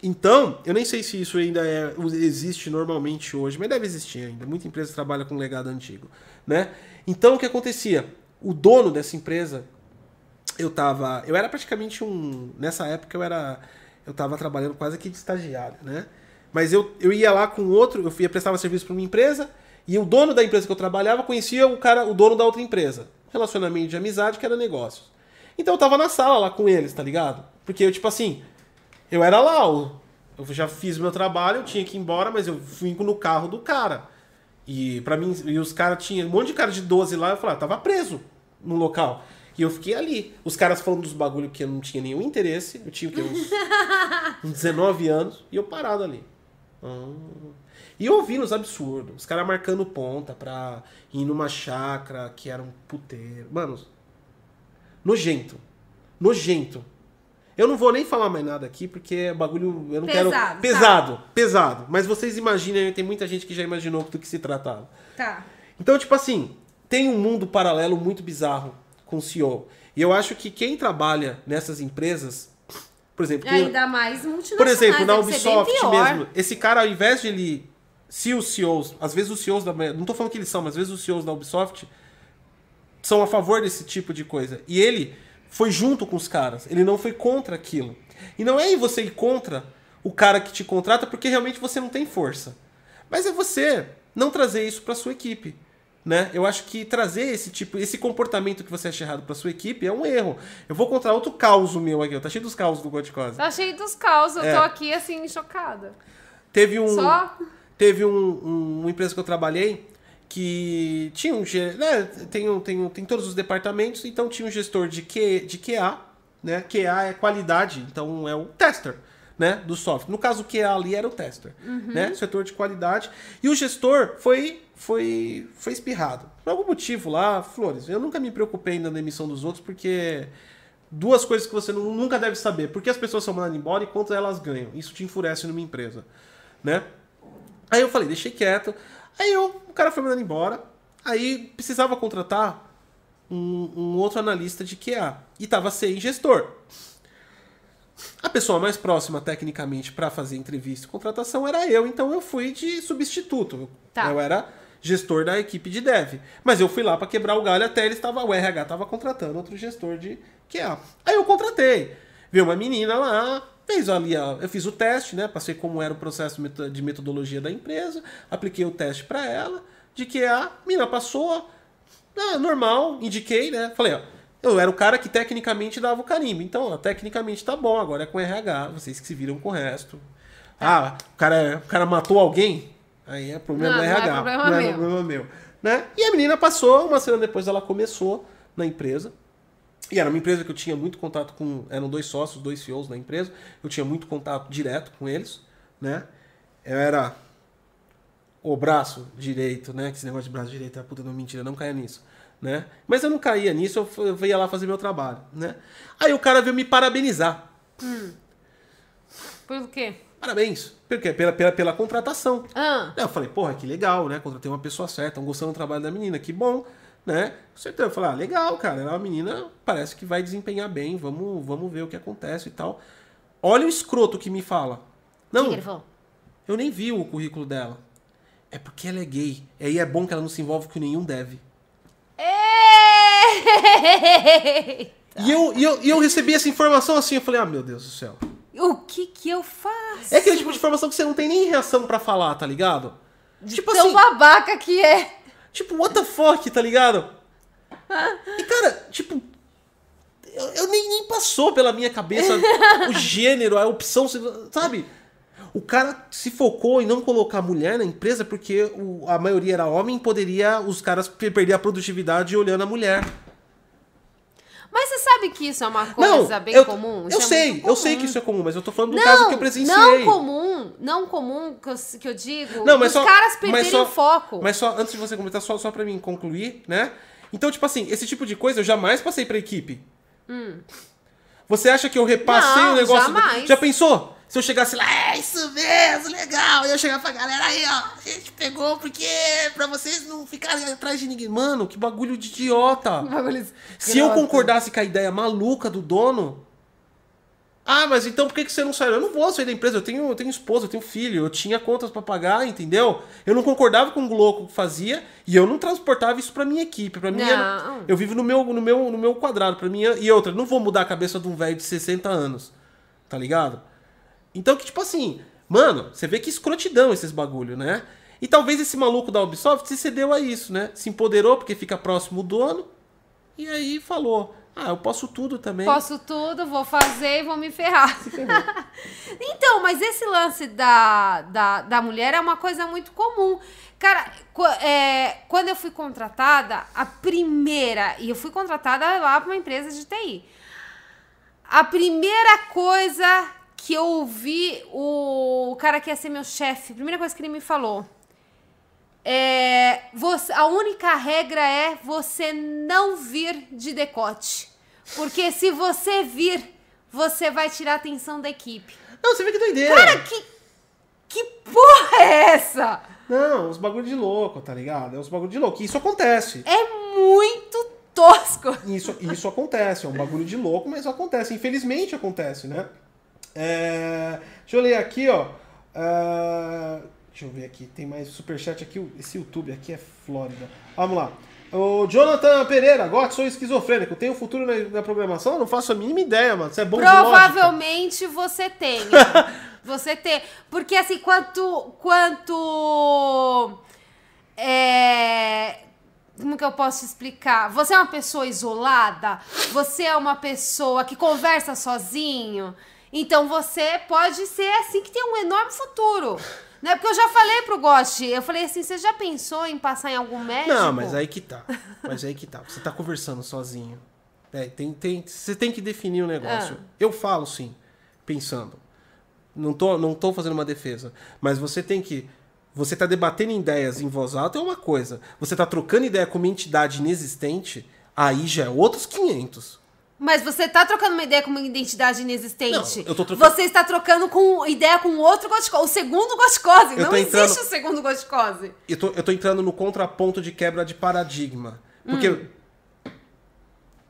Então, eu nem sei se isso ainda é, existe normalmente hoje, mas deve existir ainda. Muita empresa trabalha com legado antigo, né? Então, o que acontecia? O dono dessa empresa, eu tava, eu era praticamente um, nessa época eu era, eu tava trabalhando quase que de estagiário, né? Mas eu, eu ia lá com outro, eu ia prestava serviço para uma empresa e o dono da empresa que eu trabalhava conhecia o cara, o dono da outra empresa. Relacionamento de amizade que era negócios. Então eu tava na sala lá com eles, tá ligado? Porque eu tipo assim, eu era lá, eu já fiz meu trabalho, eu tinha que ir embora, mas eu fui no carro do cara. E para mim, e os caras tinham um monte de cara de 12 lá, eu falei, ah, tava preso no local. E eu fiquei ali. Os caras falando dos bagulho que eu não tinha nenhum interesse. Eu tinha? Uns, uns 19 anos. E eu parado ali. Ah. E ouvindo os absurdos. Os caras marcando ponta pra ir numa chácara que era um puteiro. Mano, nojento. Nojento. Eu não vou nem falar mais nada aqui, porque é bagulho. Eu não Pesado, quero. tá. Pesado, pesado. Mas vocês imaginem, tem muita gente que já imaginou do que se tratava. Tá. Então, tipo assim, tem um mundo paralelo muito bizarro com o CEO. E eu acho que quem trabalha nessas empresas, por exemplo, quem- Ainda mais multinacionais. por exemplo, na Ubisoft mesmo, esse cara, ao invés de ele. Se os CEOs, às vezes os CEOs da. Não tô falando que eles são, mas às vezes os CEOs da Ubisoft são a favor desse tipo de coisa. E ele foi junto com os caras, ele não foi contra aquilo. E não é você ir contra o cara que te contrata porque realmente você não tem força. Mas é você não trazer isso para sua equipe. Né? Eu acho que trazer esse tipo, esse comportamento que você acha errado para sua equipe é um erro. Eu vou contar outro caos meu aqui, tá cheio dos caos do Goticosa. Tá cheio dos caos, eu É. tô aqui assim, chocada. Teve um, Só? teve um, um- uma empresa que eu trabalhei que tinha um né, tem, um- tem, um- tem todos os departamentos, então tinha um gestor de, Q, de QA, né? QA é qualidade, então é o tester, né, do software. No caso o QA ali era o tester, né, setor de qualidade. E o gestor foi foi foi espirrado. Por algum motivo lá, Flores, eu nunca me preocupei ainda na emissão dos outros porque duas coisas que você nu- nunca deve saber. Por que as pessoas são mandadas embora e quanto elas ganham? Isso te enfurece numa empresa, né? Aí eu falei, deixei quieto. Aí eu, o cara foi mandando embora. Aí precisava contratar um, um outro analista de QA. E tava sem gestor. A pessoa mais próxima, tecnicamente, para fazer entrevista e contratação era eu. Então eu fui de substituto. Eu- Tá. Eu era gestor da equipe de dev. Mas eu fui lá para quebrar o galho até ele estava, o RH estava contratando outro gestor de QA. Aí eu contratei. Veio uma menina lá, fez ali, a- eu fiz o teste, né? Passei como era o processo de metodologia da empresa, apliquei o teste para ela, de QA, a menina passou, ah, normal, indiquei, né? Falei, ó, eu era o cara que tecnicamente dava o carimbo. Então, ó, tecnicamente tá bom, agora é com RH, vocês que se viram com o resto. Ah, o cara, o cara matou alguém? Aí é problema Não, do não é RH. problema não é meu. problema meu. Né? E a menina passou, uma semana depois ela começou na empresa. E era uma empresa que eu tinha muito contato com. Eram dois sócios, dois CEOs da empresa. Eu tinha muito contato direto com eles. Né? Eu era o braço direito, né? Que esse negócio de braço direito é puta, não mentira, não caia nisso. Né? Mas eu não caía nisso, eu ia lá fazer meu trabalho. Né? Aí o cara veio me parabenizar. Por quê? Parabéns. Por quê? Pela, pela, pela contratação. Ah, eu falei, porra, que legal, né? Contratei uma pessoa certa, estão gostando do trabalho da menina, que bom, né? Certeza. Eu falei, ah, legal, cara. Ela é uma menina, parece que vai desempenhar bem, vamos, vamos ver o que acontece e tal. Olha o escroto que me fala. Não, eu nem vi o currículo dela. É porque ela é gay. E aí é bom que ela não se envolve com nenhum deve. E, eu, e, eu, e eu recebi essa informação assim, eu falei, ah, meu Deus do céu. O que que eu faço? É aquele tipo de informação que você não tem nem reação pra falar, tá ligado? tipo Tão assim, babaca que é. Tipo, what the fuck, tá ligado? E, cara, tipo. Eu, eu nem, nem passou pela minha cabeça o gênero, a opção, sabe? O cara se focou em não colocar mulher na empresa porque o- a maioria era homem poderia os caras pe- perder a produtividade olhando a mulher. Mas você sabe que isso é uma coisa bem eu, comum? Eu Isso é sei, muito eu sei comum. que isso é comum, mas eu tô falando do não, caso que eu presenciei. Não comum, não comum que eu, que eu digo. Não, mas os só- caras mas perderem só- o foco. Mas só antes de você comentar, só, só pra mim concluir, né? Então, tipo assim, esse tipo de coisa eu jamais passei pra equipe. Você acha que eu repassei Hum. Não, o negócio? jamais. Já pensou? Se eu chegasse lá, é isso mesmo, legal. E eu chegar pra galera aí, ó. A gente pegou porque pra vocês não ficarem atrás de ninguém. Mano, que bagulho de idiota. Se eu concordasse com a ideia maluca do dono. Ah, mas então por que, você não saiu? Eu não vou sair da empresa, eu tenho, eu tenho esposa, eu tenho filho, eu tinha contas pra pagar, entendeu? Eu não concordava com o louco que fazia e eu não transportava isso pra minha equipe. Pra mim, era- Não. eu vivo no meu, no meu, no meu quadrado. Pra mim, e outra, não vou mudar a cabeça de um velho de 60 anos. Tá ligado? Então, que tipo assim, mano, você vê que escrotidão esses bagulho, né? E talvez esse maluco da Ubisoft se cedeu a isso, né? Se empoderou porque fica próximo do dono. E aí falou: Ah, eu posso tudo também. Posso tudo, vou fazer e vou me ferrar. então, mas esse lance da, da, da mulher é uma coisa muito comum. Cara, é, quando eu fui contratada, a primeira, e eu fui contratada lá para uma empresa de TI. A primeira coisa que eu ouvi o cara que ia ser meu chefe, primeira coisa que ele me falou. É, você, a única regra é você não vir de decote. Porque se você vir, você vai tirar a atenção da equipe. Não, você vê que doideira. Cara, que, que porra é essa? Não, os bagulho de louco, tá ligado? É os bagulho de louco. E isso acontece. É muito tosco. Isso, isso acontece. É um bagulho de louco, mas acontece. Infelizmente acontece, né? É, Deixa eu ler aqui, ó. É, Deixa eu ver aqui. Tem mais superchat aqui. Esse YouTube aqui é Flórida. Vamos lá. O Jonathan Pereira, gosto, sou esquizofrênico. Tenho futuro na, na programação? Não faço a mínima ideia, mano. Você é bom. Provavelmente você tem. você tem. Porque assim, quanto. Quanto. É. Como que eu posso explicar? Você é uma pessoa isolada? Você é uma pessoa que conversa sozinho? Então você pode ser assim que tem um enorme futuro. Né? Porque eu já falei pro Gotti, eu falei assim, você já pensou em passar em algum médico? Não, mas aí que tá. Mas aí que tá. Você tá conversando sozinho. É, tem, tem, você tem que definir o negócio. Ah. Eu falo sim, pensando. Não tô, não tô fazendo uma defesa. Mas você tem que. Você tá debatendo ideias em voz alta é uma coisa. Você tá trocando ideia com uma entidade inexistente, aí já é outros 500. Mas você tá trocando uma ideia com uma identidade inexistente. Não, eu tô trocando- Você está trocando com ideia com outro Goscose. O segundo. Eu Não tô existe entrando- o segundo Goscose. Eu tô, eu tô entrando no contraponto de quebra de paradigma. Porque Hum.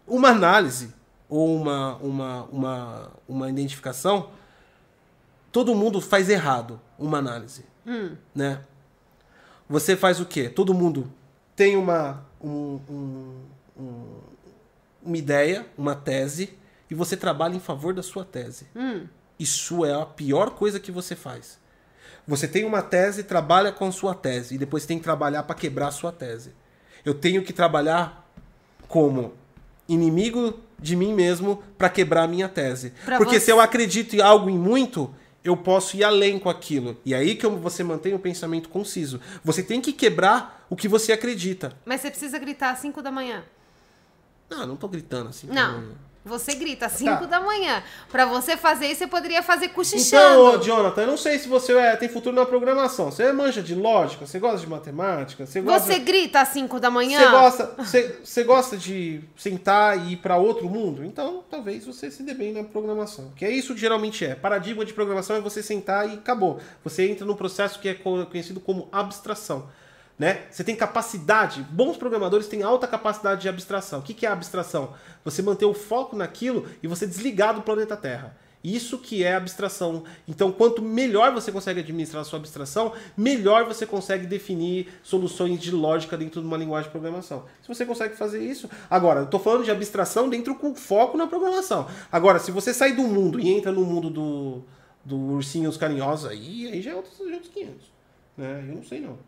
uma análise ou uma, uma, uma, uma identificação, todo mundo faz errado uma análise. Hum. Né? Você faz o quê? Todo mundo tem uma, um- um- um- uma ideia, uma tese, e você trabalha em favor da sua tese. Hum. Isso é a pior coisa que você faz. Você tem uma tese, trabalha com a sua tese e depois tem que trabalhar para quebrar a sua tese. Eu tenho que trabalhar como inimigo de mim mesmo para quebrar a minha tese. Pra Porque você- se eu acredito em algo em muito, eu posso ir além com aquilo. E aí que você mantém o pensamento conciso. Você tem que quebrar o que você acredita. Mas você precisa gritar às 5 da manhã. Não, não tô gritando assim. Não. Você grita às 5 Tá. da manhã. Pra você fazer isso, você poderia fazer Então, cochichando. ô, Jonathan, eu não sei se você é, tem futuro na programação. Você manja de lógica, você gosta de matemática, você gosta. você grita às 5 da manhã? Você gosta, você, você gosta de sentar e ir para outro mundo? Então, talvez você se dê bem na programação. Que é isso que geralmente é. Paradigma de programação é você sentar e acabou. Você entra num processo que é co- conhecido como abstração. Né? Você tem capacidade, bons programadores têm alta capacidade de abstração. O que é abstração? Você manter o foco naquilo e você desligar do planeta Terra. Isso que é abstração. Então, quanto melhor você consegue administrar a sua abstração, melhor você consegue definir soluções de lógica dentro de uma linguagem de programação. Se você consegue fazer isso. Agora, eu estou falando de abstração dentro com foco na programação. Agora, se você sair do mundo e entra no mundo do, do ursinhos carinhosos, aí, aí já é outros, já é outros 500. Né? Eu não sei não.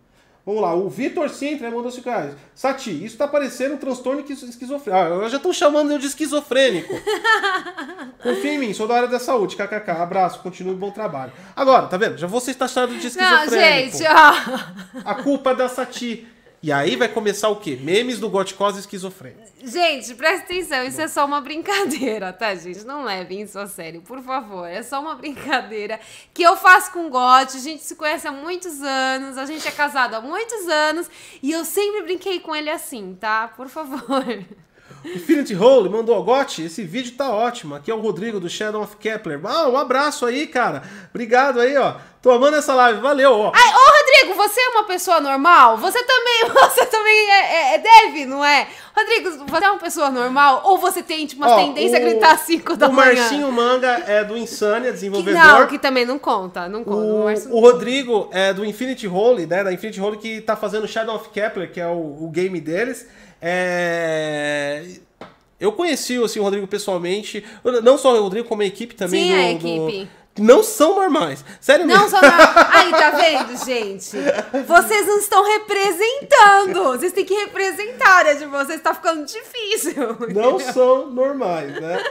Vamos lá, o Vitor Sintra mandou 5 reais. Sati, isso tá parecendo um transtorno esquizo- esquizofrênico. Ah, já tô chamando eu de esquizofrênico. Confia em mim, sou da área da saúde. KKK, abraço, continue bom trabalho. Agora, tá vendo? Já vou ser taxado de Não, esquizofrênico. gente, ó. A culpa é da Sati. E aí vai começar o quê? Memes do Goticose esquizofrênico. Gente, presta atenção, isso é só uma brincadeira, tá, gente? Não levem isso a sério, por favor. É só uma brincadeira que eu faço com o Gotti. A gente se conhece há muitos anos, a gente é casado há muitos anos e eu sempre brinquei com ele assim, tá? Por favor. Infinity Hole mandou, Gotti, esse vídeo tá ótimo. Aqui é o Rodrigo do Shadow of Kepler. Ah, um abraço aí, cara. Obrigado aí, ó. Tô amando essa live, valeu, ó. Ai, ô Rodrigo, você é uma pessoa normal? Você também, você também é, é, é deve, não é? Rodrigo, você é uma pessoa normal? Ou você tem, tipo, uma Ó, tendência o- a gritar às 5 da O manhã? Marcinho Manga é do Insânia, Que, desenvolvedor. não, que também não conta, não conta. O, Marcinho- o Rodrigo é do Infinity Hole, né? Da Infinity Hole que tá fazendo Shadow of Kepler, que é o, o game deles. É... Eu conheci assim, o Rodrigo pessoalmente. Não só o Rodrigo, como a equipe também. Sim, do, a do- equipe. Não são normais. Sério Não mesmo. só na... Aí, tá vendo, gente? Vocês não estão representando. Vocês têm que representar área de vocês. Tá ficando difícil. Não são normais, né?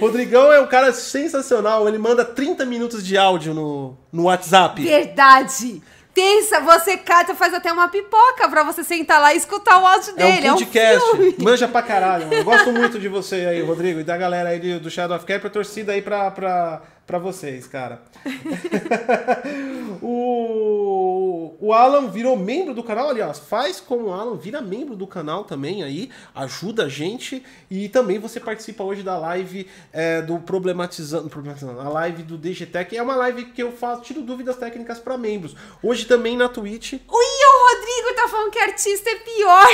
Rodrigão é um cara sensacional. Ele manda 30 minutos de áudio no, no WhatsApp. Verdade. Pensa, você cata, faz até uma pipoca pra você sentar lá e escutar o áudio É um dele. É um, podcast. filme. Manja pra caralho. Eu gosto muito de você aí, Rodrigo, e da galera aí do Shadow of Cap, torcida aí pra, pra, pra vocês, cara. o, o Alan virou membro do canal, aliás, faz como o Alan, vira membro do canal também aí, ajuda a gente e também você participa hoje da live é, do Problematizando, Problematizando, a live do DGTech, é uma live que eu faço, tiro dúvidas técnicas pra membros. Hoje também na Twitch. Ui, o Rodrigo tá falando que artista é pior.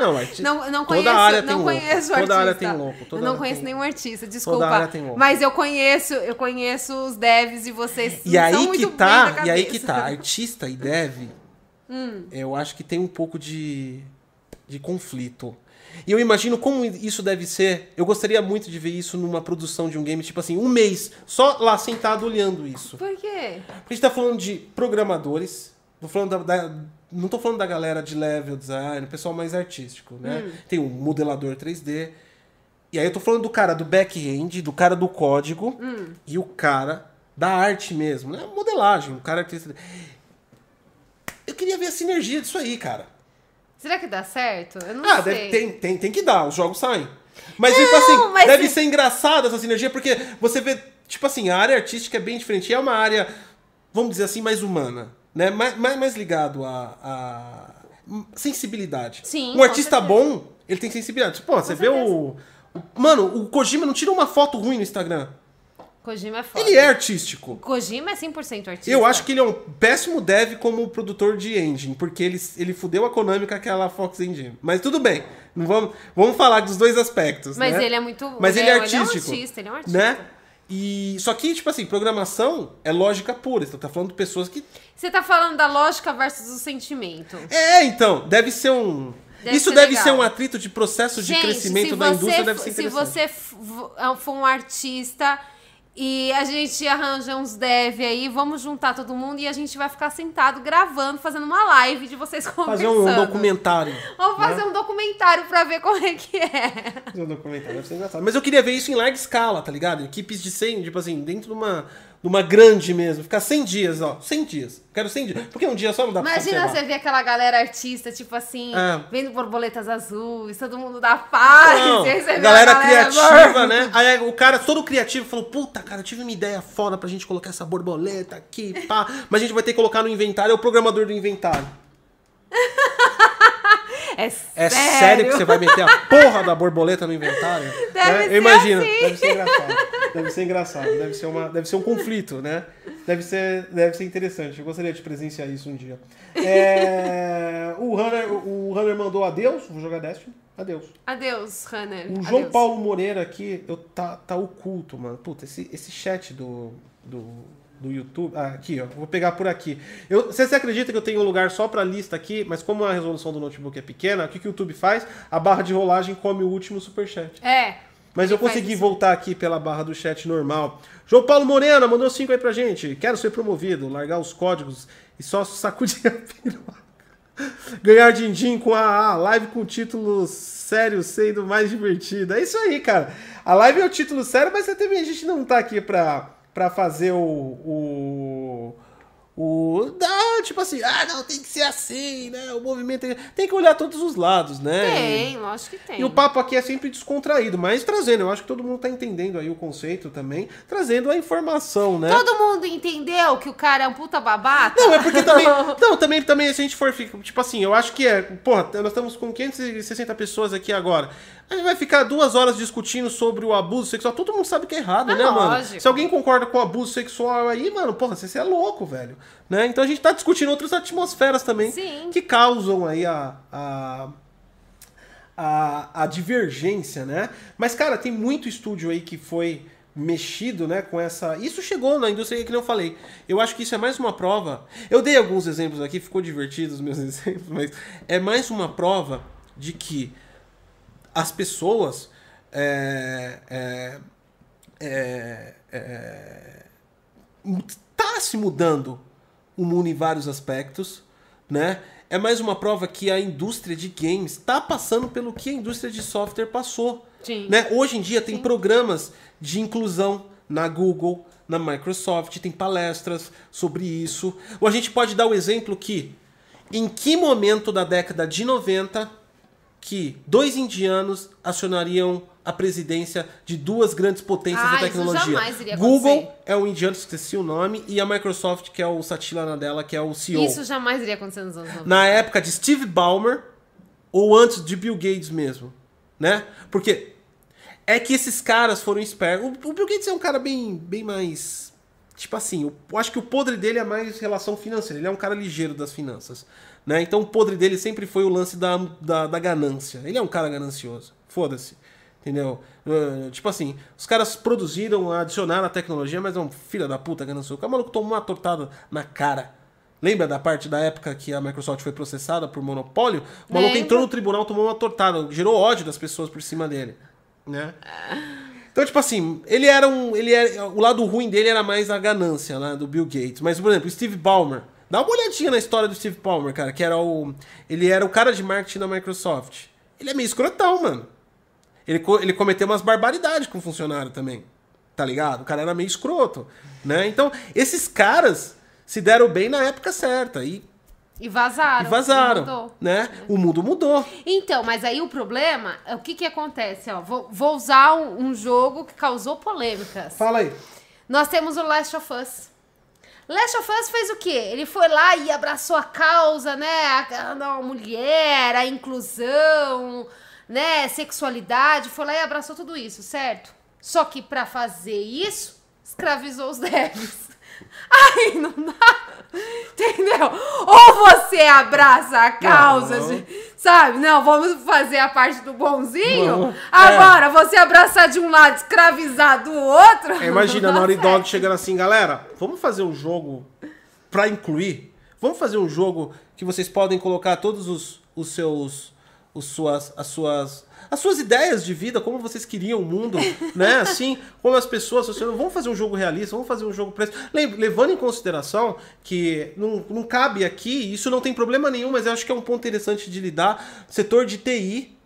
Não, arti- Não, não Toda conheço, área tem não louco. conheço Toda artista. área tem louco. Toda eu não conheço tem nenhum artista, desculpa. área tem louco. Mas eu conheço, eu conheço os devs e vocês E aí que tá, e aí que tá, artista e dev, Hum. eu acho que tem um pouco de, de conflito. E eu imagino como isso deve ser. Eu gostaria muito de ver isso numa produção de um game, tipo assim, um mês, só lá sentado olhando isso. Por quê? Porque a gente tá falando de programadores, tô falando da, da- não tô falando da galera de level design, o pessoal mais artístico, né? Tem um modelador 3D. E aí eu tô falando do cara do back-end, do cara do código e o cara da arte mesmo, né? Modelagem, o cara que... Eu queria ver a sinergia disso aí, cara. Será que dá certo? Eu não Ah, sei. deve, tem, tem, tem que dar, os jogos saem. Mas, tipo assim, mas deve se- ser engraçado essa sinergia, porque você vê, tipo assim, a área artística é bem diferente. E É uma área, vamos dizer assim, mais humana, né? Mais, mais, mais ligado a, a sensibilidade. Sim, Um artista bom, ele tem sensibilidade. Pô, você vê o, o- Mano, o Kojima não tira uma foto ruim no Instagram. Kojima é foda. Ele é artístico. Kojima é 100% artista. Eu acho que ele é um péssimo dev como produtor de engine, porque ele, ele fudeu a Konami com aquela Fox Engine. Mas tudo bem, não vamos, vamos falar dos dois aspectos, Mas né? ele é muito... Mas ele é Ele é um artístico. artista, ele é um artista. Né? E, só que, tipo assim, programação é lógica pura. Você tá falando de pessoas que... Você tá falando da lógica versus o sentimento. É, então, deve ser um... Deve Isso ser deve legal. ser um atrito de processo de Gente, crescimento da indústria, deve ser Se você v- for um artista e a gente arranja uns dev aí, vamos juntar todo mundo e a gente vai ficar sentado gravando, fazendo uma live de vocês Fazer conversando. um documentário. Vamos fazer um documentário pra ver como é que é. Fazer um documentário, deve ser engraçado. Mas eu queria ver isso em larga escala, tá ligado? Equipes de 100, tipo assim, dentro de uma, de uma grande mesmo. Ficar 100 dias, ó. 100 dias. Quero 100 dias. Porque um dia só não dá pra Imagina você ver aquela galera artista, tipo assim, É. vendo borboletas azuis, todo mundo dá paz. Não, galera, galera criativa, né? Aí o cara todo criativo falou: Puta, cara, eu tive uma ideia foda pra gente colocar essa borboleta aqui, pá. Mas a gente vai ter que colocar no inventário. É o programador do inventário. É, É sério, sério, que você vai meter a porra da borboleta no inventário? Deve Né? ser Eu imagino. assim. Deve ser engraçado. Deve ser engraçado. Deve ser, uma, deve ser um conflito, né? Deve ser, deve ser interessante. Eu gostaria de presenciar isso um dia. É, o, Runner, o Runner mandou adeus. Vou jogar Destiny. Adeus. Adeus, Runner. O João Adeus. Paulo Moreira aqui, eu, tá, tá oculto, mano. Puta, esse, esse chat do, do, do YouTube. Ah, aqui, ó. Vou pegar por aqui. Eu, você, você acredita que eu tenho um lugar só pra lista aqui, mas como a resolução do notebook é pequena, o que, que o YouTube faz? A barra de rolagem come o último superchat. É. Mas eu consegui voltar aqui pela barra do chat normal. João Paulo Morena mandou cinco aí pra gente. Quero ser promovido, largar os códigos e só sacudir a piroca. Ganhar din-din com a, a live com título sério sendo mais divertida. É isso aí, cara. A live é o título sério, mas também a gente não tá aqui pra, pra fazer o. o o. Tipo assim, ah, não, tem que ser assim, né? O movimento tem, tem que olhar todos os lados, né? Tem, lógico que tem. E o papo aqui é sempre descontraído, mas trazendo, eu acho que todo mundo tá entendendo aí o conceito também, trazendo a informação, né? Todo mundo entendeu que o cara é um puta babaca? Não, é porque também. Não, também, também, se a gente for. ficar- Tipo assim, eu acho que é. Porra, nós estamos com 560 pessoas aqui agora. A gente vai ficar duas horas discutindo sobre o abuso sexual. Todo mundo sabe que é errado, É né, mano? lógico. Se alguém concorda com o abuso sexual aí, mano, porra, você, você é louco, velho. Né? Então a gente tá discutindo outras atmosferas também Sim. que causam aí a. a a, a divergência, né? Mas, cara, tem muito estúdio aí que foi mexido, né, com essa... Isso chegou na indústria, que nem eu falei. Eu acho que isso é mais uma prova... Eu dei alguns exemplos aqui, ficou divertido os meus exemplos, mas é mais uma prova de que as pessoas... É, é, é, é, tá se mudando o mundo em vários aspectos, né? É mais uma prova que a indústria de games está passando pelo que a indústria de software passou. Sim. Né? Hoje em dia tem Sim. programas de inclusão na Google, na Microsoft, tem palestras sobre isso. Ou a gente pode dar o exemplo que em que momento da década de 90 que dois indianos acionariam a presidência de duas grandes potências Ah, da isso tecnologia. jamais iria Google acontecer. é o indiano, esqueci o nome, e a Microsoft, que é o Satya Nadella, que é o CEO. Isso jamais iria acontecer nos anos 90. Na época de Steve Ballmer ou antes de Bill Gates mesmo, né? Porque é que esses caras foram espertos. O, Bill Gates é um cara bem, bem mais tipo assim, eu acho que o podre dele é mais relação financeira. Ele é um cara ligeiro das finanças, né? Então o podre dele sempre foi o lance da, da, da ganância. Ele é um cara ganancioso. Foda-se. Entendeu? Uh, tipo assim, os caras produziram, adicionaram a tecnologia, mas é um filho da puta ganancioso. O maluco tomou uma tortada na cara. Lembra da parte da época que a Microsoft foi processada por monopólio? O maluco entrou no tribunal, tomou uma tortada, gerou ódio das pessoas por cima dele, né? Então, tipo assim, ele era um. Ele era, o lado ruim dele era mais a ganância, né? Do Bill Gates. Mas, por exemplo, o Steve Ballmer. Dá uma olhadinha na história do Steve Ballmer, cara, que era o. Ele era o cara de marketing da Microsoft. Ele é meio escrotão, mano. Ele, co- ele cometeu umas barbaridades com o funcionário também. Tá ligado? O cara era meio escroto, né? Então, esses caras se deram bem na época certa e, E vazaram. e vazaram, né? O mundo mudou. Então, mas aí o problema, é o que que acontece? Ó, vou, vou usar um, um jogo que causou polêmicas. Fala aí. Nós temos o Last of Us. Last of Us fez o quê? Ele foi lá e abraçou a causa, né? A, a mulher, a inclusão, né? Sexualidade, foi lá e abraçou tudo isso, certo? Só que pra fazer isso, escravizou os devs. Aí não dá. Entendeu? Ou você abraça a causa, Não. de- sabe? Não, vamos fazer a parte do bonzinho. Não. Agora, você abraçar de um lado, escravizar do outro. É, imagina a Naughty Dog chegando assim, galera, vamos fazer um jogo pra incluir? Vamos fazer um jogo que vocês podem colocar todos os, os seus. Os suas, as suas. As suas ideias de vida, como vocês queriam o mundo, né? Assim, como as pessoas. Assim, vamos fazer um jogo realista, vamos fazer um jogo preço. Levando em consideração que não, não cabe aqui, isso não tem problema nenhum, mas eu acho que é um ponto interessante de lidar. Setor de TI,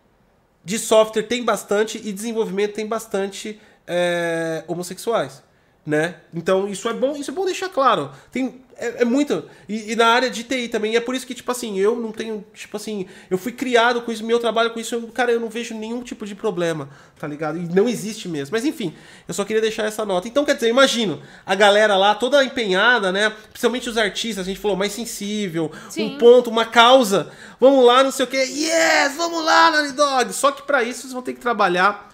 de software tem bastante e desenvolvimento tem bastante é, homossexuais, né? Então isso é bom, isso é bom deixar claro. Tem é, é muito e, e na área de TI também. E é por isso que tipo assim eu não tenho tipo assim eu fui criado com isso, meu trabalho com isso, eu, cara eu não vejo nenhum tipo de problema, tá ligado? E não existe mesmo. Mas enfim, eu só queria deixar essa nota. Então quer dizer, imagino a galera lá toda empenhada, né? Principalmente os artistas, a gente falou mais sensível, Sim. um ponto, uma causa. Vamos lá, não sei o que. Yes, vamos lá, Naughty Dog. Só que pra isso vocês vão ter que trabalhar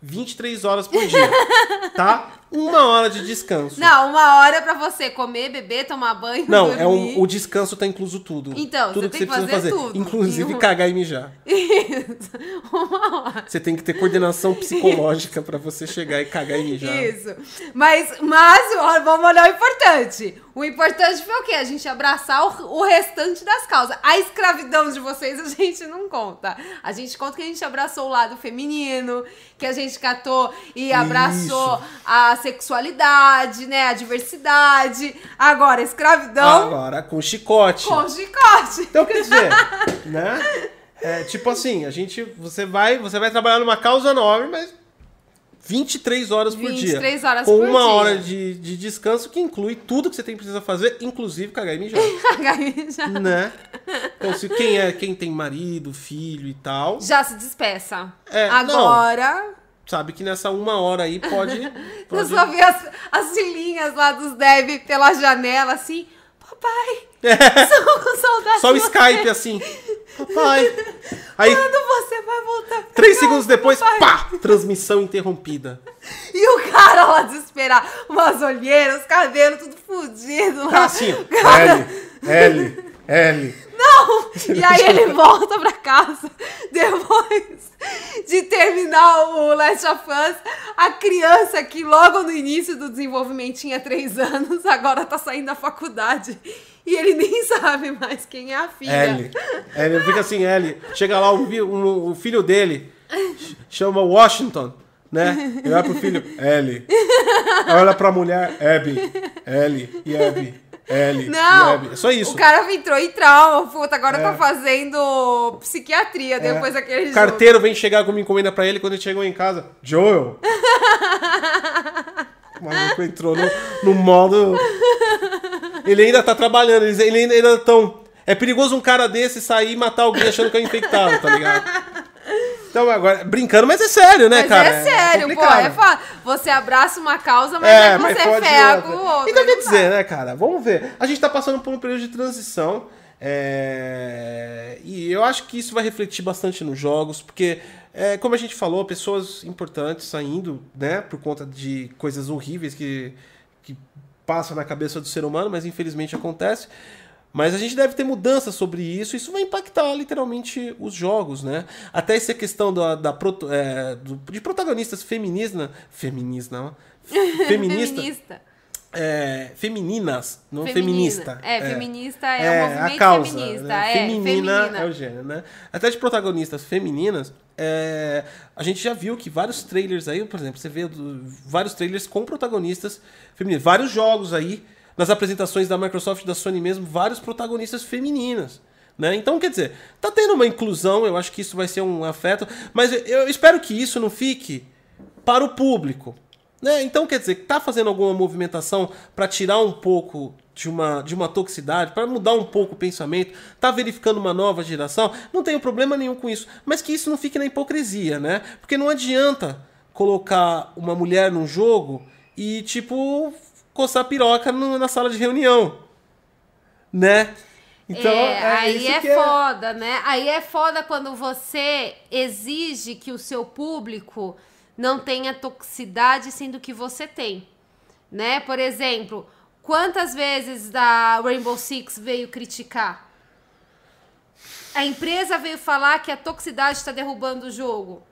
23 horas por dia, tá? Uma hora de descanso. Não, uma hora pra você comer, beber, tomar banho, Não, é dormir. um, o descanso tá incluso tudo. Então, tudo você que tem você que precisa fazer inclusive um- cagar e mijar. Isso. Uma hora. Você tem que ter coordenação psicológica pra você chegar e cagar e mijar. Isso. Mas, mas vamos olhar o importante. O importante foi o quê? A gente abraçar o, o restante das causas. A escravidão de vocês a gente não conta. A gente conta que a gente abraçou o lado feminino, que a gente catou e abraçou Isso. a sexualidade, né? A diversidade. Agora, a escravidão Agora com chicote. com chicote. Então quer dizer, né? É, tipo assim, a gente. Você vai, você vai trabalhar numa causa nobre, mas 23 horas por dia. 23 horas com por uma dia. hora de, de descanso que inclui tudo que você tem precisa fazer, inclusive cagar e mijar. já, né? Então, se quem é quem tem marido, filho e tal, já se despeça. É, Agora. sabe que nessa uma hora aí pode. Eu pode... só vi as, as filhinhas lá dos Dev pela janela, assim. Papai, sou com saudade. É. Só o. Skype assim. Papai. Aí, Quando você vai voltar pra três casa, segundos depois, papai? pá! Transmissão interrompida. E o cara lá desesperado, umas olheiras, os cabelos tudo fudido Tá lá. assim. Cara, L, L, L. Não! E aí ele volta pra casa depois de terminar o Last of Us. A criança que logo no início do desenvolvimento tinha três anos, agora tá saindo da faculdade. E ele nem sabe mais quem é a filha. L. L, fica assim, L. Chega lá o, um- o filho dele, ch- chama Washington, né? Ele olha pro filho, L. Olha pra mulher, Abby. L e Abby. L Não, e. É só isso. o cara entrou em trauma, puta, agora É. tá fazendo psiquiatria depois É. daquele O jogo. carteiro vem chegar com uma encomenda pra ele quando ele chegou em casa. Joel. O maluco entrou no, no modo. Ele ainda tá trabalhando, eles ele ainda ainda tão. É perigoso um cara desse sair e matar alguém achando que é infectado, tá ligado? Então, agora, brincando, mas é sério, né, Mas cara? é sério, pô, complicado. é foda. Você abraça uma causa, mas É, é, mas você ferra outra. com o outro. Então quer dizer, né, cara? Vamos ver. A gente tá passando por um período de transição. é, E eu acho que isso vai refletir bastante nos jogos, porque, é, como a gente falou, pessoas importantes saindo, né, por conta de coisas horríveis que, que passam na cabeça do ser humano, mas infelizmente acontece. Mas a gente deve ter mudanças sobre isso, isso vai impactar literalmente os jogos, né? Até essa questão da, da proto- é, do- de protagonistas feministas. Feminista? Feminista. Feminista. É, femininas, não Feminina. feminista. É, feminista é o movimento a causa, feminista, né? é, Feminina feminina. é o gênero, né? Até de protagonistas femininas, é, a gente já viu que vários trailers aí, por exemplo, você vê vários trailers com protagonistas femininas. Vários jogos aí, nas apresentações da Microsoft da Sony mesmo, vários protagonistas femininas. Né? Então, quer dizer, tá tendo uma inclusão, eu acho que isso vai ser um afeto, mas eu espero que isso não fique para o público. Né? Então, quer dizer, tá fazendo alguma movimentação para tirar um pouco de uma, de uma toxicidade, para mudar um pouco o pensamento, tá verificando uma nova geração, não tenho problema nenhum com isso. Mas que isso não fique na hipocrisia, né? Porque não adianta colocar uma mulher num jogo e, tipo, coçar piroca no- na sala de reunião. Né? Então, é, é aí é é- foda, né? Aí é foda quando você exige que o seu público não tenha toxicidade, sendo que você tem, né? Por exemplo, quantas vezes a Rainbow Six veio criticar? A empresa veio falar que a toxicidade está derrubando o jogo.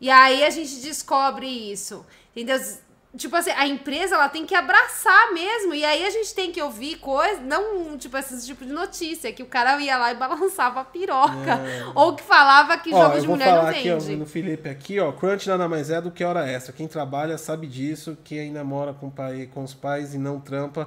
E aí a gente descobre isso. Entendeu? Tipo assim, a empresa ela tem que abraçar mesmo. E aí a gente tem que ouvir coisas, não tipo esse tipo de notícia, que o cara ia lá e balançava a piroca. Ou que falava que É. Ó, jogo de vou mulher não falar aqui, ó, vende. no Felipe aqui, ó, crunch nada mais é do que hora extra. Quem trabalha sabe disso, quem ainda mora com, pai, com os pais e não trampa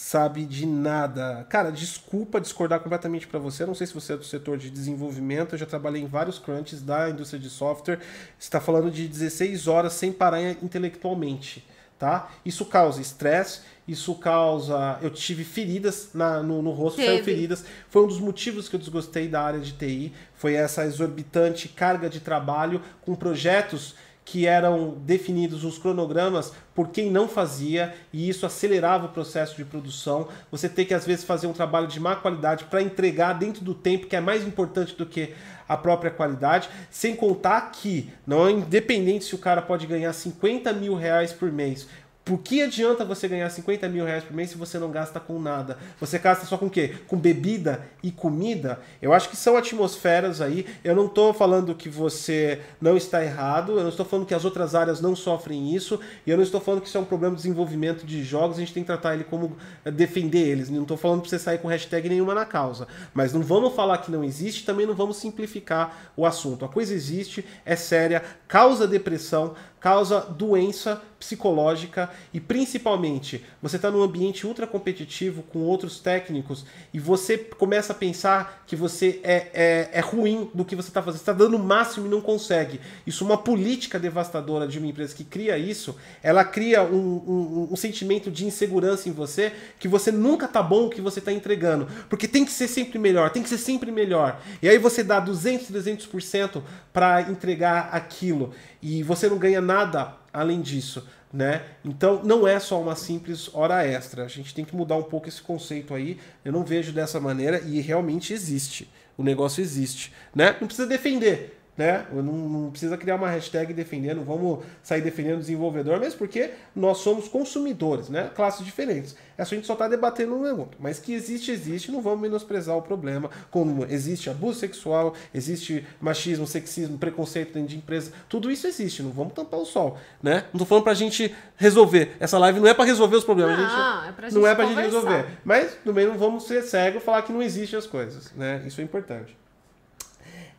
sabe de nada. Cara, desculpa discordar completamente pra você. Eu não sei se você é do setor de desenvolvimento, eu já trabalhei em vários crunches da indústria de software. Você está falando de 16 horas sem parar intelectualmente, tá? Isso causa estresse, isso causa. Eu tive feridas na- no, no rosto, Teve. feridas. Foi um dos motivos que eu desgostei da área de TI. Foi essa exorbitante carga de trabalho com projetos que eram definidos os cronogramas por quem não fazia e isso acelerava o processo de produção. Você tem que às vezes fazer um trabalho de má qualidade para entregar dentro do tempo, que é mais importante do que a própria qualidade, sem contar que não é independente se o cara pode ganhar 50 mil reais por mês Por que adianta você ganhar 50 mil reais por mês se você não gasta com nada? Você gasta só com o quê? Com bebida e comida? Eu acho que são atmosferas aí. Eu não estou falando que você não está errado, eu não estou falando que as outras áreas não sofrem isso, e eu não estou falando que isso é um problema de desenvolvimento de jogos, a gente tem que tratar ele como eh, defender eles. Não estou falando para você sair com hashtag nenhuma na causa. Mas não vamos falar que não existe, também não vamos simplificar o assunto. A coisa existe, é séria, causa depressão, causa doença psicológica e principalmente você está num ambiente ultra competitivo com outros técnicos e você começa a pensar que você é, é, é ruim do que você está fazendo, está dando o máximo e não consegue. Isso uma política devastadora de uma empresa que cria isso, ela cria um, um, um sentimento de insegurança em você que você nunca tá bom o que você está entregando, porque tem que ser sempre melhor, tem que ser sempre melhor. E aí você dá 200, 300% para entregar aquilo e você não ganha nada além disso, né? Então não é só uma simples hora extra. A gente tem que mudar um pouco esse conceito aí. Eu não vejo dessa maneira e realmente existe. O negócio existe, né? Não precisa defender, né? Não, não, precisa criar uma hashtag defendendo, vamos sair defendendo o desenvolvedor, mesmo porque nós somos consumidores, né? Classes diferentes. É só a gente só tá debatendo um negócio. Mas que existe, existe, não vamos menosprezar o problema. Como existe abuso sexual, existe machismo, sexismo, preconceito dentro de empresa, tudo isso existe, não vamos tampar o sol, né? Não tô falando pra gente resolver. Essa live não é para resolver os problemas, não, gente, é pra gente não é pra conversar. gente resolver. Mas também não vamos ser cego e falar que não existem as coisas, né? Isso é importante.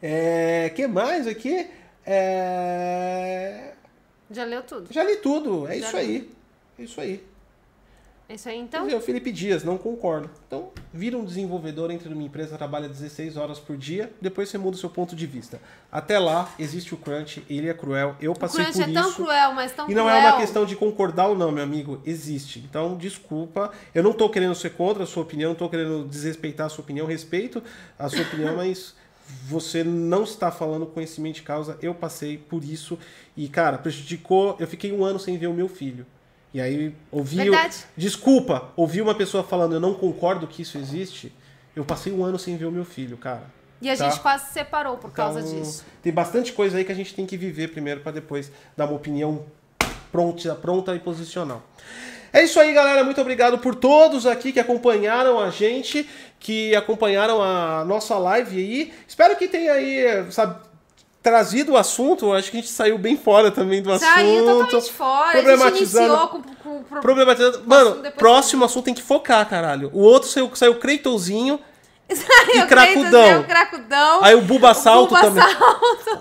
É, que mais aqui? É... Já leu tudo. Já li tudo, é Já isso li. aí. É isso aí. É isso aí, Então? então? o Felipe Dias, não concordo. Então, vira um desenvolvedor, entra numa empresa, trabalha 16 horas por dia, depois você muda o seu ponto de vista. Até lá, existe o crunch, ele é cruel, eu O passei crunch por é tão isso. cruel, mas tão E não cruel. é uma questão de concordar ou não, meu amigo. Existe. Então, desculpa. Eu não tô querendo ser contra a sua opinião, não tô querendo desrespeitar a sua opinião. Respeito a sua opinião, mas você não está falando conhecimento de causa. Eu passei por isso. E, cara, prejudicou. Eu fiquei um ano sem ver o meu filho. E aí, ouvi. Verdade. Desculpa, ouvi uma pessoa falando, eu não concordo que isso existe. Eu passei um ano sem ver o meu filho, cara. E a Tá. gente quase se separou por causa Então, disso. Tem bastante coisa aí que a gente tem que viver primeiro para depois dar uma opinião pronta, pronta e posicional. É isso aí, galera. Muito obrigado por todos aqui que acompanharam a gente, que acompanharam a nossa live aí. Espero que tenha aí, sabe, trazido o assunto. Acho que a gente saiu bem fora também do Saiu assunto. totalmente fora. A gente problematizando- iniciou com, com, com Problematizando. Mano, próximo assunto tem que focar, caralho. O outro saiu, saiu Creitãozinho. E Cracudão. o Cracudão. Aí o Buba Salto Buba também.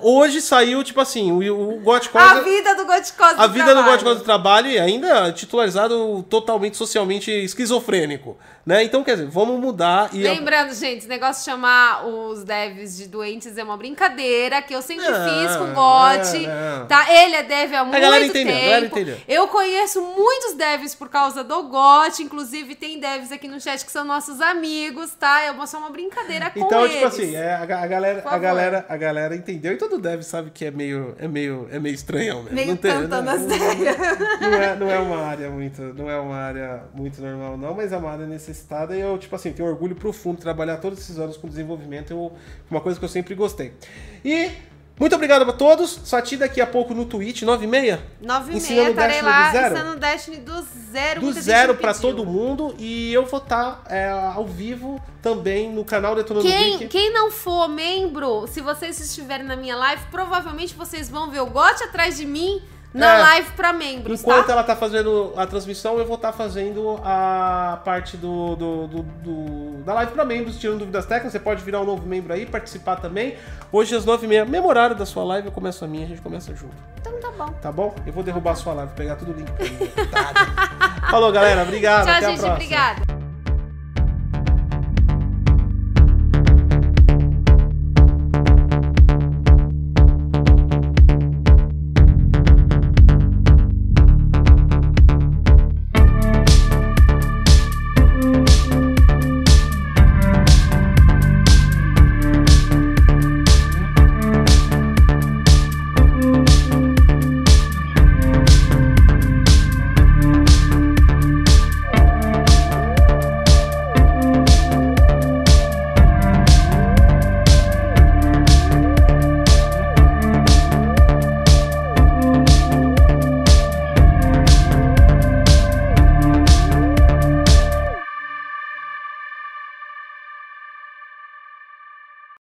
Hoje saiu, tipo assim, o, o Gótico A vida do Goticosa A vida do Gótico do Trabalho e ainda titularizado totalmente socialmente esquizofrênico, né? Então, quer dizer, vamos mudar e... Lembrando, gente, esse negócio de chamar os devs de doentes é uma brincadeira que eu sempre Não, fiz com o Gotti. Tá? Ele é dev há muito galera entendeu, a tempo. galera entendeu. Eu conheço muitos devs por causa do Gotti. Inclusive, tem devs aqui no chat que são nossos amigos, tá? É só uma brincadeira com Então, eles. tipo assim, é, a, a galera, a galera, a galera entendeu e todo dev sabe que é meio, é meio, é meio estranhão, né? Meio não tem, tantando não, as não, não é, não é uma área muito, não é uma área muito normal não, mas é uma área necessitada e eu, tipo assim, tenho orgulho profundo de trabalhar todos esses anos com desenvolvimento, eu, uma coisa que eu sempre gostei. E muito obrigado a todos. Sati daqui a pouco no Twitch, 9 e meia. 9 e Ensinando meia, estarei Destiny lá do zero? ensinando Destiny do zero. do zero pediu. todo mundo e eu vou estar ao vivo também no canal Detonando Quem, Geek. quem não for membro, se vocês estiverem na minha live, provavelmente vocês vão ver o Gotti atrás de mim na É. live pra membros, Enquanto tá? ela tá fazendo a transmissão, eu vou estar fazendo a parte do, do- do- do- da live para membros, tirando dúvidas técnicas. Você pode virar um novo membro aí, participar também. Hoje às 9h30, mesmo horário da sua live, eu começo a minha, a gente começa junto. Então tá bom. Tá bom? Eu vou derrubar a sua live, pegar tudo o link pra mim. Falou, galera. Obrigado. Tchau, até a gente. próxima. Obrigada.